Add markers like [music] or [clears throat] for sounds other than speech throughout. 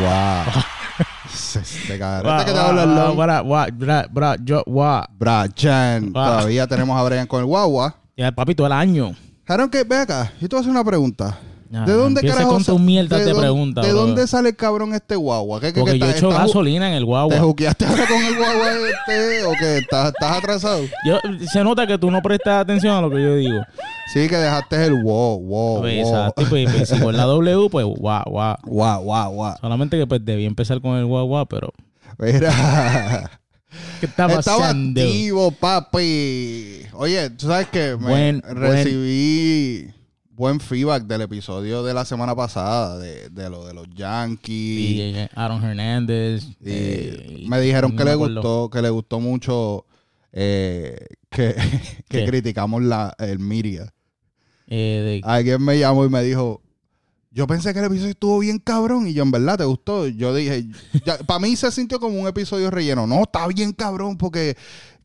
Wow. Este cabrón. Este que te guau, habla guau, bra, bra, yo, guau. Brian. Wow. Todavía tenemos a Brian con el guagua. Ya, papi, todo el año. Jaron, que ve acá. Yo te voy a hacer una pregunta. Ah, ¿De dónde carajo con tus mierdas de dónde- preguntas, ¿De bro. dónde sale cabrón este guagua? ¿Qué, qué, Porque qué yo está- echo estás ju- gasolina en el ¿Te guagua. juqueaste ahora con el guagua este o qué? ¿Estás, estás atrasado? Yo, se nota que tú no prestas atención a lo que yo digo. Sí, que dejaste el wow, wow, Pues, wow. exacto, y pues, pues, si con la [laughs] W, pues guau, guau. Wow, wow, wow. Solamente que pues debí empezar con el guau, guau, pero... Mira. [laughs] ¿Qué está Estaba activo, papi. Oye, tú sabes que me Buen- recibí buen feedback del episodio de la semana pasada de, de lo de los Yankees. Y eh, Aaron Hernández. Y eh, me dijeron no que me le acuerdo. gustó, que le gustó mucho eh, que, [laughs] que criticamos la, el media. Eh, de- Alguien me llamó y me dijo, yo pensé que el episodio estuvo bien cabrón y yo en verdad te gustó. Yo dije, para mí se sintió como un episodio relleno. No, está bien cabrón porque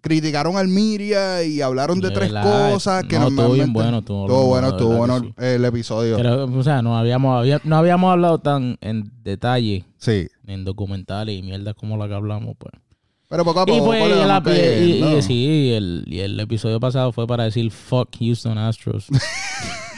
criticaron al Miria y hablaron de De tres verdad, cosas que no, normalmente... bien bueno, estuvo Estuvo bueno, bueno, que el episodio. creo- o sea, no habíamos, había- no habíamos hablado tan en detalle sí. en documentales y mierdas como la que hablamos, pues. Pero poco a poco Y pues, y la- y- y- cayendo. y- sí, el, el episodio pasado fue para decir fuck Houston Astros. [laughs]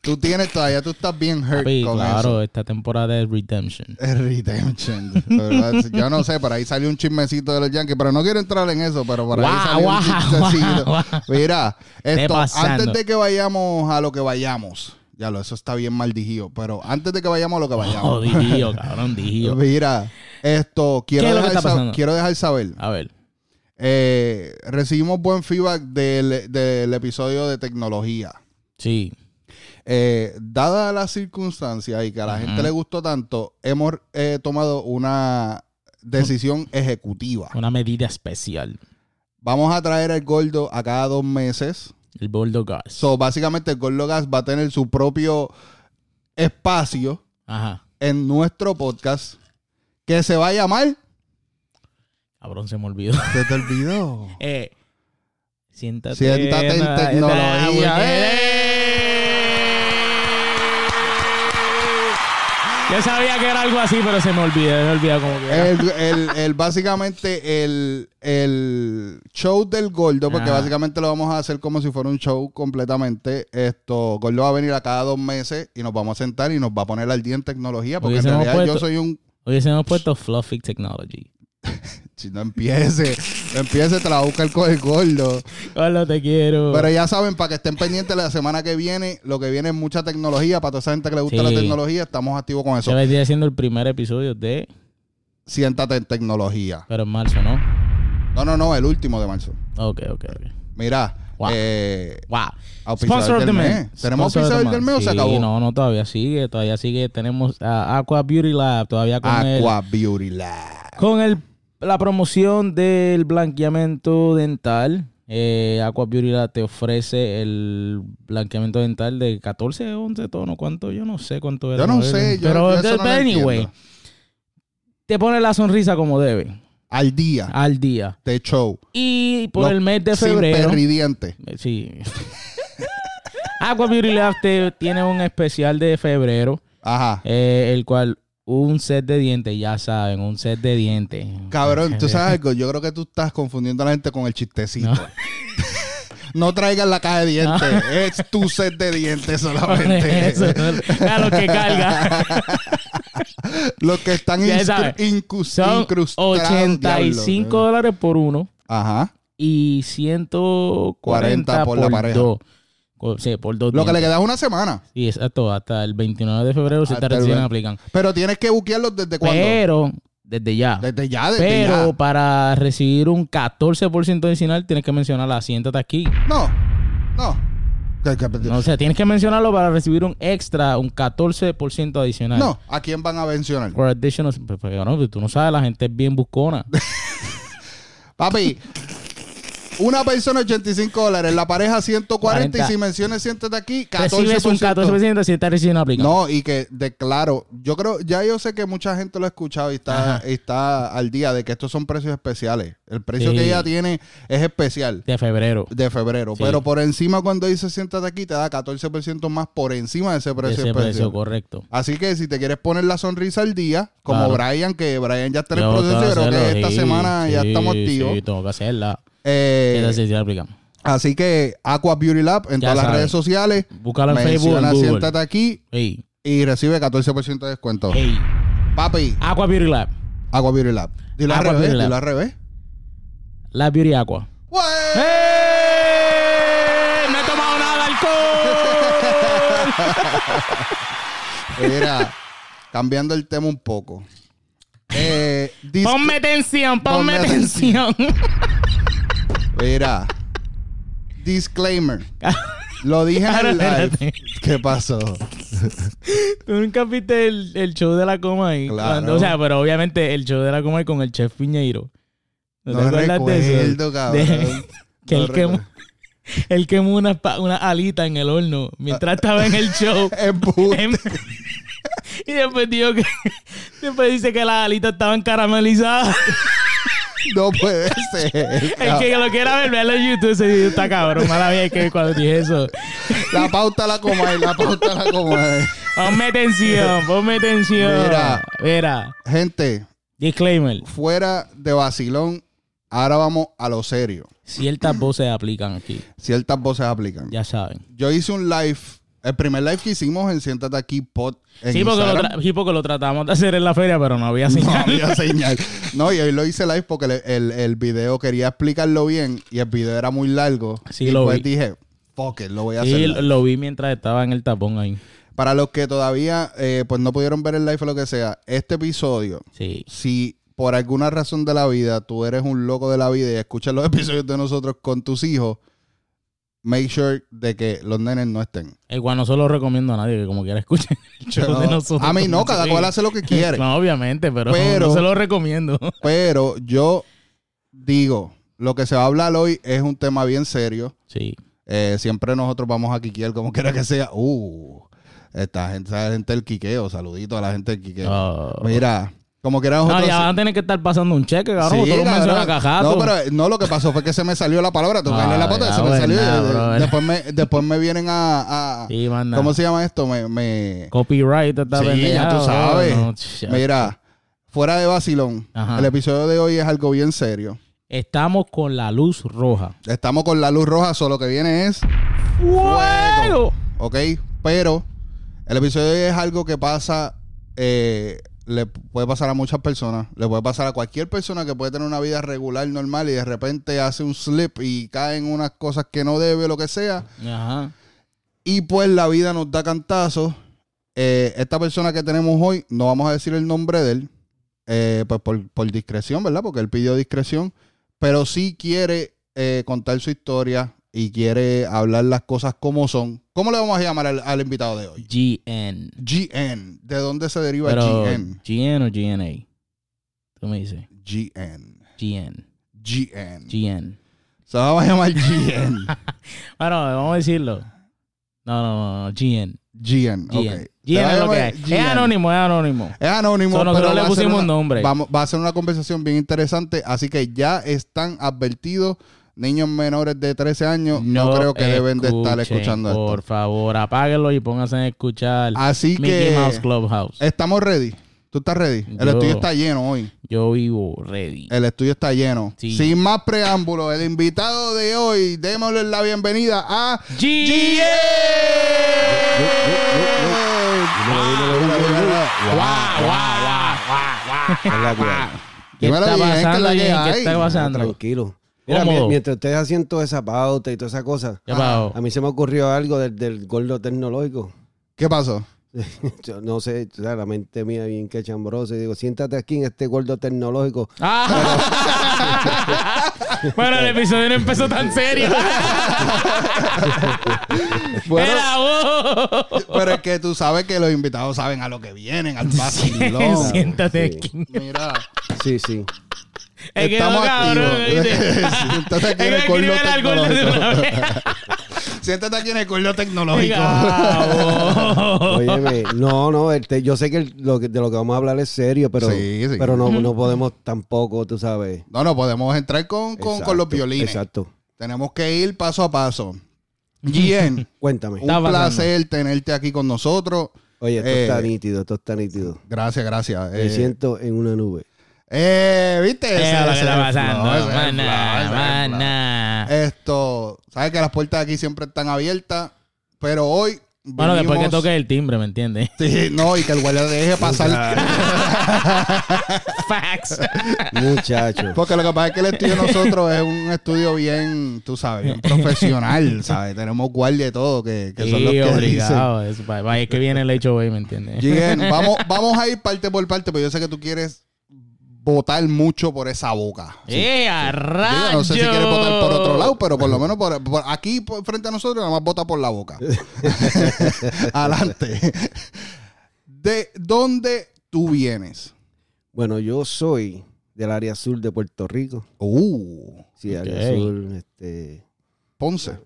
Tú tienes todavía, tú estás bien hurt Papi, con claro, eso. esta temporada es Redemption. Es Redemption. [laughs] Yo no sé, por ahí salió un chismecito de los Yankees, pero no quiero entrar en eso, pero por ahí salió un guau, chistecito. guau. Mira, esto, antes de que vayamos a lo que vayamos, ya lo, eso está bien mal digido, pero antes de que vayamos a lo que Oh, vayamos. dijío, [laughs] cabrón, dijío. Mira, esto, quiero ¿Qué es lo que dejar, sab- quiero dejar saber. A ver. eh, recibimos buen feedback del, del episodio de tecnología. Sí. Eh, dada las circunstancias y que a la gente le gustó tanto, hemos eh, tomado una decisión ejecutiva. Una medida especial. Vamos a traer al gordo a cada dos meses. El Boldo Gas. So, básicamente, el gordo gas va a tener su propio espacio Ajá. en nuestro podcast que se va a llamar. Cabrón, se me olvidó. [laughs] Se te olvidó. [laughs] Eh, siéntate, Siéntate en na- tecnología. ¡Eh! Yo sabía que era algo así, pero se me olvidó. Me olvidó como que era. El, el- el- básicamente el, el show del gordo, porque Ajá. básicamente lo vamos a hacer como si fuera un show completamente. Esto, gordo va a venir a cada dos meses y nos vamos a sentar y nos va a poner al día en tecnología, porque en Hubiésemos realidad yo soy un. Hemos puesto Fluffy Technology. [laughs] Si no empiece, no empiece, te la va a buscar con el gordo. Hola, te quiero. Pero ya saben, para que estén pendientes la semana que viene, lo que viene es mucha tecnología. Para toda esa gente que le gusta Sí. la tecnología, estamos activos con eso. Se vendría haciendo el primer episodio de... Siéntate en tecnología. Pero en marzo, ¿no? No, no, no, el último de marzo. Ok, ok, ok. Mira, Wow. eh, Wow. Sponsor of del the mes. month. ¿Tenemos Sponsor of the auspiciador del mes o se month. acabó? Sí, no, no, todavía sigue, todavía sigue. Tenemos a Aqua Beauty Lab, todavía con el, Aqua Beauty Lab. con el, la promoción del blanqueamiento dental. Eh, Aqua Beauty te ofrece el blanqueamiento dental de 14, 11 tonos. ¿Cuánto? Yo no sé cuánto era. Yo no sé, yo- Pero yo no lo anyway, te pone la sonrisa como debe, Al día al día. de show. Y por Los el mes de sin febrero. perridiente. Eh, Sí. [laughs] Aqua Beauty Lab te- tiene un especial de febrero, Ajá. eh, el cual un set de dientes, ya saben, un set de dientes. Cabrón, [laughs] tú sabes algo. Yo creo que tú estás confundiendo a la gente con el chistecito. No. [laughs] No, traigas la caja de dientes. Es tu set de dientes [laughs] solamente. Eso, lo que carga. Los que están incrustados. 85 diablo. dólares por uno Ajá. y 140 40 por por, la pareja. dos. Por dos Lo que le queda es una semana. Sí, exacto. Hasta el 29 de febrero se te Hasta el ve- aplican. Pero tienes que buquearlos desde cuándo. Pero, desde ya. Desde ya, desde Pero ya. para recibir un 14% adicional tienes que mencionarla. Siéntate aquí. No, no. O sea, tienes que mencionarlo para recibir un extra, un 14% adicional. No, ¿a quién van a mencionar? For additional, pues, pues, no, tú no sabes, la gente es bien buscona. [laughs] Papi, Una persona 85 dólares, la pareja 140 y 40. si mencionas siéntate aquí, 14%. Recibes un 14% si estás recibiendo aplicación. No, y que de claro, yo creo, ya yo sé que mucha gente lo ha escuchado y está, y está al día de que estos son precios especiales. El precio Sí. que ella tiene es especial De febrero. de febrero, Sí. pero por encima cuando dice siéntate aquí te da 14% más por encima de ese De precio ese especial. precio, correcto. Así que si te quieres poner la sonrisa al día, como Claro. Brian, que Brian ya está en el proceso, creo que esta sí, semana ya estamos activos. Sí, tengo que hacerla. Eh, aplicamos. así que Aqua Beauty Lab en Ya todas las redes sociales. Búscalo en Facebook, en Google. siéntate aquí Hey, y recibe 14% de descuento. Papi, Aqua Beauty Lab. Aqua Beauty Lab. Dilo al Aqua revés, Beauty Lab. dilo al revés. La Beauty Aqua. ¡Wey! ¡Eh! ¡No he tomado nada de alcohol! [laughs] Mira, cambiando el tema un poco. Eh, dis- ponme tensión, ponme, Ponme tensión. Mira, disclaimer. Lo dije en Ahora, el live. espérate. ¿Qué pasó? Tú nunca viste el, el show de la coma ahí. Claro. Cuando- o sea, pero obviamente el show de la coma ahí con el chef Piñeiro. ¿No, No te acuerdas de eso? recuerdo, cabrón. De- que No él quemó, recuerdo. [laughs] él quemó una, pa- una alita en el horno mientras estaba en el show. [laughs] Embuste. Em- [laughs] y después dijo que después dice que las alitas estaban caramelizadas. [laughs] No puede ser. El que lo quiera ver, véalo en YouTube, ese video está cabrón. Mala mía que cuando dije eso. La pauta la coma la pauta la coma Ponme tensión, ponme tensión. Mira. Mira. Gente, Disclaimer. fuera de vacilón, ahora vamos a lo serio. Ciertas voces aplican aquí. Ciertas voces aplican. Ya saben. Yo hice un live, el primer live que hicimos en Siéntate Aquí Pod en Sí porque, lo sí, porque lo tratamos de hacer en la feria, pero no había [laughs] No señal. había [laughs] señal. No, y hoy lo hice live porque el, el video quería explicarlo bien y el video era muy largo. Sí, y lo pues vi. dije, fuck it, lo voy a hacer. Sí, lo vi mientras estaba en el tapón ahí. Para los que todavía eh, pues no pudieron ver el live o lo que sea, este episodio, Sí. si por alguna razón de la vida tú eres un loco de la vida y escuchas los [laughs] episodios de nosotros con tus hijos, make sure de que los nenes no estén. Igual no se lo recomiendo a nadie que como quiera escuchen el [laughs] show de No, nosotros. a mí no, cada cual hace lo que quiere. [laughs] No, obviamente, pero, Pero- no se lo recomiendo. [laughs] Pero yo digo, lo que se va a hablar hoy es un tema bien serio. Sí. Eh, siempre nosotros vamos a quiquear como quiera que sea. Uh, esta gente, esa gente del quiqueo. Saludito a la gente del quiqueo. Oh. Mira, como quiera No, nosotros... ya van a tener que estar pasando un cheque, cabrón. Sí, tú lo cabrón. mencionas cajato. No, pero no, lo que pasó fue que se me salió la palabra. Tocarle la Ay, pata, se me salió. nada, y, brother. después, me, después me vienen a... a- Sí, manda. ¿Cómo se llama esto? Me... me Copyright está Sí, ya tú sabes. no, mira, fuera de vacilón, Ajá. el episodio de hoy es algo bien serio. Estamos con la luz roja. Estamos con la luz roja, solo que viene es ¡Fuego! ¿ok? Pero el episodio de hoy es algo que pasa, eh, le puede pasar a muchas personas, le puede pasar a cualquier persona que puede tener una vida regular, normal y de repente hace un slip y cae en unas cosas que no debe, lo que sea. Ajá. Y pues la vida nos da cantazos. Eh, esta persona que tenemos hoy, no vamos a decir el nombre de él, eh, pues por, por discreción, ¿verdad? Porque él pidió discreción, pero sí quiere eh, contar su historia y quiere hablar las cosas como son. ¿Cómo le vamos a llamar al, al invitado de hoy? GN. GN. ¿De dónde se deriva Pero, GN? GN o GNA. Tú me dices. GN. GN. GN. GN. Se va a llamar GN. Bueno, vamos a decirlo. No, no, no, no. GN. GN. GN. ok. GN es lo que. Es GN. anónimo, es anónimo. Es anónimo, So, nosotros pero le pusimos una- nombre. Vamos, va a ser una conversación bien interesante, así que ya están advertidos niños menores de 13 años, no, creo que deben de estar escuchando Por esto. favor, apáguenlo y pónganse a escuchar Así Mickey que Mouse Clubhouse. estamos ready. ¿Tú estás ready? El estudio está lleno hoy. Yo vivo ready. El estudio está lleno. Sí. Sin más preámbulos, el invitado de hoy, démosle la bienvenida a hay. ¿Qué está bien, ¿qué es pasando? ¿Qué está pasando? Tranquilo. Mira, Cómodo. mientras ustedes hacían toda esa pauta y toda esa cosa, a mí se me ocurrió algo del, del gordo tecnológico. ¿Qué pasó? [laughs] Yo no sé, o sea, la mente mía bien que chambrosa. Y digo, siéntate aquí en este gordo tecnológico. Ah. [laughs] bueno, el episodio no empezó tan serio. [laughs] Bueno, Era vos. pero es que tú sabes que los invitados saben a lo que vienen, al vacilón. Siéntate Sí. aquí. Mira, Sí, sí. Es que Estamos no, cabrón, activos. Siéntate aquí [laughs] en que el vez. tecnológico. Siéntate aquí en el corno tecnológico. [laughs] Óyeme, no, no, este, yo sé que, el- lo que de lo que vamos a hablar es serio, pero, Sí, sí. pero no, no podemos tampoco, tú sabes. No, no, podemos entrar con, con, con los Exacto, violines. Exacto. Tenemos que ir paso a paso. Gien, [laughs] Cuéntame. un placer tenerte aquí con nosotros. Oye, esto Eh, está nítido, esto está nítido. Gracias, gracias. Me Eh, siento en una nube. Eh, ¿Viste? Eso Ese- es lo que está pasando. flow, Maná, flow. Esto, sabes que las puertas aquí siempre están abiertas, pero hoy. Bueno, después que toque el timbre, ¿me entiendes? Sí, no, y que el guardia te deje pasar. [laughs] Facts. Muchacho. Porque lo que pasa es que el estudio de nosotros es un estudio bien, tú sabes, bien profesional, [laughs] ¿sabes? Tenemos guardia y todo, que, que son los que dicen. obligado. Es, pa- pa- es que viene el hecho hoy, ¿me entiendes? Gien, vamos, [laughs] vamos a ir parte por parte, pero yo sé que tú quieres votar mucho por esa boca. ¡Eh, a Digo, no sé si quieres votar por otro lado, pero por lo menos por, por aquí por- frente a nosotros, nada más vota por la boca. [laughs] Adelante. ¿De dónde tú vienes? Bueno, yo soy del área sur de Puerto Rico. Uh, Sí, área sur, este, Ponce.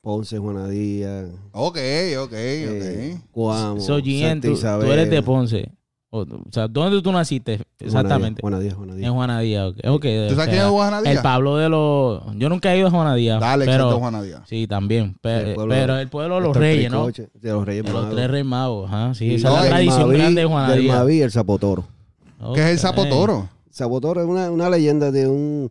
Ponce, Juanadía, Ok, ok, eh, ok. Guamo, So, Gien, Santa tú, Isabel. tú eres de Ponce. O, o sea, ¿dónde tú naciste exactamente? Juanadía, Juanadía. En Juanadía. ok. okay ¿Tú sabes quién es Juanadía? El Pablo de los... Yo nunca he ido a Juanadía. Dale, pero... excepto Juana Díaz. Sí, también. El pueblo- pero el pueblo de los el reyes, ¿no? De los Reyes De los Magos. tres reyes magos. Ajá, sí, Y esa es la el tradición Maví- grande de Juanadía. Maví, el Zapotoro. ¿Qué es el. Zapotoro? Zapotoro es una, una leyenda de un,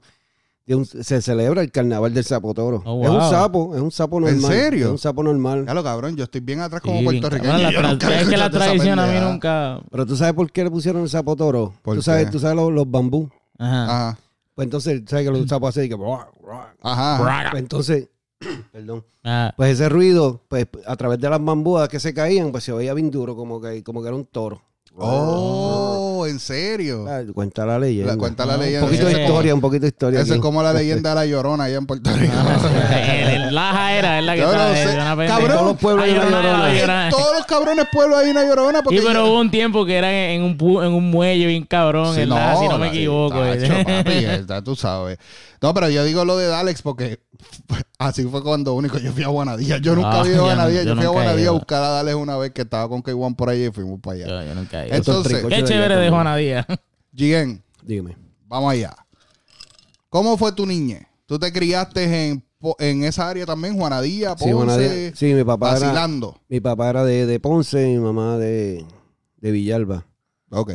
un... Se celebra el carnaval del Zapotoro. Oh, Es un sapo, es un sapo ¿En normal. serio? Es un sapo normal. Claro, cabrón, yo estoy bien atrás Sí, como bien puertorriqueño. cabrón, es que la tradición a mí nunca... Pero tú sabes por qué le pusieron el Zapotoro. ¿Por Tú sabes, qué? tú sabes los, los bambú. Ajá. Ajá, Pues entonces, ¿sabes que los sapos hacen? Que... ajá. Pues entonces, [clears throat] perdón. Ah, Pues ese ruido, pues a través de las bambúas que se caían, pues se oía bien duro, como que, como que era un toro. Oh, ¿en serio? Ah, Cuenta la leyenda. La cuenta la Ah, un leyenda. Un poquito de Ese- historia, un poquito de historia. Esa es aquí. como la leyenda de la llorona allá en Puerto Rico. el Laja era, es la que no sé. Cabrón, todos los pueblos Ay, hay una Llorona, En Llorona. todos los cabrones pueblos hay una llorona. Porque Sí, pero hubo un tiempo que era en un, pu- en un muelle bien cabrón, Sí, en Laja, si no me equivoco. tacho, papi, [laughs] esta, tú sabes. No, pero yo digo lo de Alex porque [laughs] así fue cuando único yo fui a Guanadía. Yo nunca Ah, fui a yo Guanadía. no- Yo, yo fui a Guanadía a ido. buscar a Dales una vez que estaba con K1 por allá y fuimos para allá. Yo, yo nunca he ido. Entonces, Qué chévere de. Juana Díaz. Gien, [laughs] Dígame. vamos allá. ¿Cómo fue tu niñez? ¿Tú te criaste en, Po- en esa área también, Juanadía, Ponce, Sí, Juanadía- sí, mi papá era, mi papá era de, de Ponce y mi mamá de, de Villalba, Ok.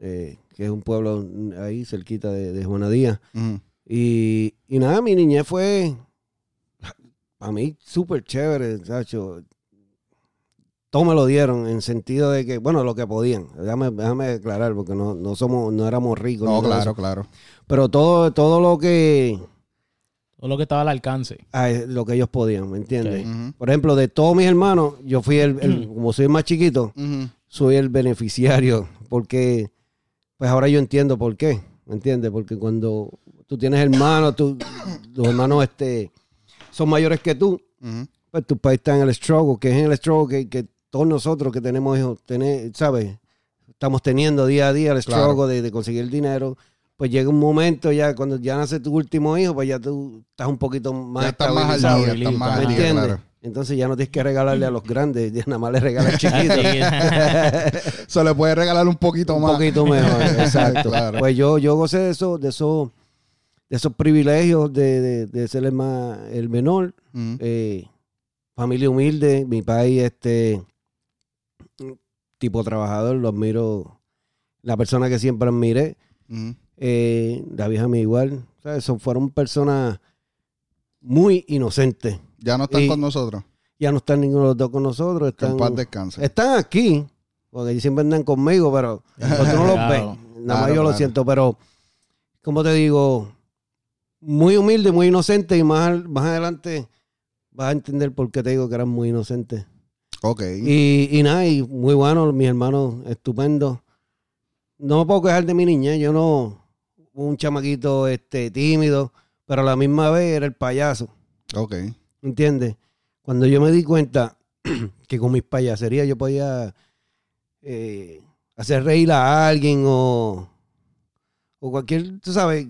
eh, que es un pueblo ahí cerquita de, de Juanadía. Y, y nada, mi niñez fue a mí súper chévere, Sacho. Todo me lo dieron en sentido de que, bueno, lo que podían. Déjame, déjame aclarar, porque no, no somos, no éramos ricos. No, claro, eso. claro. Pero todo, todo lo que Todo lo que estaba al alcance. ah, lo que ellos podían, ¿me entiendes? Por ejemplo, de todos mis hermanos, yo fui el, el- como soy el más chiquito, soy el beneficiario, porque pues ahora yo entiendo por qué, ¿me entiendes? Porque cuando tú tienes hermanos, tú, los hermanos este, son mayores que tú, pues tu país está en el struggle, que es en el struggle que, que todos nosotros que tenemos hijos, tener, ¿sabes? Estamos teniendo día a día el Claro. struggle de, de conseguir dinero. Pues llega un momento ya, cuando ya nace tu último hijo, pues ya tú estás un poquito más Ya estás más al día, estás más ¿me al día, entiendes? claro. Entonces ya no tienes que regalarle a los grandes, ya nada más le regalas [laughs] chiquitos. [laughs] Se le puede regalar un poquito un más. poquito mejor, [laughs] exacto. Claro. Pues yo, yo gocé de eso, de esos, de esos privilegios de, de, de ser el más, el menor, Ujú. eh, familia humilde, mi país, este tipo trabajador, lo admiro, la persona que siempre admiré, Ujú. eh, la vieja mi igual, ¿sabes? Son, fueron personas muy inocentes. Ya no están Y- con nosotros. Ya no están ninguno de los dos con nosotros, están, paz descanse. están aquí, porque siempre andan conmigo, pero tú no los [laughs] Claro. ves. Nada más Claro, yo lo siento, pero como te digo, muy humilde, muy inocente y más, más adelante vas a entender por qué te digo que eran muy inocentes. Ok. Y, y nada, y muy bueno, mis hermanos estupendos. No me puedo quejar de mi niña, yo no, un chamaquito este, tímido, pero a la misma vez era el payaso, Ok. ¿entiendes? Cuando yo me di cuenta [clears throat] que con mis payaserías yo podía eh, hacer reír a alguien o, o cualquier, tú sabes,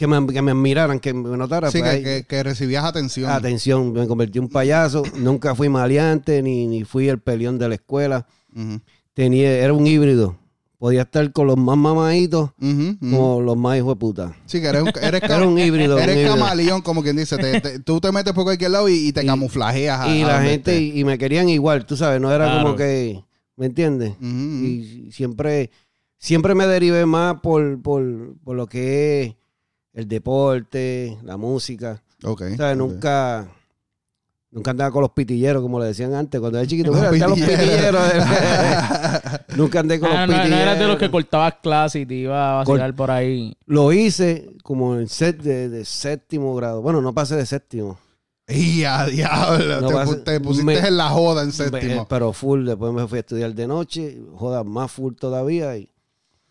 que me, que me admiraran, que me notaran. Sí, pues, que, ahí- que- que recibías atención. Atención, me convertí en un payaso, [coughs] nunca fui maleante, ni, ni fui el peleón de la escuela. Tenía, era un híbrido. Podía estar con los más mamaditos ujú. como los más hijos de puta. Sí, que eres un, eres [laughs] Era un híbrido. un Eres híbrido. camaleón, como quien dice. Te- te- [laughs] tú te metes por cualquier lado y, y te Y- camuflajeas. a- Y a la gente, y, y me querían igual, tú sabes, no era Claro. como que, ¿me entiendes? Y siempre, siempre me derivé más por, por, por lo que es el deporte, la música. Ok, ¿Sabes? ok. Nunca, nunca andaba con los pitilleros, como le decían antes, cuando era chiquito. [laughs] Los Mira, los pitilleros. [laughs] nunca andé con Ah, los no, pitilleros. no eras de los que cortabas clase y te iba a vacilar por ahí. Lo hice como en set de, de séptimo grado. Bueno, no pasé de séptimo. Y a diablo. No te, pusiste me- en la joda en séptimo. Pero full, después me fui a estudiar de noche, joda, más full todavía. Y,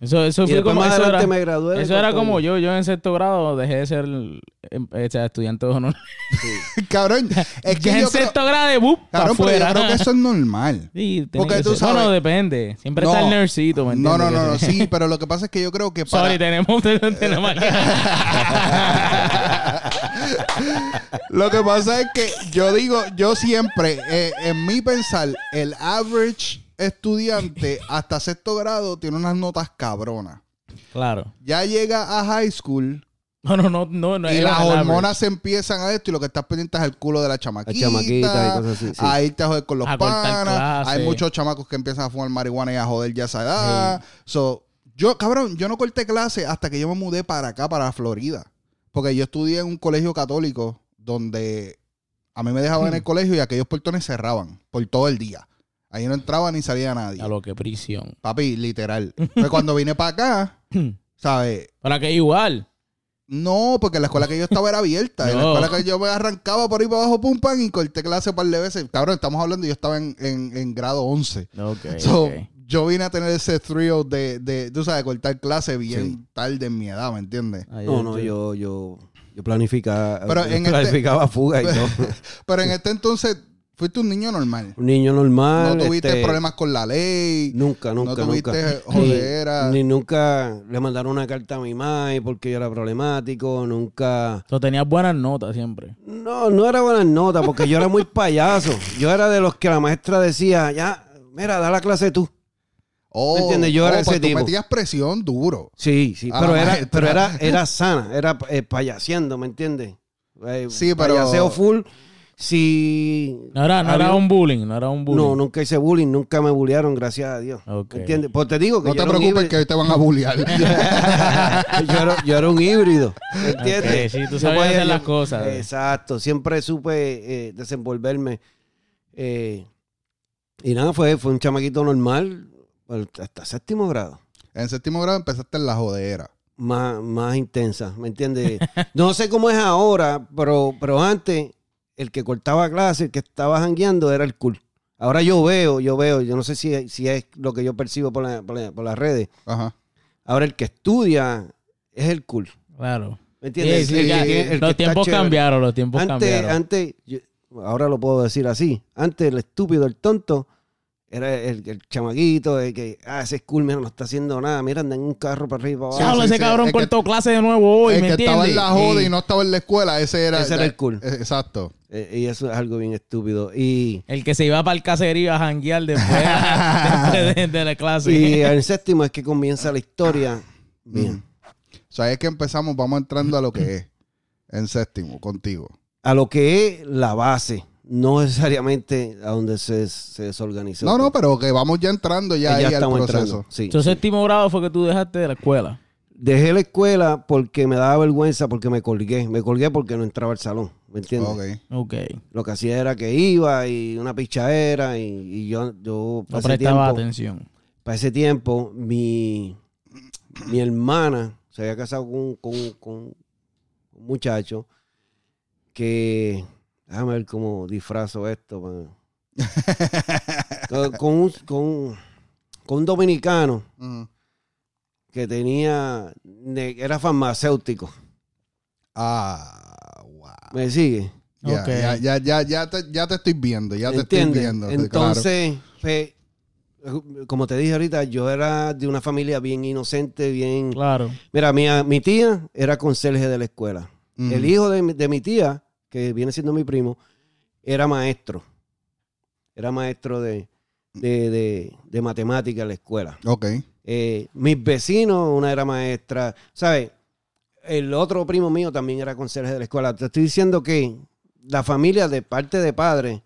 Eso, eso después como más eso era, me gradué. eso era como yo. Yo en sexto grado dejé de ser em, o sea, estudiante de honor. [laughs] Cabrón, [laughs] es que en yo creo, sexto grado de bup, cabrón, pero yo creo que eso es normal. [laughs] Sí, Porque que tú sabes- Bueno, depende. Siempre No. está el nerdcito, ¿me No, entiendes? no, no, no, sí, pero lo que pasa es que yo creo que para... Sorry, tenemos, tenemos. Lo que pasa es que yo digo, yo siempre, eh, en mi pensar, el average estudiante hasta sexto grado tiene unas notas cabronas. claro. Ya llega a high school No, no, no, no. no y las hormonas se empiezan a esto y lo que estás pendiente es el culo de la chamaquita. chamaquita y cosas así, sí. A irte a joder con los A panas. Hay muchos chamacos que empiezan a fumar marihuana y a joder ya esa edad. So, yo, cabrón, yo no corté clase hasta que yo me mudé para acá, para Florida. Porque yo estudié en un colegio católico donde a mí me dejaban en el colegio y aquellos portones cerraban por todo el día. Ahí no entraba ni salía nadie. A lo que prisión. Papi, literal. Pues cuando vine para acá, [clears throat] ¿sabes? Para que igual. No, porque la escuela que yo estaba era abierta. En la [laughs] escuela que yo me arrancaba por ahí para abajo, pum, pam, y corté clase un par de veces. Cabrón, estamos hablando, yo estaba en, en, en grado 11. Ok. [laughs] So, yo vine a tener ese thrill de, de tú sabes, cortar clase bien tarde en mi edad, ¿me entiendes? Ay, No, no, yo, yo, yo planificaba, Pero yo en este- planificaba fuga y todo. [laughs] Pero en este entonces, fuiste un niño normal. Un niño normal. No tuviste este, problemas con la ley. Nunca, no nunca, tuviste nunca. jodera. Ni, ni nunca le mandaron una carta a mi madre porque yo era problemático, nunca... Tú tenías buenas notas siempre. No, no era buena nota porque yo era muy payaso. Yo era de los que la maestra decía, ya, mira, da la clase tú. Oh, ¿Me entiendes? Yo era oh, ese pues tú tipo. metías presión duro. Sí, sí, pero era, maestra. pero era, era sana, era eh, payaseando, ¿me entiendes? Eh, Sí, pero- Payaseo full. Si... No era, no había era un- bullying, no era un bullying. No, nunca hice bullying, nunca me bullearon, gracias a Dios. Ok. ¿Me entiendes? Pues te digo que No yo, te preocupes que hoy te van a bullear. [laughs] yo, era, yo era un híbrido. ¿Me entiendes? Sí, tú sabías hacer las cosas. Exacto, siempre supe eh, desenvolverme. eh, y nada, fue, fue un chamaquito normal hasta séptimo grado. en séptimo grado empezaste en la jodera. más, más intensa, ¿me entiendes? No sé cómo es ahora, pero, pero antes el que cortaba clase, el que estaba jangueando era el cool. Ahora yo veo, yo veo, yo no sé si, si es lo que yo percibo por, la- por la- por las redes. Ajá. Ahora el que estudia es el cool. Claro. ¿Me entiendes? Sí, sí, El ya- que- el que los tiempos cambiaron, los tiempos Antes, cambiaron. antes, yo- ahora lo puedo decir así. Antes el estúpido, el tonto, era el, el chamaquito, el que, ah, ese es cool, mira, no está haciendo nada. Mira, anda en un carro para arriba abajo. Ese sí, cabrón cortó clase de nuevo hoy, el ¿me que estaba en la joda Y- y no estaba en la escuela, ese era. Ese era el cool. Eh, Exacto. Eh, y eso es algo bien estúpido. Y, El que se iba para el caserío a janguear después, [laughs] después de, de la clase. y en séptimo es que comienza la historia. Bien. Mm. O sea, es que empezamos, vamos entrando a lo que es en séptimo contigo. A lo que es la base, no necesariamente a donde se, se desorganizó. No, no, pero que vamos ya entrando ya, Que ahí al proceso. entrando. Sí, Entonces, séptimo grado fue que tú dejaste de la escuela. Dejé la escuela porque me daba vergüenza, porque me colgué. Me colgué porque no entraba al salón. ¿Me entiendes? Ok. Ok. Lo que hacía era que iba y una pichadera y, y yo, yo No para, ese prestaba tiempo, atención. para ese tiempo mi, mi hermana se había casado con, con- con un muchacho que, déjame ver cómo disfrazo esto. man. [laughs] con, con un, con- con un dominicano Ujú. Que tenía, era farmacéutico. Ah, wow. ¿Me sigue? Ya, Ok. ya, ya, ya, ya te, ya te estoy viendo, ya te estoy viendo. Entonces, pues, como te dije ahorita, yo era de una familia bien inocente, bien... Claro. Mira, mi, mi tía era conserje de la escuela. El hijo de, mi- de mi tía, que viene siendo mi primo, era maestro. Era maestro de, de, de, de matemática en la escuela. Ok. Eh, mis vecinos, una era maestra, ¿sabes? El otro primo mío también era conserje de la escuela. Te estoy diciendo que la familia de parte de padre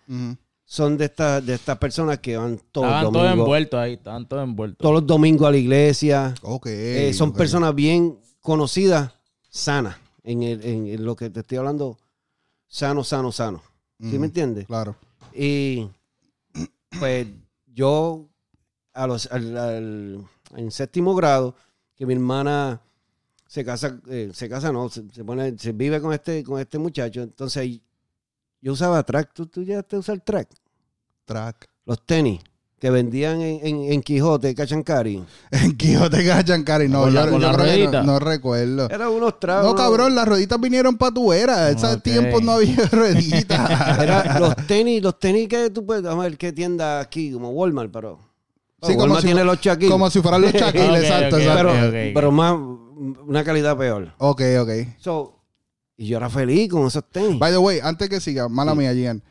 son de estas de estas personas que van todos los Estaban todos domingos, envueltos ahí, estaban todos envueltos. todos los domingos a la iglesia. Ok. Eh, son personas bien conocidas, sanas, en, el- en- en lo que te estoy hablando, sano, sano, sano. ¿Sí me entiendes? Claro. Y pues yo a los, al- al- en séptimo grado, que mi hermana se casa, eh, se casa no, se, se pone, se vive con este, con este muchacho, entonces yo usaba track, ¿tú, tú llegaste a usar track? Track. Los tenis que vendían en, en, en Quijote, Cachancari. [laughs] En Quijote Gachancari. No, Con yo, la- con yo la creo que no, ruedita. no recuerdo. Eran unos tragos. No, cabrón, las rueditas vinieron para tu era. En esos Ok. tiempos no había [laughs] rueditas. Era los tenis, los tenis que tú puedes, vamos a ver qué tienda aquí, como Walmart, pero. Sí, como si- tiene los Shaquille. Como si fueran los Shaquille, [laughs] Ok, exacto, pero, más, una calidad peor. Ok, ok. So, y yo era feliz con esos tenis. By the way, antes que siga, mala mía, Gian.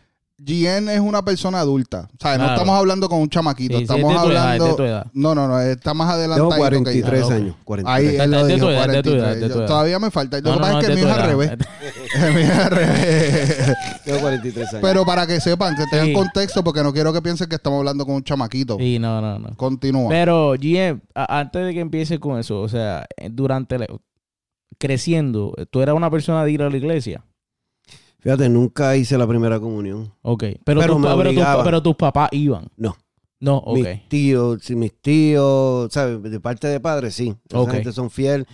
Gian es una persona adulta. O sea, no estamos hablando con un chamaquito. Sí, sí, estamos es de tu edad, hablando. es de tu edad. No, no, no. Está más Tengo adelantado. 43 ok. años. 43. Ahí él de lo tu dijo, edad, es de tu edad, 43. es de tu Yo- edad. Todavía me falta. Lo No, que no, pasa no, es que mío es al revés. [laughs] El mío es al revés. Tengo 43 años. Pero para que sepan, que tengan Sí. contexto, porque no quiero que piensen que estamos hablando con un chamaquito. Sí, no, no, no. Continúa. Pero, GM, antes de que empiece con eso, o sea, durante la- creciendo, ¿tú eras una persona de ir a la iglesia? Fíjate, nunca hice la primera comunión. Ok. Pero, Pero tus pero, pero papás iban. No. No, ok. Mis tíos, si mis tíos, ¿sabes? De parte de padre, sí. Esa Ok. gente son fiel.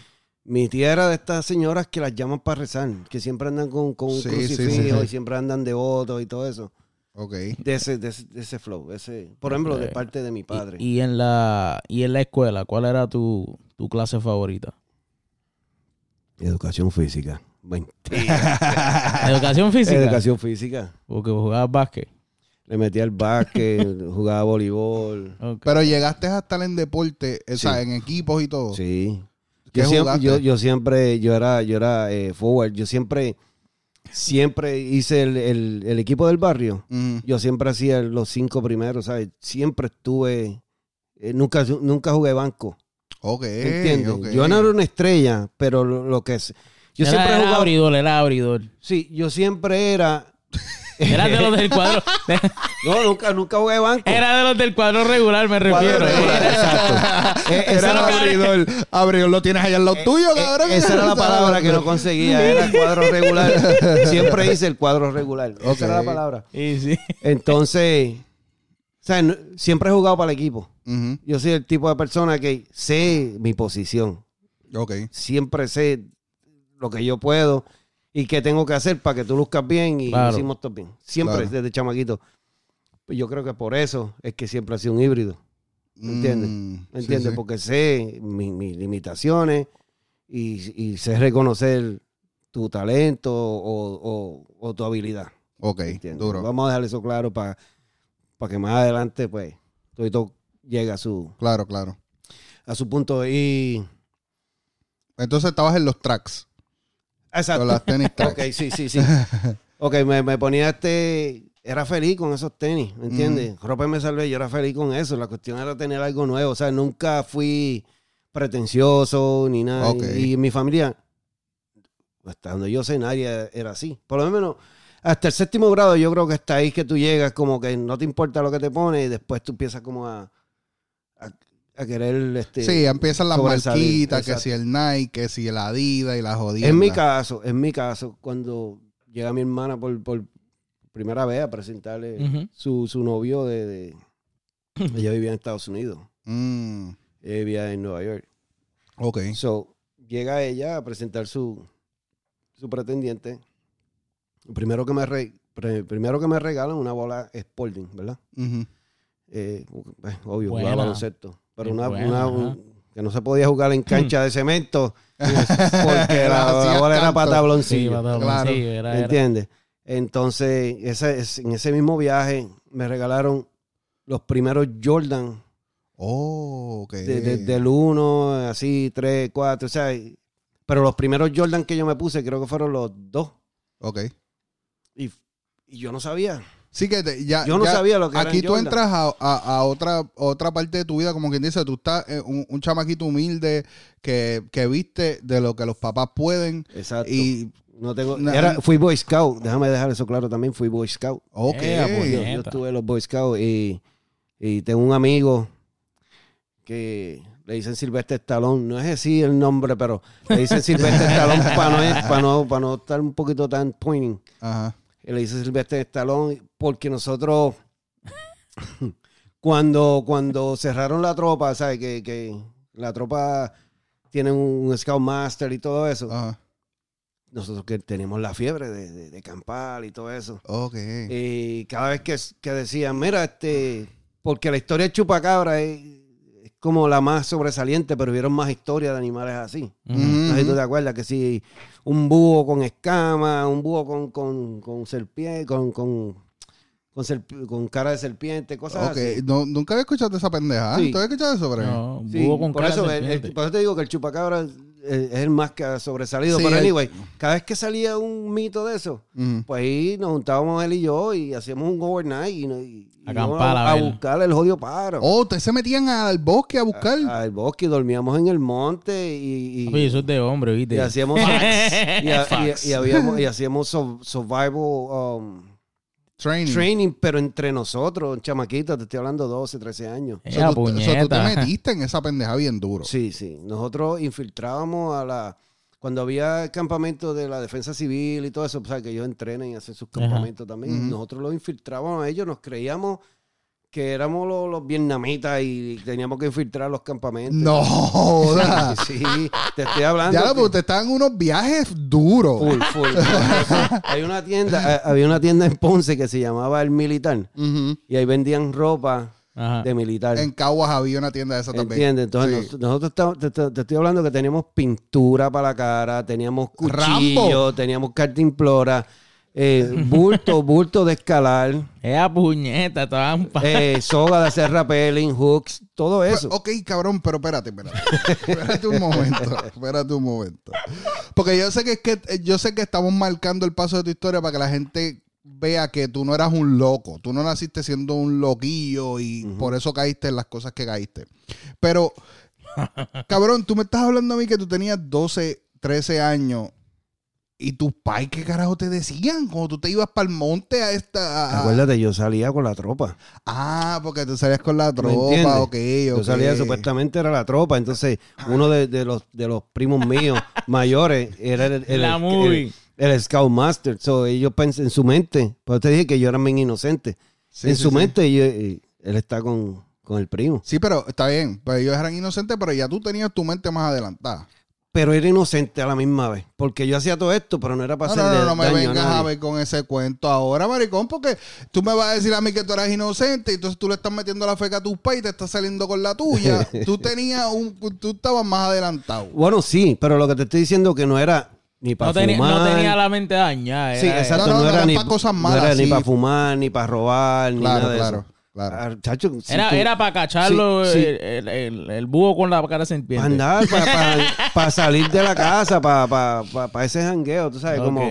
Mi tía era de estas señoras que las llaman para rezar, que siempre andan con, con un Sí, crucifijo sí, sí. y siempre andan devotos y todo eso. Ok. De ese, de ese, de ese flow. Ese, por ejemplo, de parte de mi padre. Y, y en la y en la escuela, ¿cuál era tu, tu clase favorita? Educación física. Mentira. [laughs] Educación física. Educación física. Porque jugabas básquet. Le metía al básquet, [laughs] jugaba voleibol. Pero llegaste a estar en deporte, o sea, Sí. en equipos y todo. Sí. ¿Qué Yo siempre, yo, yo siempre, yo era, yo era eh, forward. Yo siempre, siempre hice el, el- el equipo del barrio. Yo siempre hacía los cinco primeros, ¿sabes? Siempre estuve, eh, nunca, nunca jugué banco. Ok. ¿Entiendes? Yo no era una estrella, pero lo, lo que es. Yo era, siempre era jugado. abridor, era abridor. Sí, yo siempre era. [laughs] Era de los del cuadro. [laughs] No, nunca, nunca jugué banco. era de los del cuadro regular, me refiero. regular, Exacto. Eh, Era era el abridor. Abridor lo tienes allá al lado tuyo, Eh, cabrón. Esa era la palabra que no conseguía, era el cuadro regular. [laughs] Siempre hice el cuadro regular. Esa era la palabra. Y sí. Entonces, o sea, no- siempre he jugado para el equipo. Yo soy el tipo de persona que sé mi posición. Ok. Siempre sé lo que yo puedo y qué tengo que hacer para que tú luzcas bien y Claro. hicimos todo bien. Siempre, Claro. desde chamaquito. Pues yo creo que por eso es que siempre ha sido un híbrido. ¿Me entiendes? Mm, ¿Me sí, entiendes? sí. Porque sé mi- mis limitaciones y, y sé reconocer tu talento o, o- o tu habilidad. Ok, ¿entiendes? duro. Vamos a dejar eso claro para que más adelante, pues, todo llegue a su, Claro, claro. a su punto. Y. Entonces estabas en los tracks. Exacto. Con las tenis. [laughs] Ok, sí, sí, sí. ok, me, me ponía este. Era feliz con esos tenis, ¿me entiendes? Ropa me salvé, yo era feliz con eso. La cuestión era tener algo nuevo. O sea, nunca fui pretencioso ni nada. Y, y mi familia, hasta donde yo sé, nadie era así. Por lo menos, hasta el séptimo grado, yo creo que hasta ahí que tú llegas, como que no te importa lo que te pones y después tú empiezas como a, a, a querer. Este, Sí, empiezan las marquitas, que si el Nike, que si el Adidas y las jodidas. En mi caso, en mi caso, cuando llega mi hermana por, por primera vez a presentarle su, su novio de, de- [laughs] Ella vivía en Estados Unidos. Mm, Ella vivía en Nueva York. ok. So, llega ella a presentar su, su pretendiente. Primero que me re- primero que me regalan una bola Sporting, ¿verdad? Ujú. Eh, pues, obvio, jugaba baloncesto. Pero una, buena, una- que no se podía jugar en cancha de cemento [laughs] [laughs] porque la, bola era para Sí, tabloncillo. Claro. sí, era, era. ¿Entiendes? Entonces, ese, es- en ese mismo viaje me regalaron los primeros Jordan Oh, ok. de- de- del 1, así, 3, 4, o sea, pero los primeros Jordan que yo me puse creo que fueron los dos. Ok. Y, y yo no sabía. Sí que te- ya, Yo no ya sabía lo que Aquí tú Jordan. entras a, a- a otra, otra parte de tu vida, como quien dice, tú estás eh, un, un chamaquito humilde que, que viste de lo que los papás pueden. Exacto. Y, no tengo, era, fui Boy Scout, déjame dejar eso claro también, fui Boy Scout. ok. Eh, pues, Yo, yo estuve en los Boy Scouts y, y tengo un amigo que le dicen Silvestre Stallone. No es así el nombre, pero le dicen Silvestre [laughs] Stallone para no, para, no, para no estar un poquito tan pointing. Ajá. Y le dice Silvestre Stallone porque nosotros cuando, cuando cerraron la tropa, ¿sabes? Que, que la tropa tiene un Scout Master y todo eso. Ajá. Nosotros que tenemos la fiebre de, de, de campal y todo eso. Ok. Y cada vez que, que decían, mira, este, porque la historia de Chupacabra es como la más sobresaliente, pero vieron más historias de animales así. Ujú. No sé si tú te acuerdas que si un búho con escama, un búho con, con, con serpiente, con, con, con, serp- con cara de serpiente, cosas así. No, nunca había escuchado esa pendeja. Sí. ¿Tú habías escuchado eso, Brian? No, Sí, búho con por, cara de eso, el- el- serpiente. por eso te digo que el chupacabra es, es el más que ha sobresalido. Sí, pero el- anyway, cada vez que salía un mito de eso, pues ahí nos juntábamos él y yo y hacíamos un overnight y, no- y- y Acampar, íbamos a buscar el jodido pájaro. Oh, ustedes se metían al bosque a buscar. Al bosque, dormíamos en el monte y, y, Papi, eso es de hombre, ¿viste? y hacíamos [laughs] y, a- Facts. y- y habíamos- y hacíamos survival um, Training. training, pero entre nosotros, chamaquitos, te estoy hablando 12, 13 años. So, la tú, so, tú te metiste en esa pendeja bien duro. Sí, sí. Nosotros infiltrábamos a la. Cuando había campamentos de la defensa civil y todo eso, pues, ¿sabes? que ellos entrenan y hacen sus Ajá. campamentos también. Nosotros los infiltrábamos a ellos, nos creíamos que éramos los, los vietnamitas y teníamos que infiltrar los campamentos. No joda. [laughs] Sí, te estoy hablando. Ya lo, que- porque ustedes estaban en unos viajes duros. Full, full. [laughs] Hay una tienda, eh, había una tienda en Ponce que se llamaba El Militar y ahí vendían ropa Ajá. de militar. En Caguas había una tienda de esa también. ¿Entiendes? Entonces, Sí. nos- nosotros estamos- te, te- te estoy hablando que teníamos pintura para la cara, teníamos cuchillo, Rambo. teníamos cartimplora, eh, bulto, [laughs] bulto de escalar, Esa puñeta, estaban pa- eh, soga de hacer rappelling, hooks, todo eso. Ok, cabrón, pero espérate, espérate. espérate un momento. [laughs] Espérate un momento. Porque yo sé que es que eh, yo sé que estamos marcando el paso de tu historia para que la gente vea que tú no eras un loco. Tú no naciste siendo un loquillo y por eso caíste en las cosas que caíste. Pero, cabrón, tú me estás hablando a mí que tú tenías 12, 13 años. ¿Y tus pais qué carajo te decían? Cuando tú te ibas para el monte a esta... Acuérdate, yo salía con la tropa. Ah, porque tú salías con la tropa, ok, Yo ok. salía, supuestamente era la tropa. Entonces, uno de, de los, de los primos míos [laughs] mayores era el, el, La el- movie. el- el Scout Master. So, ellos pensan en su mente. Pues te dije que yo era bien inocente. Sí, en sí, su sí. mente, yo- él está con, con el primo. Sí, pero está bien. Pues ellos eran inocentes, pero ya tú tenías tu mente más adelantada. Pero era inocente a la misma vez. Porque yo hacía todo esto, pero no era para No, no, hacerle no, no me daño vengas a, ver con ese cuento ahora, maricón, porque tú me vas a decir a mí que tú eras inocente y entonces tú le estás metiendo la feca a tus pais y te estás saliendo con la tuya. [laughs] tú tenías un... Tú estabas más adelantado. Bueno, sí, pero lo que te estoy diciendo que no era ni para no, tenía, fumar. no tenía la mente dañada. Sí, era- exacto. No, No, no, no era era ni pa' cosas no malas, era ni para fumar, ni para robar, ni Claro, nada de claro, eso. Claro. Ah, chacho, si Era, tú- era para cacharlo Sí, sí. El, el- el- el búho con la cara serpiente. Para andar, para [laughs] salir de la casa, para ese jangueo, tú sabes, como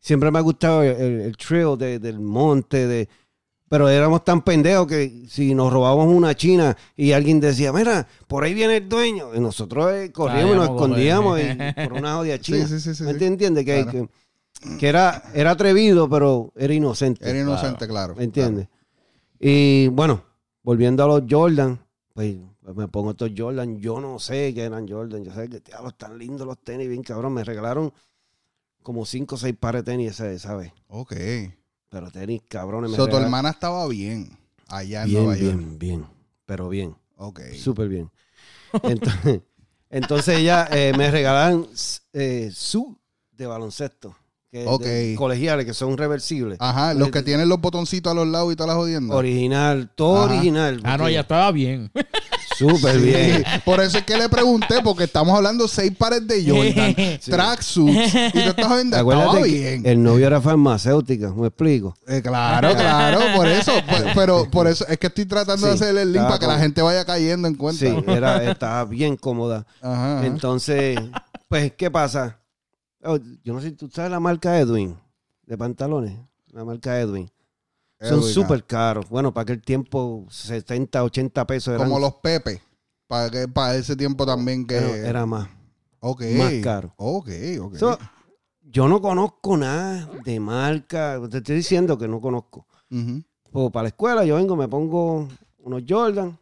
siempre me ha gustado el, el, el trail de- del monte, de pero éramos tan pendejos que si nos robábamos una china y alguien decía, mira, por ahí viene el dueño, y nosotros eh, corríamos y nos escondíamos y- [laughs] por una jodida china. sí, sí, sí, ¿Me sí. entiendes? Que, Claro. que, que era, era atrevido, pero era inocente. Era inocente, claro. ¿Me entiendes? Y bueno, volviendo a los Jordan, pues, pues me pongo estos Jordan. Yo no sé qué eran Jordan. Yo sé que diablo, están lindos los tenis, bien cabrón. Me regalaron como cinco o seis pares de tenis. Claro. Ok. Pero tenis cabrones. Me So, tu hermana estaba bien allá en bien, Nueva York. bien, bien. Pero bien. Ok. Súper bien. Entonces, [laughs] entonces ella eh, me regalaron eh, su de baloncesto. Que es Ok. de colegiales, que son reversibles. Ajá, los que tienen los botoncitos a los lados y todas las jodiendas. Original, todo Ajá. original. Ah, no, ya estaba bien. [laughs] Súper bien. Sí, [laughs] Por eso es que le pregunté, porque estamos hablando seis pares de Jordan, [laughs] tracksuits, y tú estás viendo, estaba bien. el novio era farmacéutica, ¿me explico? Eh, claro, claro, por eso, pues, pero por eso es que estoy tratando de Sí, hacer el link para que la gente vaya cayendo en cuenta. Sí, era, estaba bien cómoda. Ajá. Entonces, pues, ¿qué pasa? Oh, yo no sé, ¿tú sabes la marca Edwin de pantalones? La marca Edwin. Son súper caros. Bueno, para aquel tiempo, 70, 80 pesos eran, Como los Pepe, para que para ese tiempo también que... era, era más. ok, más caro. Ok, ok. So, yo no conozco nada de marca. Te estoy diciendo que no conozco. Pues para la escuela yo vengo, me pongo unos Jordan,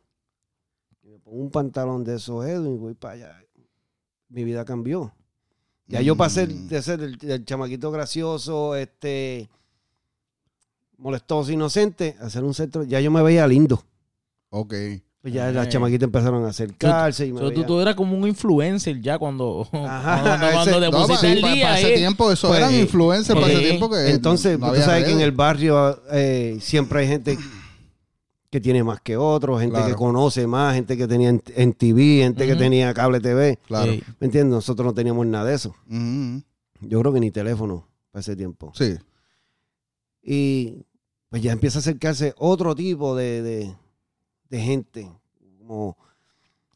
me pongo un pantalón de esos Edwin y voy para allá. Mi vida cambió. Ya yo pasé Mm. de ser el, el chamaquito gracioso, este molestoso, inocente, a ser un centro. Ya yo me veía lindo. Ok. Pues ya Ay. las chamaquitas empezaron a acercarse y me So, tú, veía- tú eras como un influencer ya cuando, [laughs] Ajá. cuando, cuando [laughs] Ese- te No, pusiste el día. para ese eh. tiempo eso Pues, eran influencers para ese eh, tiempo que Entonces, no tú sabes que en el barrio eh, siempre hay gente que tiene más que otros, gente Claro. que conoce más, gente que tenía en, en TV, gente que tenía cable TV. Claro. Sí. ¿Me entiendes? Nosotros no teníamos nada de eso. Yo creo que ni teléfono para ese tiempo. Sí. Y pues ya empieza a acercarse otro tipo de, de, de gente. Como,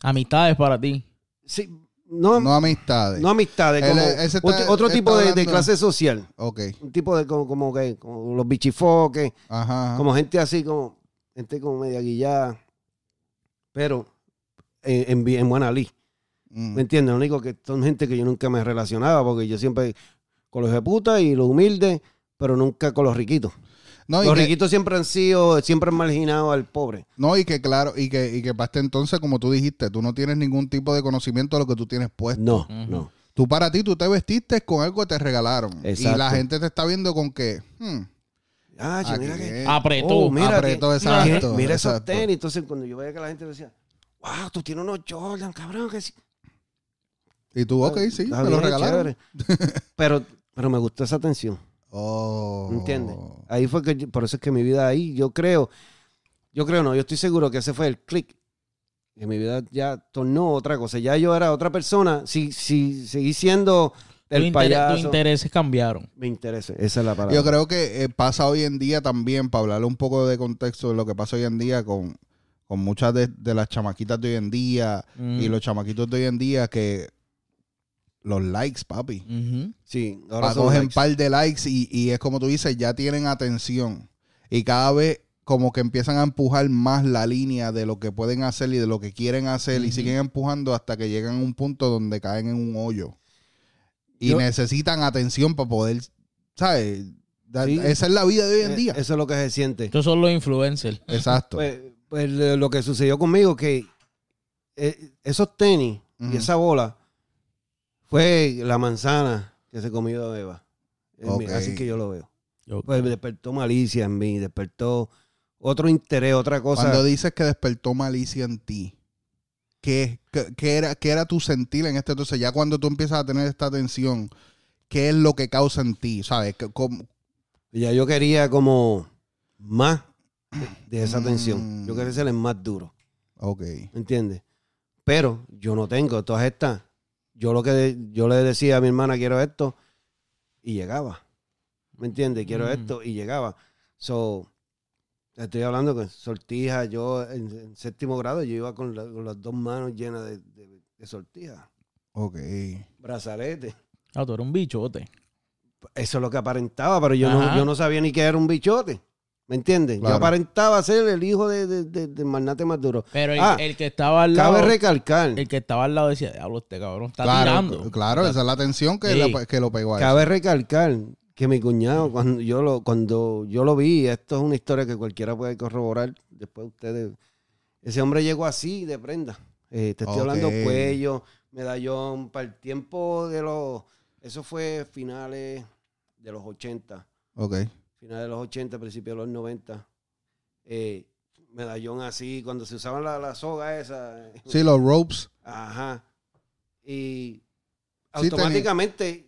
Amistades para ti. sí, no, No amistades. no amistades, como está- otro, otro está tipo de, clase social. Ok. Un tipo de como, como que como los bichifoques, Ajá. ajá. como gente así, como gente como media guillada. Pero en, en, en buena ley. Mm. ¿Me entiendes? Lo único que son gente que yo nunca me relacionaba porque yo siempre con los de puta y los humildes, pero nunca con los riquitos. No, los que, riquitos siempre han sido, siempre han marginado al pobre. no, y que claro, y que, y que para este entonces, como tú dijiste, tú no tienes ningún tipo de conocimiento de lo que tú tienes puesto. No, no. Tú para ti, tú te vestiste con algo que te regalaron. Exacto. Y la gente te está viendo con que, hmm, Ah, aquí mira que. es. Apretó. Oh, mira apretó, que- exacto, mira esos exacto. tenis. Entonces, cuando yo veía que la gente decía, wow, tú tienes unos Jordan, cabrón, que sí. Y tú, ok, sí, me lo regalaron. [laughs] pero, pero me gustó esa atención. Oh. ¿Entiendes? Ahí fue que, yo- por eso es que mi vida ahí, yo creo, yo creo no, yo estoy seguro que ese fue el click. Que mi vida ya tornó otra cosa. Ya yo era otra persona. Si, si seguí siendo el tus payaso. intereses cambiaron. Me interesa. Esa es la palabra. Yo creo que eh, pasa hoy en día también, para hablarle un poco de contexto de lo que pasa hoy en día con, con muchas de, de las chamaquitas de hoy en día Mm. y los chamaquitos de hoy en día que los likes, papi. Ujú. Sí, ahora cogen par de likes y, y es como tú dices, ya tienen atención. Y cada vez como que empiezan a empujar más la línea de lo que pueden hacer y de lo que quieren hacer y siguen empujando hasta que llegan a un punto donde caen en un hoyo. Y Yo- necesitan atención para poder, ¿sabes? Sí. Esa es la vida de hoy en Eh, día. Eso es lo que se siente. Estos son los influencers. Exacto. Pues, pues, lo que sucedió conmigo que eh, esos tenis y esa bola fue la manzana que se comió Eva. En mí, Ok. Así que yo lo veo. Pues despertó malicia en mí, despertó otro interés, otra cosa. Cuando dices que despertó malicia en ti, ¿qué, qué, qué era, ¿qué era tu sentir en este entonces? Ya cuando tú empiezas a tener esta atención, ¿qué es lo que causa en ti? ¿Sabes? Cómo- Ya yo quería como más de esa Mm. atención. Yo quería ser el más duro, Ok. ¿me entiendes? Pero yo no tengo todas estas. Yo lo que yo le decía a mi hermana, quiero esto, y llegaba. ¿Me entiendes? Quiero Mm. esto, y llegaba. So, estoy hablando con sortija. Yo en, en séptimo grado yo iba con, la- con las dos manos llenas de, de, de sortijas. Ok. Brazalete. Ah, tú eres un bichote. Eso es lo que aparentaba, pero yo no, yo no sabía ni que era un bichote. ¿Me entiendes? Claro. Yo aparentaba ser el hijo de, de- de- del magnate más duro. Pero el, Ah, el que estaba al lado. Cabe recalcar, El que estaba al lado decía, diablo, este cabrón está Claro, tirando. claro, esa es la atención que, Sí. la- que lo pegó a eso. cabe recalcar que mi cuñado, cuando yo lo, cuando yo lo vi, esto es una historia que cualquiera puede corroborar, después ustedes, ese hombre llegó así de prenda. Eh, te estoy Ok. hablando cuello, medallón, para el tiempo de los, eso fue finales de los 80. Ok. finales de los 80, principios de los 90. Eh, medallón así, cuando se usaban la, la soga esa. eh, Sí, los ropes. Ajá. Y Sí, automáticamente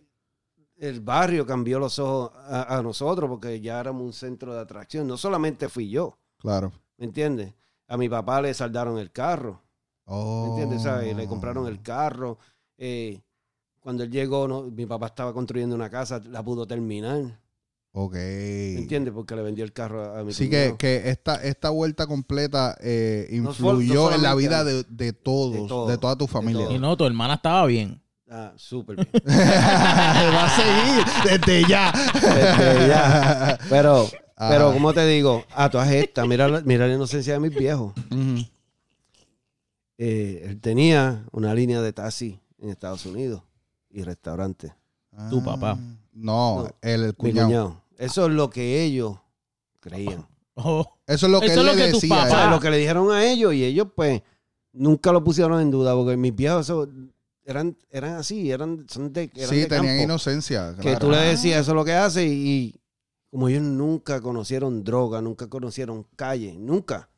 el barrio cambió los ojos a, a nosotros porque ya éramos un centro de atracción. No solamente fui yo, Claro. ¿me entiendes? A mi papá le saldaron el carro. Oh. ¿Me entiendes? ¿Sabes? Le compraron el carro. eh, cuando él llegó, no, mi papá estaba construyendo una casa, la pudo terminar. Ok. ¿Me entiendes? Porque le vendió el carro a, a mi Así cuñado. que, que esta, esta vuelta completa eh, No fue- no influyó en la vida de, de todos, de, de todo, toda tu familia. Y no, tu hermana estaba bien. Ah, súper bien. [laughs] Va a seguir desde ya. Desde ya. Pero, Ah. pero como te digo, a todas estas, mira, la- mira la inocencia de mis viejos. Eh, él tenía una línea de taxi en Estados Unidos y restaurante. Tu papá. No, No, el, cuñado. cuñado. Eso es lo que ellos creían. Oh. Eso es lo que Eso él es lo le que decía. O sea, lo que le dijeron a ellos y ellos pues nunca lo pusieron en duda porque mis viejos eso, eran, eran así, eran, son de, eran Sí, de tenían campo. inocencia. Que tú le decías eso es lo que hace y, y como ellos nunca conocieron droga, nunca conocieron calle, nunca.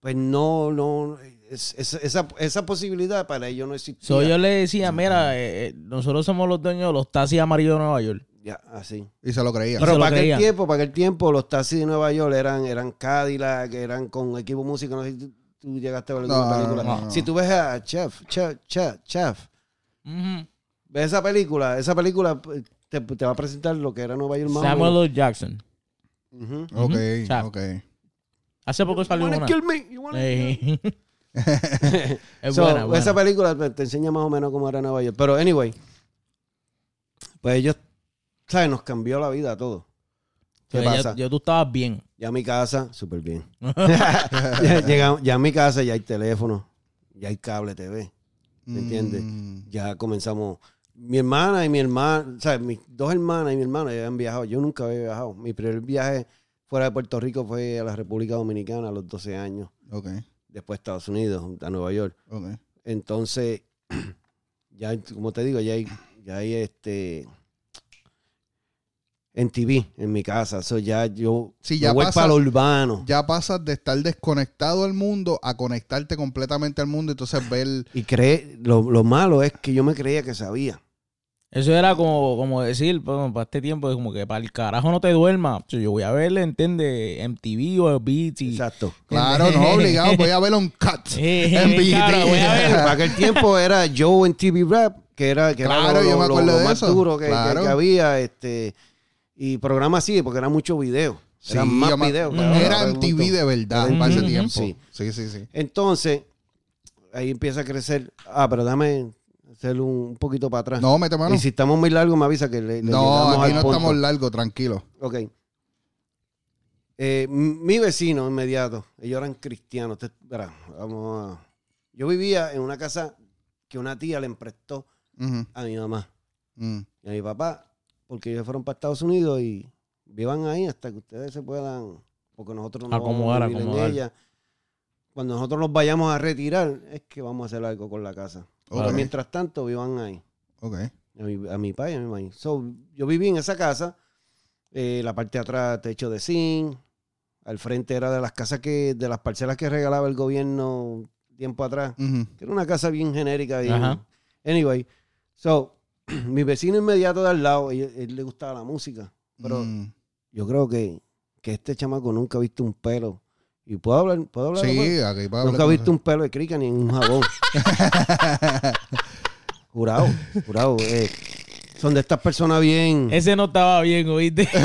Pues no, no, es- es- esa, esa posibilidad para ellos no existía. So, yo le decía, mira, eh, eh, nosotros somos los dueños de los taxis amarillos de Nueva York. Ya, así. Y se lo creía. se Pero para aquel creían. tiempo, para aquel tiempo, los taxis de Nueva York eran, eran Cadillac, eran con equipo música. No sé si tú, llegaste a ver No, alguna película. no, no, no. Si tú ves a Chef, Chef, Chef, Chef, ves esa película, esa película pues, te, te va a presentar lo que era Nueva York Samuel. L. Jackson. Ok. Chap. ok. Hace poco salió una. kill me, you wanna- Eh, [laughs] [laughs] es So, buena, buena. Esa película te enseña más o menos cómo era Nueva York. Pero, anyway, pues ellos, ¿sabes? Nos cambió la vida a todos. ¿Qué Pero ya- pasa? ya tú estabas bien. Ya a mi casa, súper bien. [laughs] [laughs] ya, llegamos- ya a mi casa ya hay teléfono, ya hay cable TV. ¿Me entiendes? Mm. Ya comenzamos. Mi hermana y mi hermana, o sea, mis dos hermanas y mi hermano ya han viajado. Yo nunca había viajado. Mi primer viaje fuera de Puerto Rico fue a la República Dominicana a los 12 años. Ok, Después a Estados Unidos, a Nueva York. ok. Entonces, [clears throat] ya, como te digo, ya hay, ya hay este en TV en mi casa. So ya yo, Sí, ya voy pasa- para lo urbano. Ya pasas de estar desconectado al mundo a conectarte completamente al mundo. Entonces ver. Y cree, lo, lo malo es que yo me creía que sabía. Eso era como, como decir, bueno, para este tiempo, es como que para el carajo no te duermas. Yo voy a verle, entiende, MTV o Beats y... Exacto. [laughs] Claro, no obligado. Voy a ver un cut. [laughs] En [laughs] BT. claro, voy a ver. Para aquel tiempo era Joe en TV Rap, que era, que era Claro, lo, yo me acuerdo lo de más eso. duro que, que- Claro. que había. Este, y programas así, porque era mucho video. Sí, Eran más videos. Era MTV de verdad para ese tiempo. Sí. Sí, sí, sí. Entonces, ahí empieza a crecer. Ah, pero dame hacerlo un, poquito para atrás. No, mete mano. Y si estamos muy largos, me avisa que le, le No, aquí al no punto. estamos largos, tranquilo. Ok. Eh, mi vecino inmediato, ellos eran cristianos. Te- verá, vamos a- Yo vivía en una casa que una tía le emprestó a mi mamá mm. y a mi papá, porque ellos fueron para Estados Unidos y vivan ahí hasta que ustedes se puedan, porque nosotros no Acomodar, vamos a vivir acomodar. en ella. Cuando nosotros nos vayamos a retirar, es que vamos a hacer algo con la casa. Pero Ok. mientras tanto, vivan ahí. Ok. A mi, a mi padre y a mi mamá. So, yo viví en esa casa, eh, la parte de atrás, techo de zinc, al frente era de las casas que, de las parcelas que regalaba el gobierno tiempo atrás, Ujú. que era una casa bien genérica. bien- Ajá. Anyway, so, [clears throat] mi vecino inmediato de al lado, él, él le gustaba la música, pero Mm. yo creo que, que este chamaco nunca ha visto un pelo. Y puedo hablar, puedo hablar. Sí, aquí para Nunca ha visto un pelo de crica ni en un jabón. [laughs] jurado, jurado. eh, son de estas personas bien. Ese no estaba bien, ¿oíste? [laughs]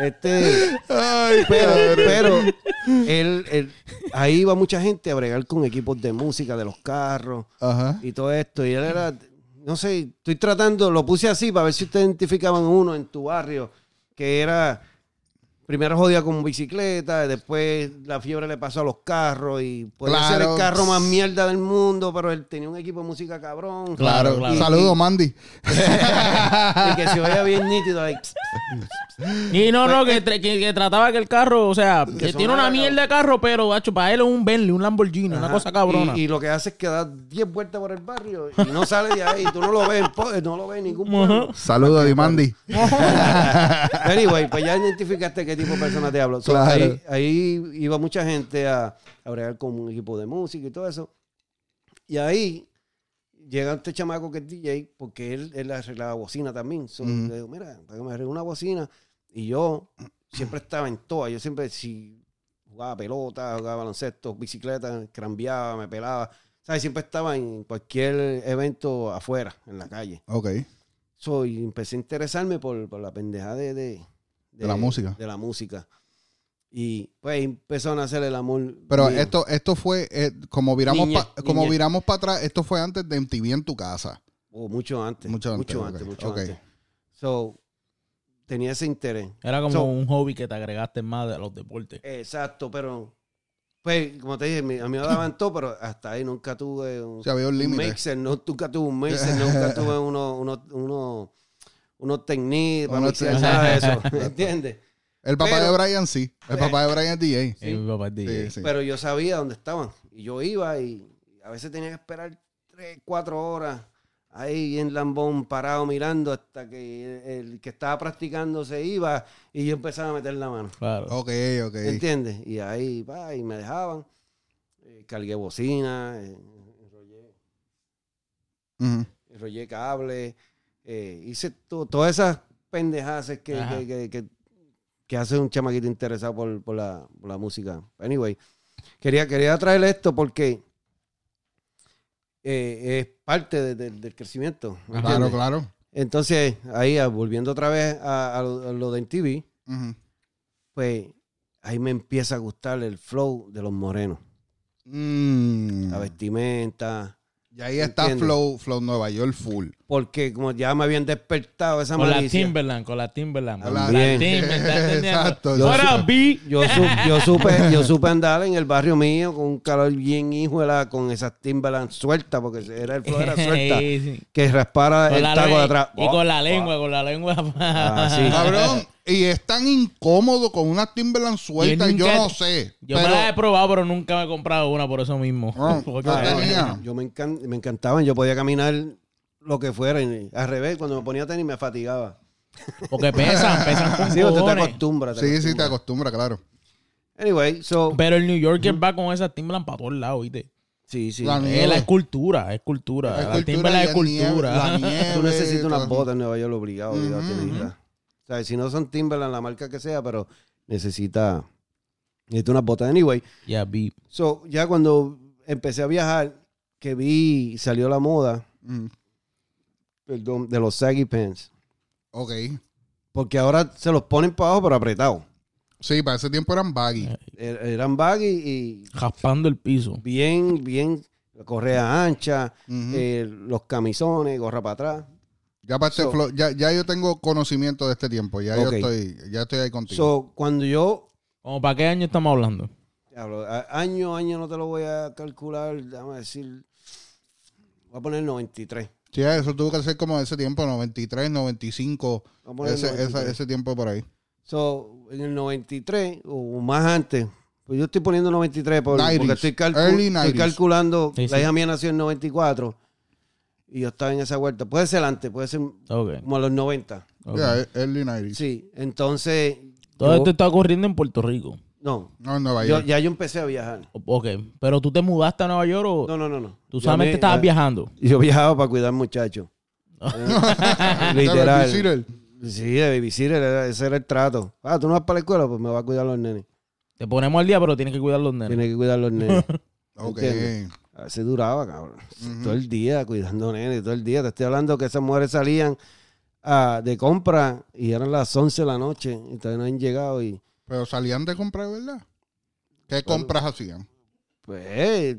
Este, Ay, pero, él, él- ahí iba mucha gente a bregar con equipos de música de los carros Ajá. y todo esto. Y él era, no sé, estoy tratando, lo puse así para ver si ustedes identificaban uno en tu barrio que era. Primero jodía con bicicleta, después la fiebre le pasó a los carros y podía ser el carro más mierda del mundo, pero él tenía un equipo de música cabrón. Claro, Claro, claro. Saludos, Mandy. [laughs] Y que se oía bien nítido. like, Y no, no, que, tra- que- que trataba que el carro, o sea, que, tiene una mierda de carro, pero, para él es un Bentley, un Lamborghini, una cosa cabrona. Y, y lo que hace es que da 10 vueltas por el barrio y no sale de ahí. Tú no lo ves, no lo ves en ningún pueblo. Saludos, Di Mandy. [laughs] Anyway, pues ya identificaste qué tipo de persona te hablo. So, Claro. ahí, ahí iba mucha gente a, a bregar con un equipo de música y todo eso. Y ahí llega este chamaco que es DJ, porque él, él arreglaba bocina también. So, Ujú. le digo, mira, para que me arregle una bocina. Y yo siempre estaba en toa. Yo siempre, si jugaba pelota, jugaba baloncesto, bicicleta, cambiaba, me pelaba. ¿Sabes? Siempre estaba en cualquier evento afuera, en la calle. Ok. So, y empecé a interesarme por, por la pendejada de, de, De la música. De la música. Y pues empezó a nacer el amor. Pero mío. esto, esto fue, eh, como viramos pa- como viramos para atrás, esto fue antes de MTV en tu casa. Oh, mucho antes. Mucho antes, Mucho antes, mucho ok. antes. So, tenía ese interés. Era como So- un hobby que te agregaste más de los deportes. Exacto, pero pues, como te dije, mi- a mí me daban todo, pero hasta ahí nunca tuve un, O sea, había un un límite. mixer, no, nunca tuve un mixer, [laughs] nunca tuve unos unos unos unos techniques para mixear, de eso, [laughs] ¿entiendes? El papá Pero- de Brian sí. El papá de Brian es DJ. Eh, mi papá es DJ. Sí, sí. Pero yo sabía dónde estaban. Y yo iba y a veces tenía que esperar tres, cuatro horas ahí en Lambón parado mirando hasta que el, que estaba practicando se iba y yo empezaba a meter la mano. Claro. Ok, ok. ¿Entiendes? Y ahí va, y me dejaban. Eh, cargué bocina, eh, enrollé cable, eh, hice to- todas esas pendejadas que, que, que, que- que hace un chamaquito interesado por, por la, por la música. Anyway, quería, quería traer esto porque eh, es parte de- de- del crecimiento. ¿me Claro, entiendes? claro. Entonces, ahí, ah, volviendo otra vez a, a lo, a lo de TV, Ujú. pues ahí me empieza a gustar el flow de los morenos. Mm. La vestimenta. Y ahí está. Flow, Flow Nueva York full. Porque como ya me habían despertado esa Con la malicia. Timberland, con la Timberland. Con la- Con la También. Timberland. [laughs] Exacto. Yo up, B? Yo, su- [laughs] yo supe, yo supe andar en el barrio mío con un calor bien hijo con esas Timberland sueltas, porque era el flow era [laughs] suelta, Sí, sí. que raspara Con el la taco de lengua- atrás. Y con la lengua, con la lengua. Ah, sí. Cabrón. Y es tan incómodo con una Timberland suelta. Yo, nunca- no sé. Yo pero- me la he probado, pero nunca me he comprado una por eso mismo. [laughs] Porque- yo tenía. Yo me, encan- me encantaban, yo podía caminar lo que fuera. y al revés, cuando me ponía tenis me fatigaba. Porque pesan, [laughs] pesan con Sí, usted te acostumbras. te Sí, sí, te acostumbras. claro. Anyway, so. Pero el New Yorker va con esas Timberland para todos lados, ¿viste? Sí, sí. La Es la escultura, es cultura. Es La cultura Timberland y es nieve, cultura. la [laughs] nieve, Tú necesitas unas botas en Nueva York obligado, ujú. ir. O sea, si no son Timberland, la marca que sea, pero necesita, necesita unas botas. Anyway, Ya vi. so, ya cuando empecé a viajar, que vi, salió la moda, Mm. perdón, de los saggy pants. Ok. Porque ahora se los ponen para abajo, pero apretados. Sí, para ese tiempo eran baggy. Eh. Er- Eran baggy y Raspando el piso. bien, bien, correa ancha, eh, los camisones, gorra para atrás. Ya para este so- flow, ya, ya yo tengo conocimiento de este tiempo. Ya Ok. yo estoy, ya estoy ahí contigo. So, cuando yo ¿Cómo para qué año estamos hablando? Diablo, a- año, año no te lo voy a calcular, déjame decir. Voy a poner 93. sí, eso tuvo que ser como ese tiempo, 93, 95, Voy a poner ese, 93. ese, ese tiempo por ahí. So, en el 93 o más antes, pues yo estoy poniendo 93 por- 90s, porque estoy, calcu- estoy 90s. calculando. Sí, la sí. hija mía nació en 94 y yo estaba en esa vuelta. Puede ser antes, puede ser como a los 90. ok. Ya, early 90s. Sí, entonces. Todo yo- esto está ocurriendo en Puerto Rico. No, No, en Nueva yo- York. ya yo empecé a viajar. Ok. Pero tú te mudaste a Nueva York o No, no, no. no. tú Yo solamente me- estabas eh, viajando. Yo viajaba para cuidar muchachos. [laughs] Literal. Babysitter. Sí, de babysitter, ese era el trato. Ah, tú no vas para la escuela, pues me va a cuidar los nenes. Te ponemos al día, pero tienes que cuidar los nenes. Tiene que cuidar los nenes. [laughs] Ok. ¿Entiendes? A veces duraba, cabrón. Todo el día cuidando nenes, todo el día. Te estoy hablando que esas mujeres salían ah, de compra y eran las 11 de la noche y todavía no han llegado y Pero salían de comprar, ¿verdad? ¿Qué compras hacían? pues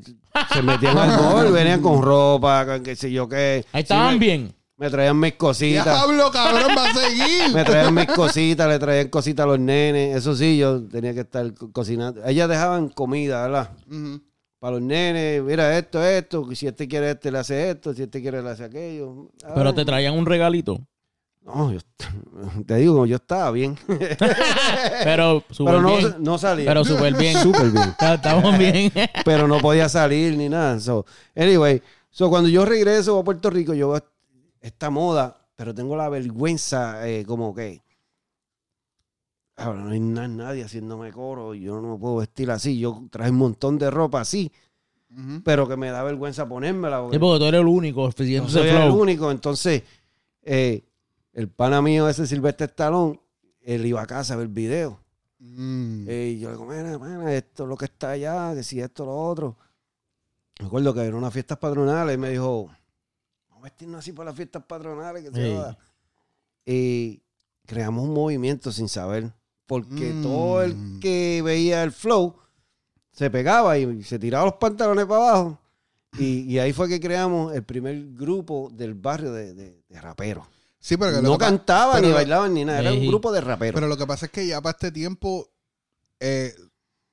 se metían al mall, [laughs] venían con ropa, con qué sé yo qué. Ahí estaban Sí, me, bien. me traían mis cositas. Diablo, cabrón, va a seguir. [laughs] Me traían mis cositas, le traían cositas a los nenes. Eso sí, yo tenía que estar co- cocinando. Ellas dejaban comida, ¿verdad? Ujú. Para los nenes, mira esto, esto. Si este quiere este, le hace esto. Si este quiere, le hace aquello. Ah, Pero te traían un regalito. No, yo, te digo, yo estaba bien. [laughs] Pero [laughs] Pero no, bien. no salía. Pero súper bien. Súper [laughs] bien. Está- Estamos bien. Pero no podía salir ni nada. So, anyway, so cuando yo regreso a Puerto Rico, yo veo esta moda, pero tengo la vergüenza eh, como que... Ahora no hay na- nadie haciéndome coro, yo no me puedo vestir así. Yo traje un montón de ropa así, pero que me da vergüenza ponérmela. porque Sí, porque tú eres el único no siguiendo soy ese el flow. único. Entonces, eh, el pana mío, ese Silvestre Estalón, él iba a casa a ver video. Mm. Y yo le digo, mira, mira, esto es lo que está allá, que si esto, lo otro. Me acuerdo que era unas fiestas patronales y me dijo, vamos a vestirnos así para las fiestas patronales, que se Sí. joda". Y creamos un movimiento sin saber, porque Mm. todo el que veía el flow se pegaba y se tiraba los pantalones para abajo. Y, y ahí fue que creamos el primer grupo del barrio de, de- de raperos. Sí, pero No cantaban pero ni lo- bailaban ni nada, era un grupo de raperos. Pero lo que pasa es que ya para este tiempo, eh,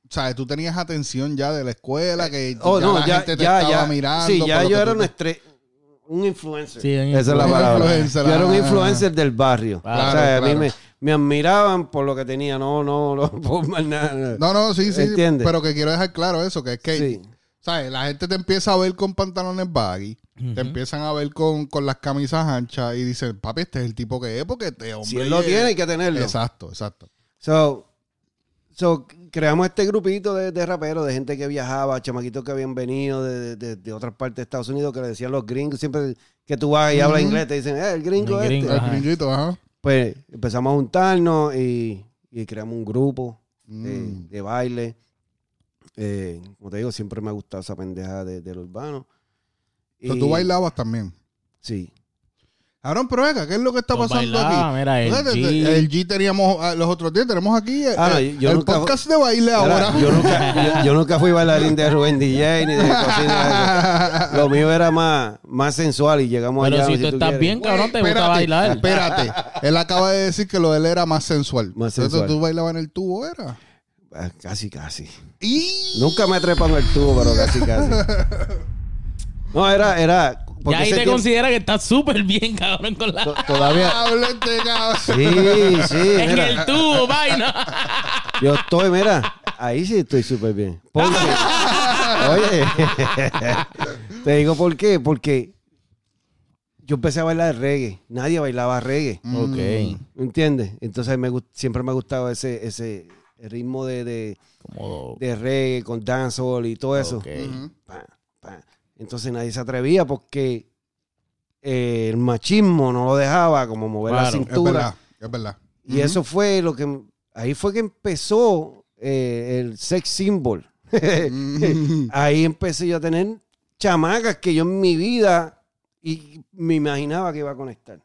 ¿sabes? Tú tenías atención ya de la escuela, que Oh, ya no, la ya, gente te ya, estaba ya. mirando. Sí, ya yo era tú un, te- estre- un influencer. Sí, un Esa es la palabra. Yo era un influencer del barrio. Claro, o sea, a mí me, me admiraban por lo que tenía. No, no, no, [laughs] por más nada. No, no, sí, sí. ¿Entiendes? Pero que quiero dejar claro eso, que es que, Sí. ¿sabes? La gente te empieza a ver con pantalones baggy, te empiezan a ver con, con las camisas anchas y dicen, papi, este es el tipo que es porque este hombre... Si él lo tiene, hay que tenerlo. Exacto, exacto. So, so, creamos este grupito de, de raperos, de gente que viajaba, chamaquitos que habían venido de, de- de otras partes de Estados Unidos, que le decían los gringos, siempre que tú vas y hablas inglés, te dicen, eh, el gringo El este. El gringuito, ajá. Pues empezamos a juntarnos y, y creamos un grupo de, Mm. de baile. Eh, como te digo, siempre me ha gustado esa pendeja de, del urbano. Pero Y- tú bailabas también. Sí. Aaron, pero venga, ¿qué es lo que está Pues pasando bailaba, aquí? mira, el G. el G teníamos ah, los otros días, tenemos aquí eh, Ah, no, eh, yo el nunca- podcast de baile Mira, ahora. yo, nunca, yo, yo nunca fui bailarín de Rubén DJ ni de [laughs] cocina. Lo mío era más, más sensual y llegamos Pero allá. si si tú estás quieres. bien, cabrón, te gusta Espérate, bailar. Espérate, él acaba de decir que lo de él era más sensual. Más Entonces, sensual. tú bailabas en el tubo, ¿era? Ah, Casi, casi. Y... Nunca me trepan el tubo, pero casi, casi. [laughs] No, era, era. Porque Ya ahí te tiempo- considera que estás súper bien, cabrón, con la... to- todavía. [laughs] Sí, sí. [laughs] en mira. el tubo, vaina. [laughs] Yo estoy, mira, ahí sí estoy súper bien. Porque, oye, te digo por qué, porque yo empecé a bailar reggae, nadie bailaba reggae, ok. ¿entiendes? Entonces me, gust- siempre me ha gustado ese, ese ritmo de, de, Como... de reggae con dancehall y todo eso. Ok. Ujú. Pa, pa. Entonces nadie se atrevía porque eh, el machismo no lo dejaba como mover la Claro, es cintura. verdad, es verdad. Y eso fue lo que. Ahí fue que empezó eh, el sex symbol. Mm. [laughs] ahí empecé yo a tener chamacas que yo en mi vida y me imaginaba que iba a conectar.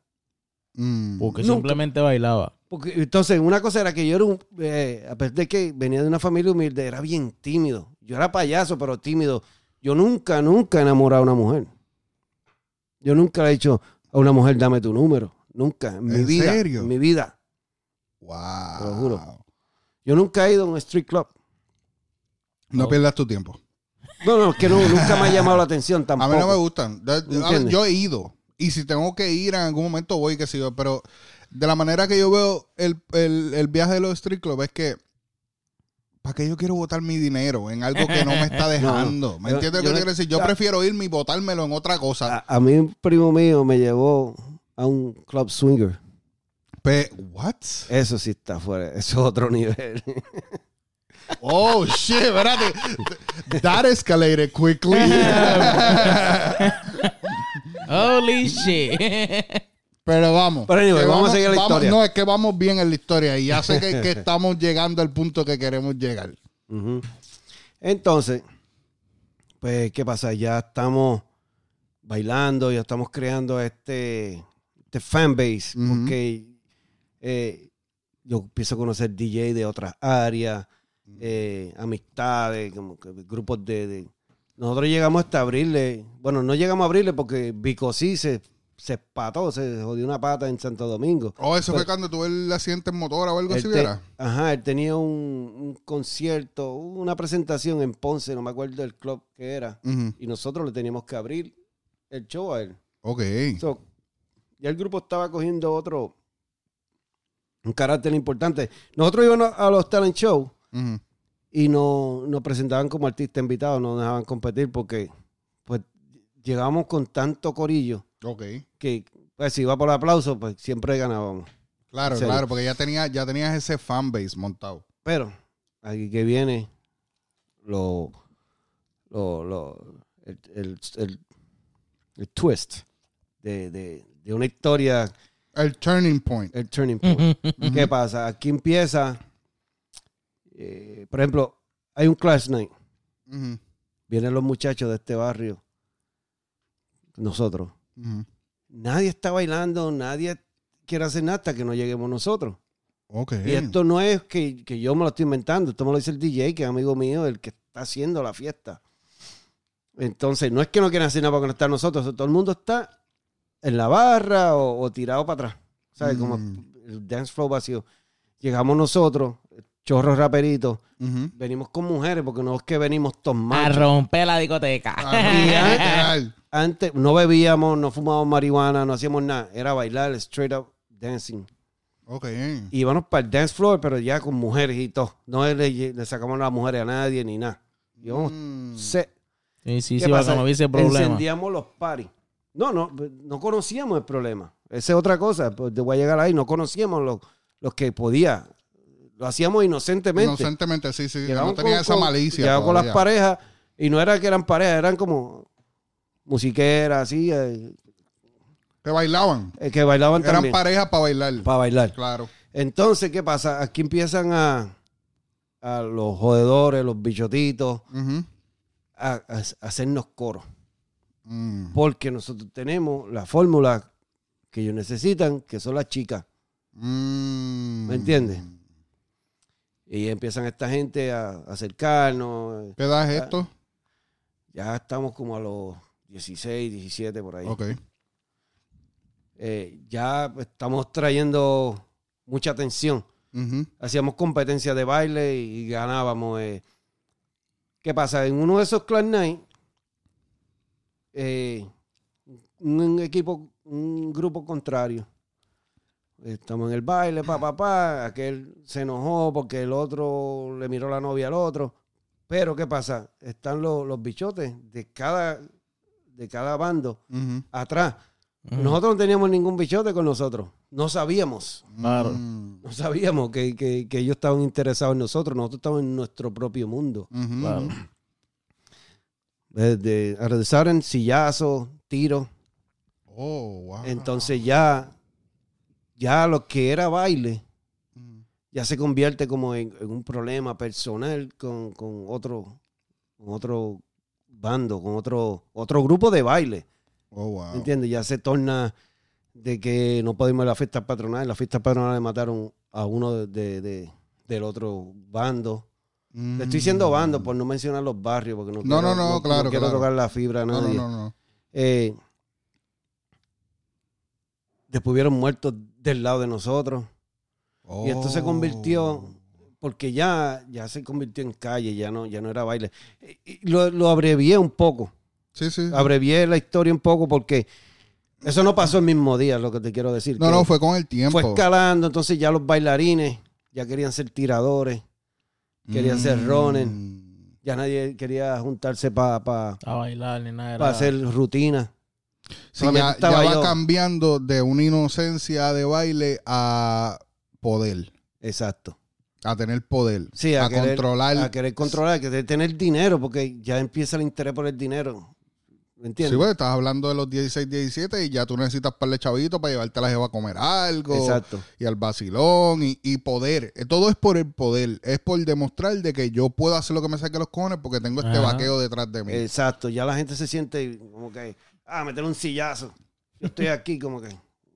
Mm. Porque Nunca. simplemente bailaba. Porque entonces, una cosa era que yo era un. eh, a pesar de que venía de una familia humilde, era bien tímido. Yo era payaso, pero tímido. Yo nunca, nunca he enamorado a una mujer. Yo nunca le he dicho a una mujer, dame tu número. Nunca, en mi ¿En vida. serio? En mi vida. Wow. Te lo juro. Yo nunca he ido a un street club. No No. pierdas tu tiempo. No, no, es que no, nunca me ha llamado la atención [laughs] A tampoco. mí no me gustan. A yo he ido. Y si tengo que ir en algún momento voy, que sé yo. Pero de la manera que yo veo el, el- el viaje de los street clubs es que ¿para qué yo quiero botar mi dinero en algo que no me está [laughs] dejando? ¿Me entiendes lo que quiero decir? Yo prefiero irme y botármelo en otra cosa. A, a mí un primo mío me llevó a un club swinger. Pe- ¿What? Eso sí está fuera. Eso es otro nivel. [laughs] Oh, shit, espérate. That escalated quickly. [laughs] Holy shit. Pero vamos. Pero anyway, que vamos a seguir la historia. No, es que vamos bien en la historia y ya sé que, que [laughs] estamos llegando al punto que queremos llegar. Entonces, pues, ¿qué pasa? Ya estamos bailando, ya estamos creando este, este fanbase, Ujú. porque eh, yo empiezo a conocer DJ de otras áreas, eh, amistades, como que grupos de, de- Nosotros llegamos hasta abrirle, bueno, no llegamos a abrirle porque Vico sí se, se espató, se jodió una pata en Santo Domingo. Oh, eso fue cuando tuve el accidente en motora o algo así, te- ¿verdad? ajá, él tenía un, un concierto, una presentación en Ponce, no me acuerdo del club que era, y nosotros le teníamos que abrir el show a él. Ok. So, ya el grupo estaba cogiendo otro, un carácter importante. Nosotros íbamos a los talent show y no, nos presentaban como artista invitado, no nos dejaban competir porque pues llegábamos con tanto corillo Ok. que pues si iba por aplauso, pues siempre ganábamos. Claro, claro, porque ya, tenía, ya tenías ese fanbase montado. Pero aquí que viene lo, lo, lo- el, el- el- el twist de, de- de una historia, El turning point. el turning point. ¿Qué pasa? Aquí empieza Eh, por ejemplo, hay un class night. Vienen los muchachos de este barrio. Nosotros. Nadie está bailando, nadie quiere hacer nada hasta que no lleguemos nosotros. Y esto no es que, que yo me lo estoy inventando, esto me lo dice el DJ, que es amigo mío, el que está haciendo la fiesta. Entonces, no es que no quieran hacer nada para conectar nosotros, todo el mundo está en la barra o, o tirado para atrás. ¿Sabes? Como Mm. el dance flow vacío. Llegamos nosotros, chorros raperitos, venimos con mujeres, porque no es que venimos todos A romper la discoteca. Literal. [laughs] Antes no bebíamos, no fumábamos marihuana, no hacíamos nada. Era bailar straight up dancing. Ok. Y íbamos para el dance floor, pero ya con mujeres y todo. No le, le sacamos las mujeres a nadie ni nada. Íbamos Mm. se- Sí, sí, ¿Qué sí, pasa? hubiese problema. Encendíamos los paris. No, no, no conocíamos el problema. Esa es otra cosa. Pues te voy a llegar ahí. No conocíamos los, los que podía. Lo hacíamos inocentemente. Inocentemente, sí, sí. Llegamos no tenía con- esa malicia. llegamos con las parejas. Y no era que eran parejas, eran como musiqueras, así, eh, Que bailaban. eh, que bailaban Eran también. parejas para bailar. Para bailar. Claro. Entonces, ¿qué pasa? Aquí empiezan a, a los jodedores, los bichotitos, Ujú. a, a- a hacernos coro. Mm. Porque nosotros tenemos la fórmula que ellos necesitan, que son las chicas. Mm. ¿Me entiendes? Y empiezan esta gente a, acercarnos. ¿Qué edad es esto? Ya estamos como a los 16, 17 por ahí. Ok. Eh, ya estamos trayendo mucha atención. Hacíamos competencias de baile y, ganábamos. eh. ¿Qué pasa? En uno de esos Clan Night, eh, un equipo, un grupo contrario. Estamos en el baile, pa, pa, pa. Aquel se enojó porque el otro le miró la novia al otro. Pero, ¿qué pasa? Están los, los bichotes de cada, de cada bando atrás. Nosotros no teníamos ningún bichote con nosotros. No sabíamos. Claro. No sabíamos que, que- que ellos estaban interesados en nosotros. Nosotros estábamos en nuestro propio mundo. Ujú. Claro. Desde realizar en sillazo, tiro. Oh, wow. Entonces ya, ya lo que era baile, Mm. ya se convierte como en, en un problema personal con, con otro, con otro bando, con otro, otro grupo de baile. Oh, wow. ¿Entiendes? Ya se torna de que no podemos ir a las fiestas patronales. Las fiestas patronales mataron a uno de, de- de- del otro bando. Le estoy diciendo bando por no mencionar los barrios, porque no, Mm. No, quiero, no, no, claro, quiero claro. tocar la fibra a No, nadie. no, no, no. Eh, después hubieron muertos del lado de nosotros. Y esto se convirtió, Oh. porque ya, ya se convirtió en calle, ya no, ya no era baile. Y- lo, lo abrevié un poco. Sí, sí. Abrevié la historia un poco porque eso no pasó el mismo día, lo que te quiero decir. No, no, fue con el tiempo. fue escalando, entonces ya los bailarines ya querían ser tiradores, querían ser Mm. runners. ya nadie quería juntarse para A bailar ni nada. era- hacer rutina. Sí, ya, va yo. cambiando de una inocencia de baile a poder, Exacto. a tener poder, Sí, a, a, querer, controlar. a querer controlar, a querer tener dinero, porque ya empieza el interés por el dinero. ¿Me Sí, entiendes? pues estás hablando de los 16, 17 y ya tú necesitas par de chavitos para llevarte a la jeva a comer algo. Exacto. Y al vacilón y, y poder. Eh, Todo es por el poder. Es por demostrar de que yo puedo hacer lo que me saque los cojones porque tengo este Ajá. vaqueo detrás de mí. Exacto. Ya la gente se siente como que, ah, meter un sillazo. Yo estoy [laughs] aquí como que,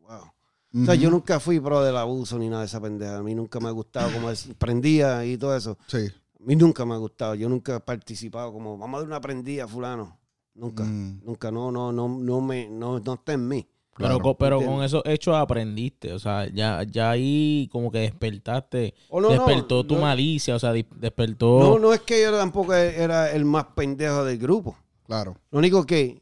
wow. O sea, yo nunca fui pro del abuso ni nada de esa pendeja. A mí nunca me ha gustado como prendía y todo eso. Sí. A mí nunca me ha gustado. Yo nunca he participado como, vamos a dar una prendida, fulano. Nunca. Mm. Nunca. No, no, no, no me, no, no está en mí. Pero, Claro. pero Entiendo. con esos hechos aprendiste. O sea, ya, ya ahí como que despertaste. O no, no, despertó tu no- malicia. O sea, despertó. No, no es que yo tampoco era el más pendejo del grupo. Claro. Lo único que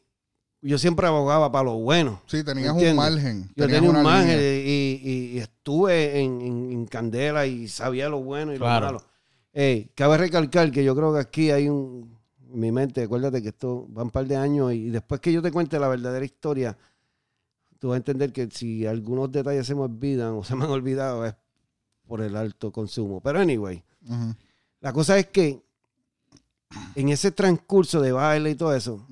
yo siempre abogaba para lo bueno. Sí, tenías un margen. Yo tenías tenía un margen y, y- y estuve en, en- en candela y sabía lo bueno y Claro. lo malo. Eh, cabe recalcar que yo creo que aquí hay un... En mi mente, acuérdate que esto va un par de años y después que yo te cuente la verdadera historia, tú vas a entender que si algunos detalles se me olvidan o se me han olvidado es por el alto consumo. Pero anyway, Ujú, la cosa es que en ese transcurso de baile y todo eso.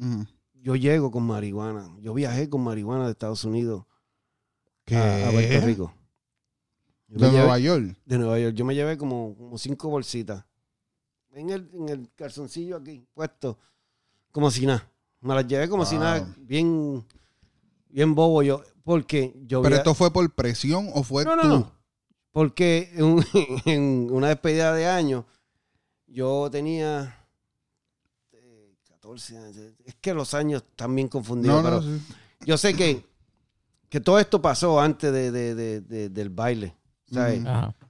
Yo llego con marihuana. Yo viajé con marihuana de Estados Unidos ¿Qué? a, a Puerto Rico. Yo De llevé- Nueva York. de Nueva York. Yo me llevé como, como cinco bolsitas. en el, en el calzoncillo aquí, puesto, como si nada. Me las llevé como si Wow. nada, bien, bien bobo yo, porque yo ¿Pero esto fue por presión o fue no, no, tú? no. Porque en, un- [laughs] en una despedida de año, yo tenía 14 años. Es que los años están bien confundidos. No, no, pero sí. yo sé que, que todo esto pasó antes de, de- de- de- del baile.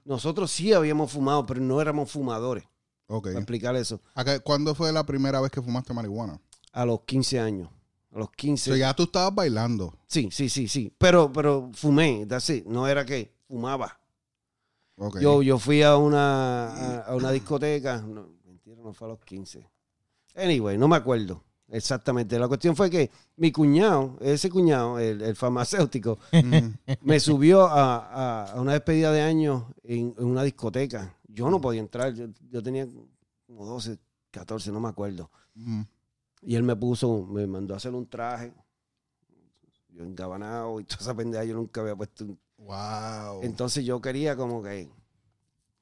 Nosotros sí habíamos fumado, pero no éramos fumadores. Ok. Para explicar eso. ¿A qué- ¿Cuándo fue la primera vez que fumaste marihuana? A los 15 años. A los 15. O sea, ya tú estabas bailando. Sí, sí, sí, sí. Pero, pero fumé, it. No era que fumaba. Yo, yo fui a una, a, a una discoteca. No, mentira, no fue a los 15. Anyway, no me acuerdo exactamente. La cuestión fue que mi cuñado, ese cuñado, el, el farmacéutico, me subió a, a- a una despedida de años en, en una discoteca. Yo no podía entrar. Yo, yo tenía como 12, 14, no me acuerdo. Y él me puso, me mandó a hacer un traje. Yo engabanado y toda esa pendeja. Yo nunca había puesto un Wow. entonces yo quería como que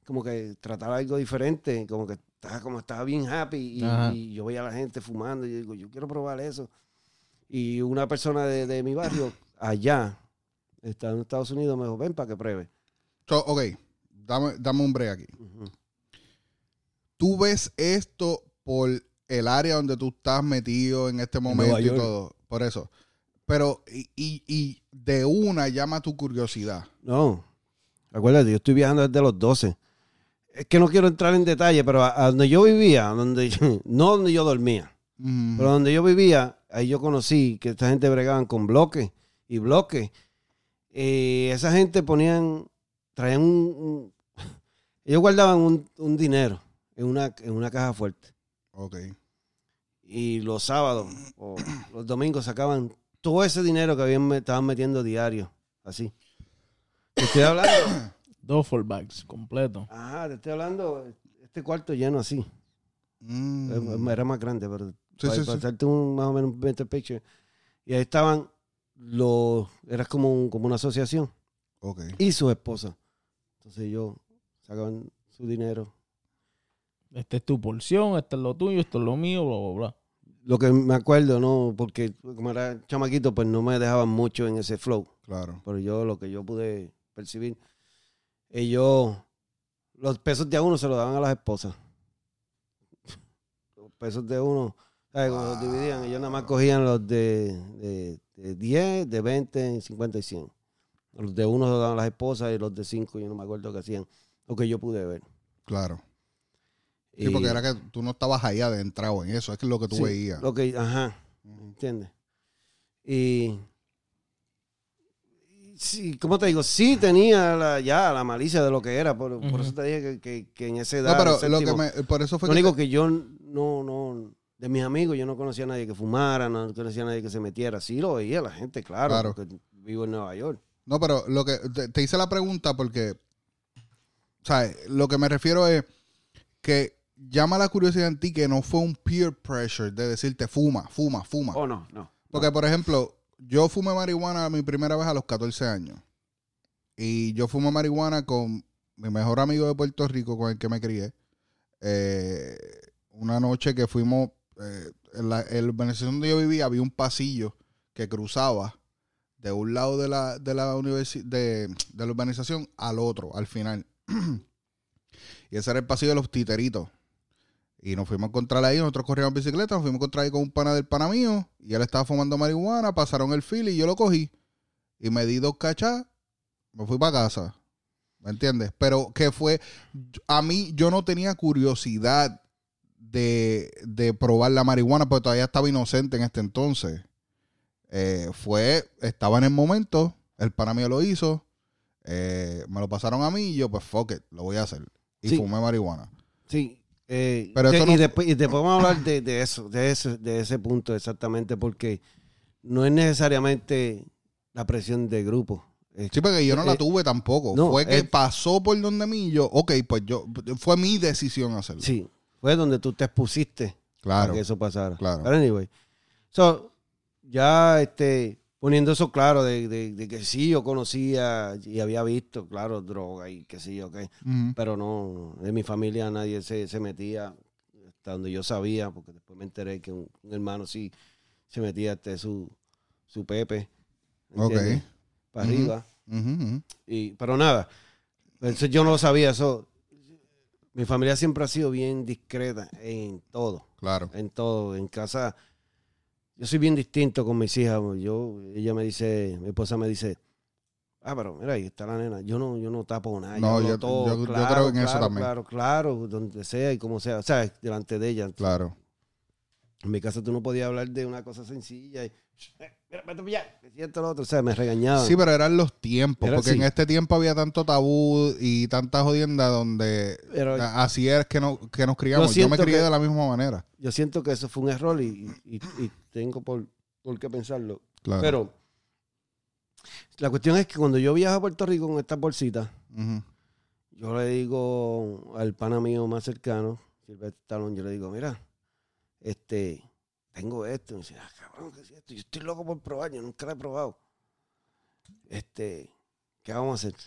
como que tratar algo diferente, como que estaba como estaba bien happy y, yo veía a la gente fumando y yo digo, yo quiero probar eso. Y una persona de, de mi barrio [clears throat] allá, está en Estados Unidos, me dijo, ven para que pruebe. So, ok, dame, dame un break aquí. Tú ves esto por el área donde tú estás metido en este momento y todo. Por eso. Pero, y, y- y de una llama tu curiosidad. No, acuérdate, yo estoy viajando desde los 12. Es que no quiero entrar en detalle, pero a, a donde yo vivía, donde yo- [laughs] no donde yo dormía. Pero donde yo vivía, ahí yo conocí que esta gente bregaban con bloques y bloques. Eh, esa gente ponían, traían un, un- [laughs] ellos guardaban un, un dinero en una, en una caja fuerte. Ok. Y los sábados o los domingos sacaban todo ese dinero que habían, estaban metiendo diario. Así. Estoy hablando. [coughs] Dos full bags, completo. Ajá, te estoy hablando. Este cuarto lleno así. Mm. Era más grande, pero Sí, para, sí, para sí. hacerte un más o menos un mental picture. Y ahí estaban los, era como, un- como una asociación Ok. y su esposa. Entonces yo sacaban su dinero. Esta es tu porción, este es lo tuyo, esto es lo mío, bla, bla, bla. Lo que me acuerdo, no, porque como era chamaquito, pues no me dejaban mucho en ese flow. Claro. Pero yo, lo que yo pude percibir, ellos, los pesos de a uno se los daban a las esposas. Los pesos de uno, ¿sabes? Cuando los dividían, ellos nada más cogían los de, de, de 10, de 20, 50 y 100. Los de uno se los daban a las esposas y los de 5, yo no me acuerdo qué hacían. Lo que yo pude ver. Claro. Sí, Y- porque era que tú no estabas ahí adentrado en eso. Es que lo que tú Sí, veías. Lo que, ajá, ¿entiendes? Y sí, ¿cómo te digo? Sí tenía la, ya la malicia de lo que era, por, eso te dije que, que- que en esa edad, No, pero el lo que séptimo, me, por eso fue lo que único te- que yo no, no, de mis amigos, yo no conocía a nadie que fumara, no conocía a nadie que se metiera. Sí lo veía la gente, claro, Claro. porque vivo en Nueva York. No, pero lo que te, te hice la pregunta porque, ¿sabes? Lo que me refiero es que llama la curiosidad en ti que no fue un peer pressure de decirte fuma, fuma, fuma. Oh, no, no. Porque, por ejemplo, yo fumé marihuana mi primera vez a los 14 años. Y yo fumé marihuana con mi mejor amigo de Puerto Rico, con el que me crié. Eh, una noche que fuimos, eh, en la, en donde yo vivía, había un pasillo que cruzaba de un lado de la, de la, universi- de, de la urbanización al otro, al final. [clears throat] y ese era el pasillo de los titeritos. Y nos fuimos a encontrar ahí, nosotros corríamos bicicleta, nos fuimos a encontrar ahí con un pana del pana mío, y él estaba fumando marihuana, pasaron el fil y yo lo cogí. Y me di dos cachas, me fui para casa. ¿Me entiendes? Pero que fue, a mí yo no tenía curiosidad de, de probar la marihuana, porque todavía estaba inocente en este entonces. Eh, fue, estaba en el momento, el pana mío lo hizo, eh, me lo pasaron a mí y yo pues fuck it, lo voy a hacer. Y Sí. fumé marihuana. Sí. Eh, Pero de- eso y, después, y después vamos a hablar de, de eso, de ese, de ese punto exactamente, porque no es necesariamente la presión de grupo. Sí, porque yo no la Eh, tuve tampoco. no, fue que pasó por donde mí y yo, ok, pues yo, fue mi decisión hacerlo. Sí, fue donde tú te expusiste Claro. para que eso pasara. claro. Pero anyway, so, ya este, poniendo eso claro de, de- de que sí, yo conocía y había visto, claro, droga y que sí, ok. Ujú. Pero no, en mi familia nadie se, se metía. hasta donde yo sabía, porque después me enteré que un, un hermano sí se metía este su, su pepe. Ok. Para arriba. Y, pero nada, eso yo no lo sabía. Eso, mi familia siempre ha sido bien discreta en todo, Claro. en todo. En casa, yo soy bien distinto con mis hijas. Yo, ella me dice, mi esposa me dice, ah, pero mira, ahí está la nena. Yo no, yo no tapo nada. No, yo- todo, yo- yo claro, creo en eso claro, también. Claro, claro, donde sea y como sea. O sea, delante de ella. Claro. En mi casa tú no podías hablar de una cosa sencilla y, "Eh, mira, esto, lo otro. O sea, me regañaban. Sí, pero eran los tiempos, Era porque así. en este tiempo había tanto tabú y tanta jodienda donde Pero- así es que, no, que nos criamos. Yo, me crié que- de la misma manera. yo siento que eso fue un error y, y- y tengo por, por qué pensarlo. Claro. Pero la cuestión es que cuando yo viajo a Puerto Rico con estas bolsitas, yo le digo al pana mío más cercano, Silvestre Stallone, yo le digo, mira, este, tengo esto. Y me dice, ah, cabrón, ¿qué es esto? Yo estoy loco por probar, yo nunca lo he probado. Este, ¿qué vamos a hacer?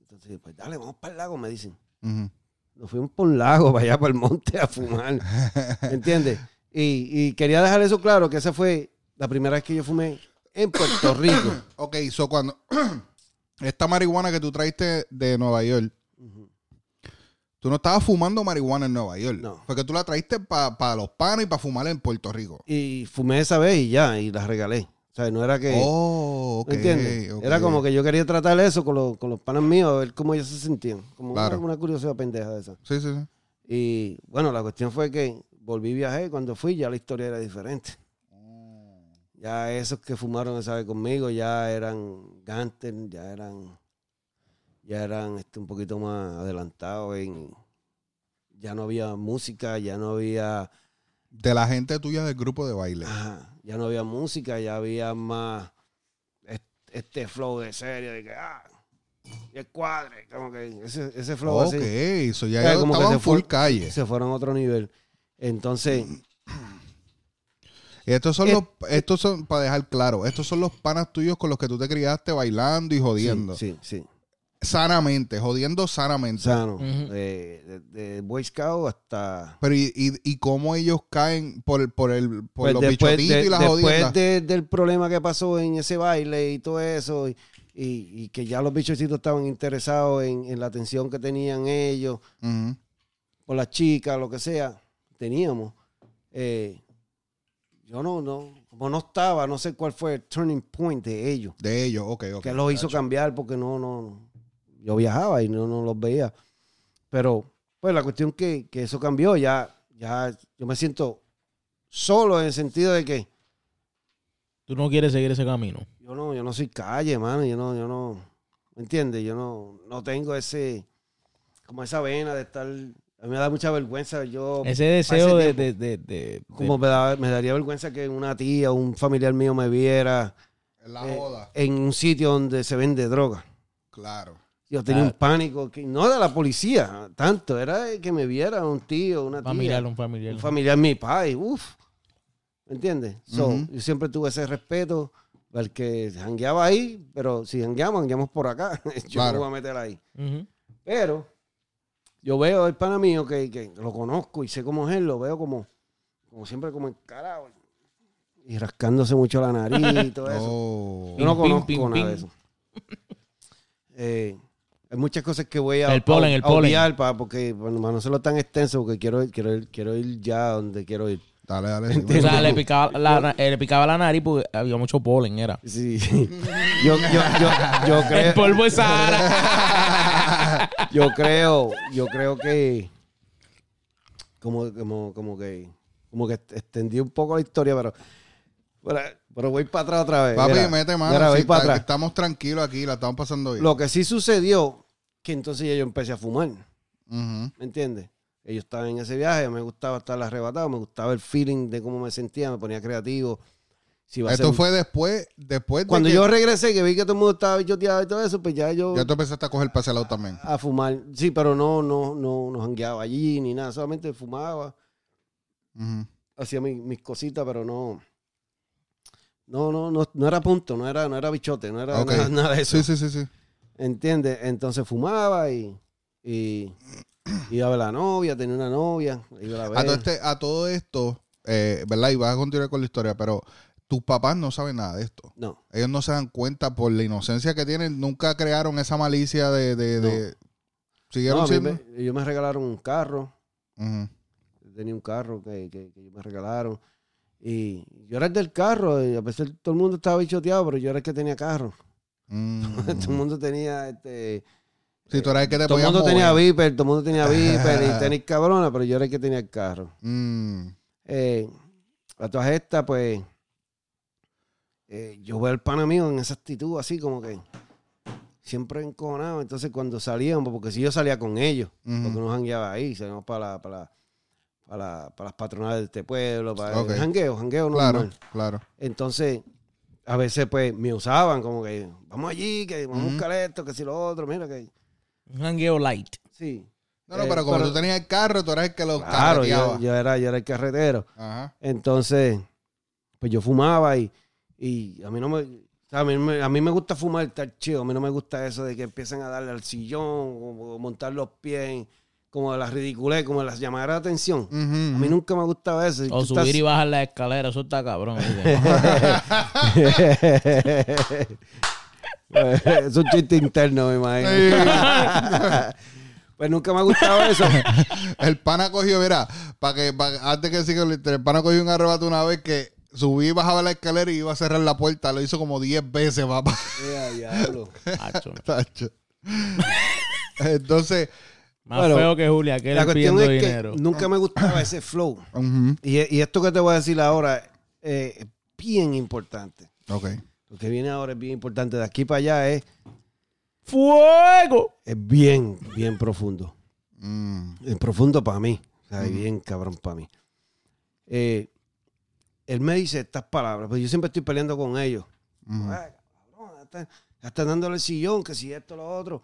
Entonces, pues dale, vamos para el lago, me dicen. Ujú. Nos fuimos por un lago, para allá, para el monte a fumar. [laughs] ¿Entiendes? Y, y quería dejar eso claro, que esa fue la primera vez que yo fumé en Puerto Rico. [coughs] Ok, so cuando [clears throat] esta marihuana que tú traiste de Nueva York. Tú no estabas fumando marihuana en Nueva York. No. Fue que tú la traiste para los panos y para fumar en Puerto Rico. Y fumé esa vez y ya, y la regalé. O sea, no era que... Oh, ok. ¿Me entiendes? Era como que yo quería tratar eso con, los- con los panas míos, a ver cómo ellos se sentían. Como una- Claro. una, curiosidad pendeja de esa. Sí, sí, sí. Y bueno, la cuestión fue que volví viajé cuando fui ya la historia era diferente. Ya esos que fumaron esa vez conmigo ya eran gánster, ya eran ya eran este, un poquito más adelantados en ya no había música, ya no había De la gente tuya del grupo de baile. ajá, ya no había música, ya había más est- este flow de serie de que ah y el cuadre, como que ese, ese flow ok, así. eso ya O sea, yo como que se en full fue- calle. Se fueron a otro nivel. Entonces, estos son los, estos son, para dejar claro, estos son los panas tuyos con los que tú te criaste bailando y jodiendo. Sí, sí, sí. Sanamente, jodiendo sanamente. Sano. Ujú. de, de- de Boy Scout hasta. Pero y, y, y cómo ellos caen por, el- por, el, por Pues los después bichotitos de- y las después de- del problema que pasó en ese baile y todo eso, y, y- y que ya los bichocitos estaban interesados en, en la atención que tenían ellos, Ujú. por las chicas, lo que sea, teníamos. eh, yo no, no, como no estaba, no sé cuál fue el turning point de ellos. De ellos, ok, ok. que los hizo cambiar porque no, no, yo viajaba y no, no los veía. Pero, pues la cuestión que, que eso cambió, ya, ya yo me siento solo en el sentido de que Tú no quieres seguir ese camino. yo no, yo no soy calle, mano, yo no, yo no, ¿me entiendes? Yo no, no tengo ese, como esa vena de estar, a mí me da mucha vergüenza, yo, Ese deseo de, tiempo. de, de, de- como me, da- me daría vergüenza que una tía o un familiar mío me viera En la eh, joda. en un sitio donde se vende droga. Claro. Yo tenía Ah. un pánico, que no de la policía, tanto, era que me viera un tío, una un tía, familiar, un familiar. un familiar, mi padre, uff, ¿me entiendes? So. Yo siempre tuve ese respeto al que jangueaba ahí, pero si jangueamos, jangueamos por acá, [laughs] yo Claro. me voy a meter ahí. Pero yo veo al pana mío que, que lo conozco y sé cómo es él, lo veo como, como siempre como encarado y rascándose mucho la nariz y todo [laughs] eso. Oh. Yo no conozco nada de eso. Eh, hay muchas cosas que voy a, El polen, a- el a polen. obviar pa- porque bueno, para no hacerlo tan extenso, porque quiero, ir- quiero, ir- quiero ir ya donde quiero ir. Dale, dale. [laughs] sí, O bueno. sea, le picaba, [laughs] la, le picaba la nariz porque había mucho polen, era. Sí. yo, yo, yo, yo [laughs] El creo, polvo de Sahara. yo creo, yo creo que como, como, como que como que extendí un poco la historia, pero pero, pero voy para atrás otra vez. Papi, Mira, mete mano. mira, para atrás. estamos tranquilos aquí, la estamos pasando bien. Lo que sí sucedió, que entonces yo empecé a fumar. Ujú. ¿Me entiendes? Ellos estaban en ese viaje, me gustaba estar arrebatado, me gustaba el feeling de cómo me sentía, me ponía creativo. Si Esto ser- fue después, después de Cuando que yo regresé, que vi que todo el mundo estaba bichoteado y todo eso, pues ya yo ya tú empezaste a coger para ese lado también. a fumar. Sí, pero no, no, no, no jangueaba allí ni nada, solamente fumaba, hacía mi- mis cositas, pero no. No, no, no, no era punto, no era, no era bichote, no era nada, nada de eso. Sí, sí, sí, sí. ¿Entiendes? Entonces fumaba y Y iba a ver a la novia, tenía una novia, iba a ver. A todo, este- a todo esto, eh, ¿verdad? Y vas a continuar con la historia, pero tus papás no saben nada de esto. No, Ellos no se dan cuenta por la inocencia que tienen. Nunca crearon esa malicia de... de, de- no, ¿Siguieron mí siendo? me- ellos me regalaron un carro, Ujú. tenía un carro que, que, que ellos me regalaron. Y yo era el del carro, y a pesar todo el mundo estaba bichoteado, pero yo era el que tenía carro. Mm. [laughs] todo el mundo tenía este. Sí, tú eras el que te todo el mundo tenía. Viper, todo el mundo tenía Viper y [laughs] tenis cabrona, pero yo era el que tenía el carro. Mm. Eh, a todas estas, pues, eh, yo veo al pana mío en esa actitud así como que siempre encojonado. Entonces, cuando salíamos, porque si yo salía con ellos, porque no jangueaba ahí, salíamos para, la- para, la- para, la- para las patronales de este pueblo, para Ok. el jangueo, jangueo Claro, normal. claro. Entonces, a veces, pues, me usaban como que, vamos allí, que vamos a buscar esto, que si lo otro, mira que, Un jangueo light. sí. No, no, Eh, pero como pero- tú tenías el carro, tú eras el que lo Claro, yo, yo era, yo era el carretero. Ajá. Entonces, pues yo fumaba y, y a mí no me. o sea, a, mí, me- a mí me gusta fumar estar chido. A mí no me gusta eso de que empiecen a darle al sillón o, o montar los pies, en- como de las ridiculez, como de las llamadas de atención. A mí nunca me gustaba eso. Y O subir estás- y bajar la escalera, eso está cabrón. [laughs] [laughs] es un chiste interno, me imagino. [laughs] pues nunca me ha gustado eso. El pana cogió, mira, para que pa- antes que siga, el el pana cogió un arrebato una vez que subí y bajaba la escalera y iba a cerrar la puerta. Lo hizo como 10 veces, papá. Ea, diablo. Hacho. Tacho. Entonces, Más Bueno, feo que Julia, que La él cuestión pidiendo es que dinero. nunca me gustaba ese flow. [coughs] Y, y esto que te voy a decir ahora eh, es bien importante. ok. Lo que viene ahora es bien importante. De aquí para allá es, ¡Fuego! es bien, bien profundo. Mm, Es profundo para mí. O sea, bien cabrón para mí. Eh, él me dice estas palabras, pues yo siempre estoy peleando con ellos. ujú. Ay, cabrón, ya está, ya está dándole el sillón, que si esto, lo otro.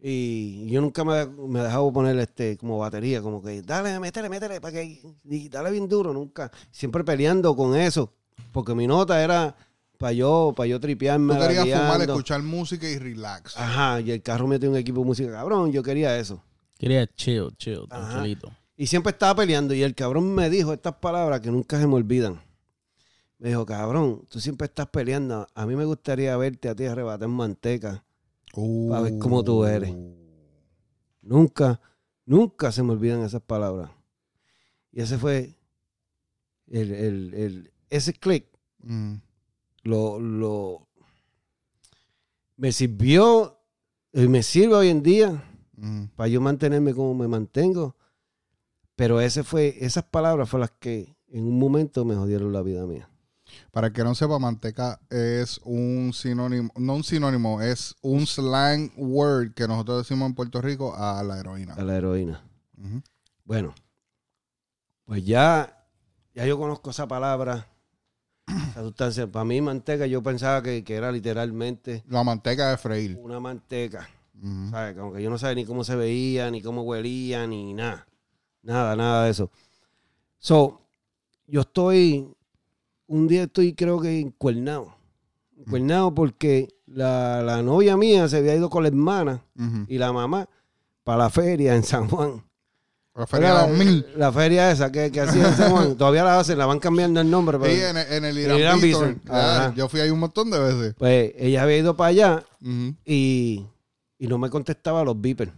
Y yo nunca me, me he dejado poner este, como batería, como que dale, métele, métele, para que y dale bien duro, nunca. Siempre peleando con eso, porque mi nota era para yo, para yo tripearme. Tú querías fumar, escuchar música y relax. Ajá, y el carro metió un equipo de música, cabrón, yo quería eso. Quería chill, chill, tranquilito. Y siempre estaba peleando y el cabrón me dijo estas palabras que nunca se me olvidan. Me dijo, cabrón, tú siempre estás peleando. A mí me gustaría verte a ti arrebatar manteca. Uh. Pa' ver cómo tú eres. Nunca, nunca se me olvidan esas palabras. Y ese fue el, el- el- ese click Mm, lo, lo me sirvió y me sirve hoy en día mm. para yo mantenerme como me mantengo. Pero ese fue, esas palabras fueron las que en un momento me jodieron la vida mía. Para el que no sepa, manteca es un sinónimo, no un sinónimo, es un slang word que nosotros decimos en Puerto Rico a la heroína. A la heroína. Bueno, pues ya, ya yo conozco esa palabra, [clears throat] esa sustancia. Para mí, manteca, yo pensaba que, que era literalmente La manteca de freír. una manteca. Ujú. ¿Sabes? Como que yo no sabía ni cómo se veía, ni cómo huelía, ni nada. Nada, nada de eso. So, yo estoy, un día estoy creo que encuernado. Encuernado porque la, la novia mía se había ido con la hermana y la mamá para la feria en San Juan. La feria de 2000. La feria esa que, que hacía en San Juan. [laughs] Todavía la hacen, la van cambiando el nombre. Pero, Sí, en, el- en el Irán Irán Bison. Yo fui ahí un montón de veces. Pues ella había ido para allá y, y no me contestaba los beepers.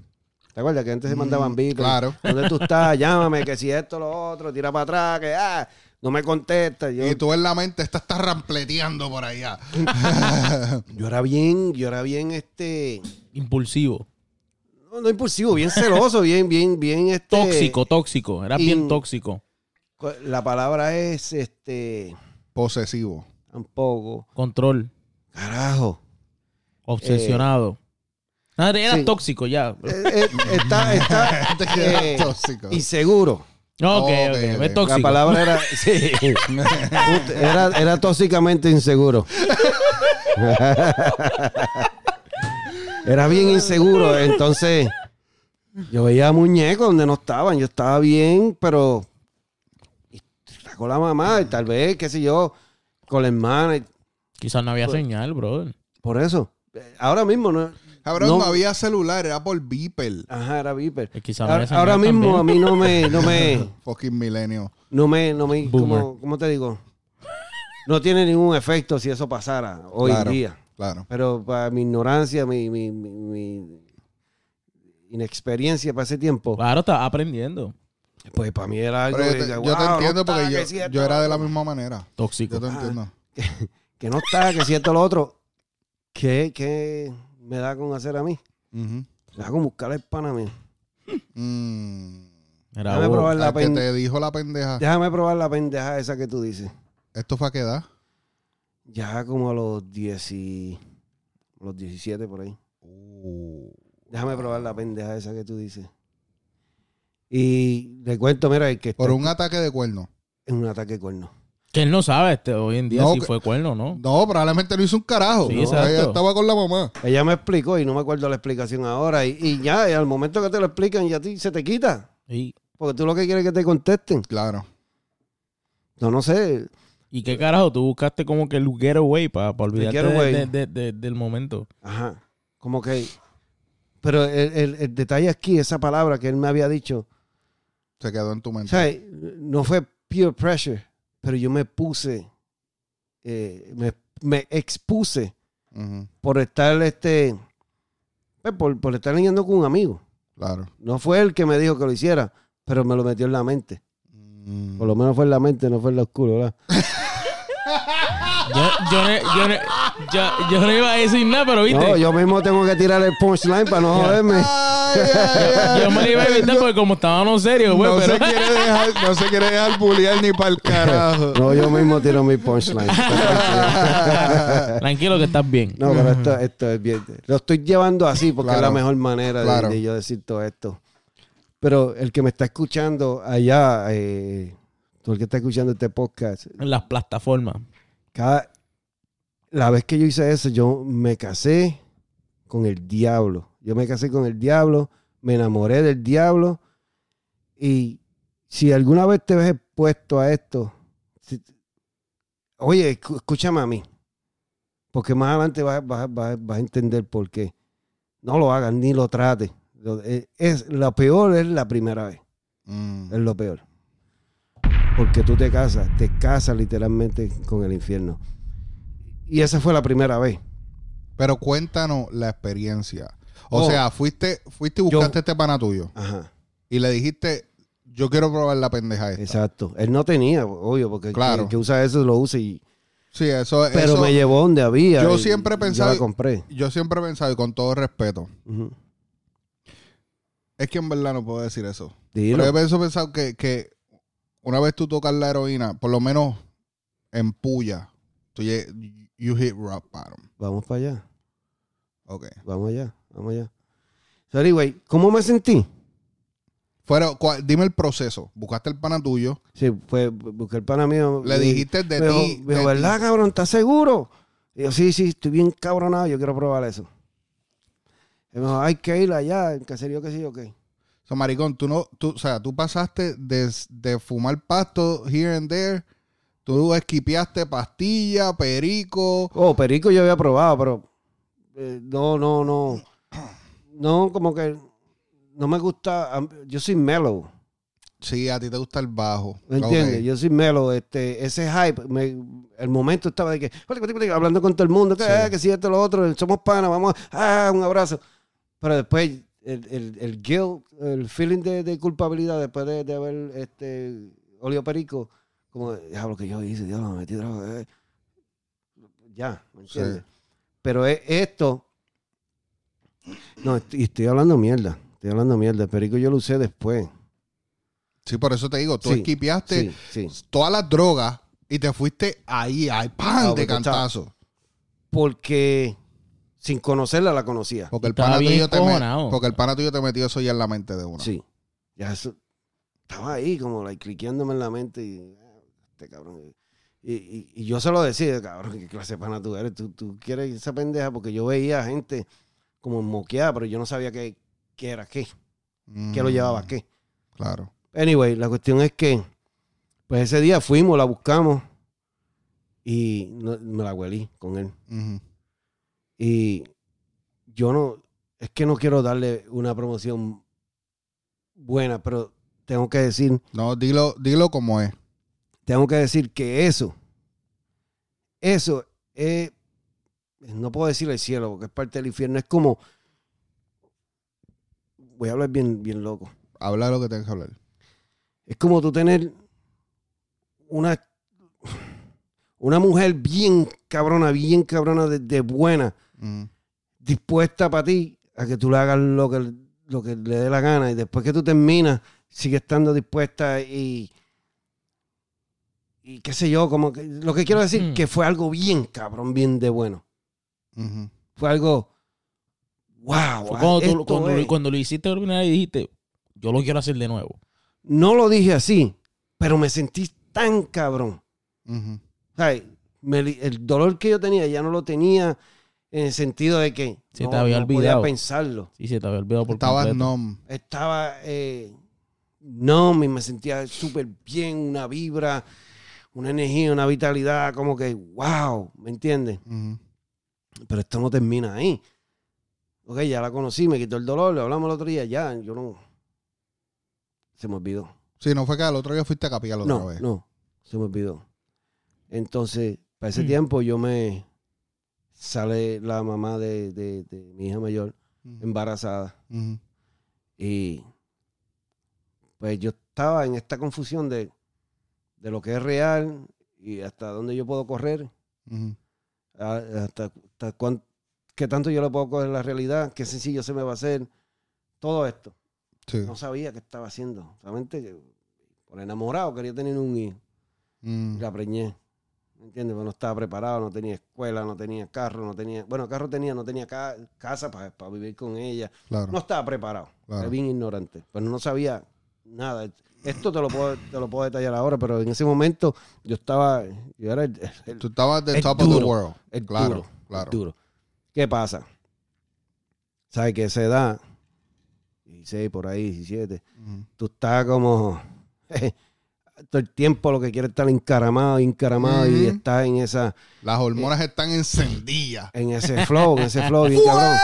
¿Te acuerdas que antes se mandaban Mm, beepers? claro. ¿Dónde tú estás? Llámame, que si esto, lo otro, tira para atrás, que ah, no me contesta. Yo, Y tú en la mente, esta está rampleteando por allá. [laughs] yo era bien, yo era bien, este, Impulsivo. no, no impulsivo, bien celoso, bien, bien, bien, este. Tóxico, tóxico. Era bien tóxico. La palabra es, este, Posesivo. tampoco. Control. Carajo. Obsesionado. Nada, era sí. tóxico ya. Eh, eh, está, está [laughs] eh, tóxico. inseguro. No, ok, ok, ok. ok. Es tóxico. La palabra era, [laughs] sí, era, era tóxicamente inseguro. Era bien inseguro, entonces yo veía muñecos donde no estaban, yo estaba bien, pero y con la mamá y tal vez, qué sé yo, con la hermana. y- Quizás no había Pues- señal, brother. Por eso, ahora mismo no, Cabrón, no, no- había celular, era por Beeper. Ajá, era Viper. Ahora, mismo a mí no me, no me, [laughs] Fucking milenio. no me, no me. ¿cómo, cómo te digo? No tiene ningún efecto si eso pasara hoy Claro. en día. Claro. Pero para mi ignorancia, mi, mi, mi- mi inexperiencia para ese tiempo, Claro, estaba aprendiendo. pues para mí era algo Pero yo de te, que, yo te "Wow, entiendo no porque está, yo, que yo era de la otro". misma manera. Tóxico. Yo te Ah. entiendo. [laughs] que no está, que si esto lo otro. ¿Qué, qué me da con hacer a mí? Ujú. Me da con buscar el pana mío. Mm. Era Déjame vos. probar la Al que pen- te dijo la pendeja. Déjame probar la pendeja esa que tú dices. ¿Esto fue a qué edad? Ya como a los 10 y- los 17 por ahí. Uh. Déjame probar la pendeja esa que tú dices. Y le cuento, mira, el que está Por un ataque de cuerno. en un ataque de cuerno. Que él no sabe este, hoy en día No, si que- fue cuerno o no. No, probablemente no hizo un carajo. Sí, No, exacto. Ella estaba con la mamá. Ella me explicó y no me acuerdo la explicación ahora. Y, y ya, y al momento que te lo explican, ya ti se te quita. Y, Porque tú lo que quieres es que te contesten. Claro. No, no sé. ¿Y qué carajo? Tú buscaste como que el getaway para olvidarte de- getaway. de- de- de- del momento. Ajá. Como que. Pero el, el- el detalle aquí, esa palabra que él me había dicho, Se quedó en tu o mente. sea, no fue peer pressure, pero yo me puse, eh, me, me expuse por estar, este, pues, por, por estar leyendo con un amigo. Claro. No fue él que me dijo que lo hiciera, pero me lo metió en la mente. Mm. Por lo menos fue en la mente, no fue en lo oscuro, ¿verdad? [laughs] Yo, yo, no- yo, no- yo- yo no iba a decir nada, pero viste. No, yo mismo tengo que tirar el punchline para no joderme. [laughs] Ay. Yo me lo iba a evitar porque como estábamos serios, güey, no, pero... se quiere dejar, no se quiere dejar bullear ni para el [laughs] carajo. No, yo mismo tiro mi punchline. [laughs] Tranquilo que estás bien. No, pero esto, esto es bien. Lo estoy llevando así porque Claro. es la mejor manera de, Claro. de yo decir todo esto. Pero el que me está escuchando allá, eh, tú el que está escuchando este podcast, En las plataformas. cada, la vez que yo hice eso, yo me casé con el diablo. Yo me casé con el diablo, me enamoré del diablo. Y si alguna vez te ves expuesto a esto, si- oye, escúchame a mí. Porque más adelante vas, vas- vas- vas a entender por qué. No lo hagas, ni lo trates. Lo, eh, es, lo peor es la primera vez. Mm. Es lo peor. Porque tú te casas, te casas literalmente con el infierno. Y esa fue la primera vez. Pero cuéntanos la experiencia. O Oh. sea, fuiste, fuiste y buscaste este pana tuyo Ajá, y le dijiste, yo quiero probar la pendeja esta. exacto. Él no tenía, obvio, porque Claro. el que usa eso lo usa y... Sí, eso Pero eso- me llevó donde había. Yo siempre he yo pensado- la compré. Yo siempre he pensado, y con todo respeto, es que en verdad no puedo decir eso. Dilo. Pero yo pienso pensado que, que una vez tú tocas la heroína, por lo menos en puya, tú you hit rock bottom. Vamos para allá, Ok. vamos allá, vamos allá. So, anyway, ¿cómo me sentí? Fuera, cua- dime el proceso. Buscaste el pana tuyo, Sí, fue, busqué el pana mío. le y- dijiste de ti. me dijo. ¿verdad, cabrón? ¿Estás seguro? Y yo, sí, sí, estoy bien cabronado, yo quiero probar eso. Y me dijo, hay que ir allá, en caserío que sí, ok. So, maricón, tú no, tú, o sea, tú pasaste de, de fumar pasto here and there, tú esquipeaste pastilla, perico. Oh, perico yo había probado, pero eh, no, no, no. No, como que no me gusta. Yo soy mellow, Sí, a ti te gusta el bajo. ¿me entiendes? Ok. Yo soy mellow. Este, ese hype, me- el momento estaba de que, hablando con todo el mundo, que, Sí. ah, que si esto, lo otro, somos panas, vamos, ah, un abrazo. Pero después, el, el, el guilt, el feeling de, de culpabilidad después de, de haber este, olido perico, como, diablo, que yo hice, diablo, me metí droga. eh". Ya, ¿me entiendes? Pero es esto. No, estoy, estoy hablando mierda. Estoy hablando mierda. El perico yo lo usé después. Sí, por eso te digo, tú Sí, esquipeaste Sí, sí. todas las drogas y te fuiste ahí, ahí, ¡pam! Ah, de cantazo. Porque sin conocerla la conocía. Porque el, pana tuyo te me- encojonado. porque el pana tuyo te metió eso ya en la mente de uno. Sí. Ya eso. Estaba ahí como like, cliqueándome en la mente y. Este cabrón. Y, y- y yo se lo decía, cabrón, ¿qué clase de pana tú eres? ¿Tú, tú quieres esa pendeja? Porque yo veía gente como moqueada, pero yo no sabía qué, qué era qué. Mm, ¿Qué lo llevaba a qué? Claro. Anyway, la cuestión es que, pues ese día fuimos, la buscamos y no- me la huelí con él. Y yo no, es que no quiero darle una promoción buena, pero tengo que decir, No, dilo, dilo como es. tengo que decir que eso, eso es, no puedo decir el cielo porque es parte del infierno, es como, voy a hablar bien, bien loco. Habla lo que tengas que hablar. Es como tú tener una, una mujer bien cabrona, bien cabrona de, de buena, Ujú. dispuesta para ti a que tú le hagas lo que, lo que le dé la gana y después que tú terminas, sigue estando dispuesta y, y qué sé yo, como que, lo que quiero decir Mm. que fue algo bien cabrón, bien de bueno. Fue algo, wow. Fue cuando, tú- esto cuando, lo- es. cuando lo hiciste por primera vez y dijiste, yo lo quiero hacer de nuevo. No lo dije así, pero me sentí tan cabrón. Me el dolor que yo tenía ya no lo tenía en el sentido de que Se no, te había no podía olvidado. pensarlo. Sí, se te había olvidado por Estabas completo. nom. Estaba eh, no, me sentía súper bien, una vibra, una energía, una vitalidad, como que wow, ¿me entiendes? Pero esto no termina ahí. Ok, ya la conocí, me quitó el dolor, le hablamos el otro día, ya, yo no. Se me olvidó. Sí, no fue que al otro día fuiste a capiar otra No, vez. no, se me olvidó. Entonces, para ese Mm. tiempo yo me sale la mamá de, de- de mi hija mayor embarazada y pues yo estaba en esta confusión de, de lo que es real y hasta dónde yo puedo correr. A- hasta, hasta cuán- qué tanto yo le puedo coger la realidad, qué sencillo se me va a hacer, todo esto. Sí. No sabía qué estaba haciendo, solamente que por enamorado quería tener un hijo. Mm. la preñé. ¿Me entiendes? Pero no estaba preparado, no tenía escuela, no tenía carro, no tenía. Bueno, carro tenía, no tenía ca- casa para vivir con ella. Claro. No estaba preparado. Claro. Era bien ignorante. Pero no sabía nada. Esto te lo puedo, te lo puedo detallar ahora, pero en ese momento yo estaba. Yo era el, el- Tú estabas de Es top of the duro. world. el Claro, duro. el claro. duro. ¿Qué pasa? ¿Sabes que esa edad, 16 por ahí, 17, Ujú. tú estás como [laughs] todo el tiempo lo que quieres estar encaramado, encaramado y Ujú. estás en esa Las hormonas están encendidas. en ese flow, en ese flow bien cabrón.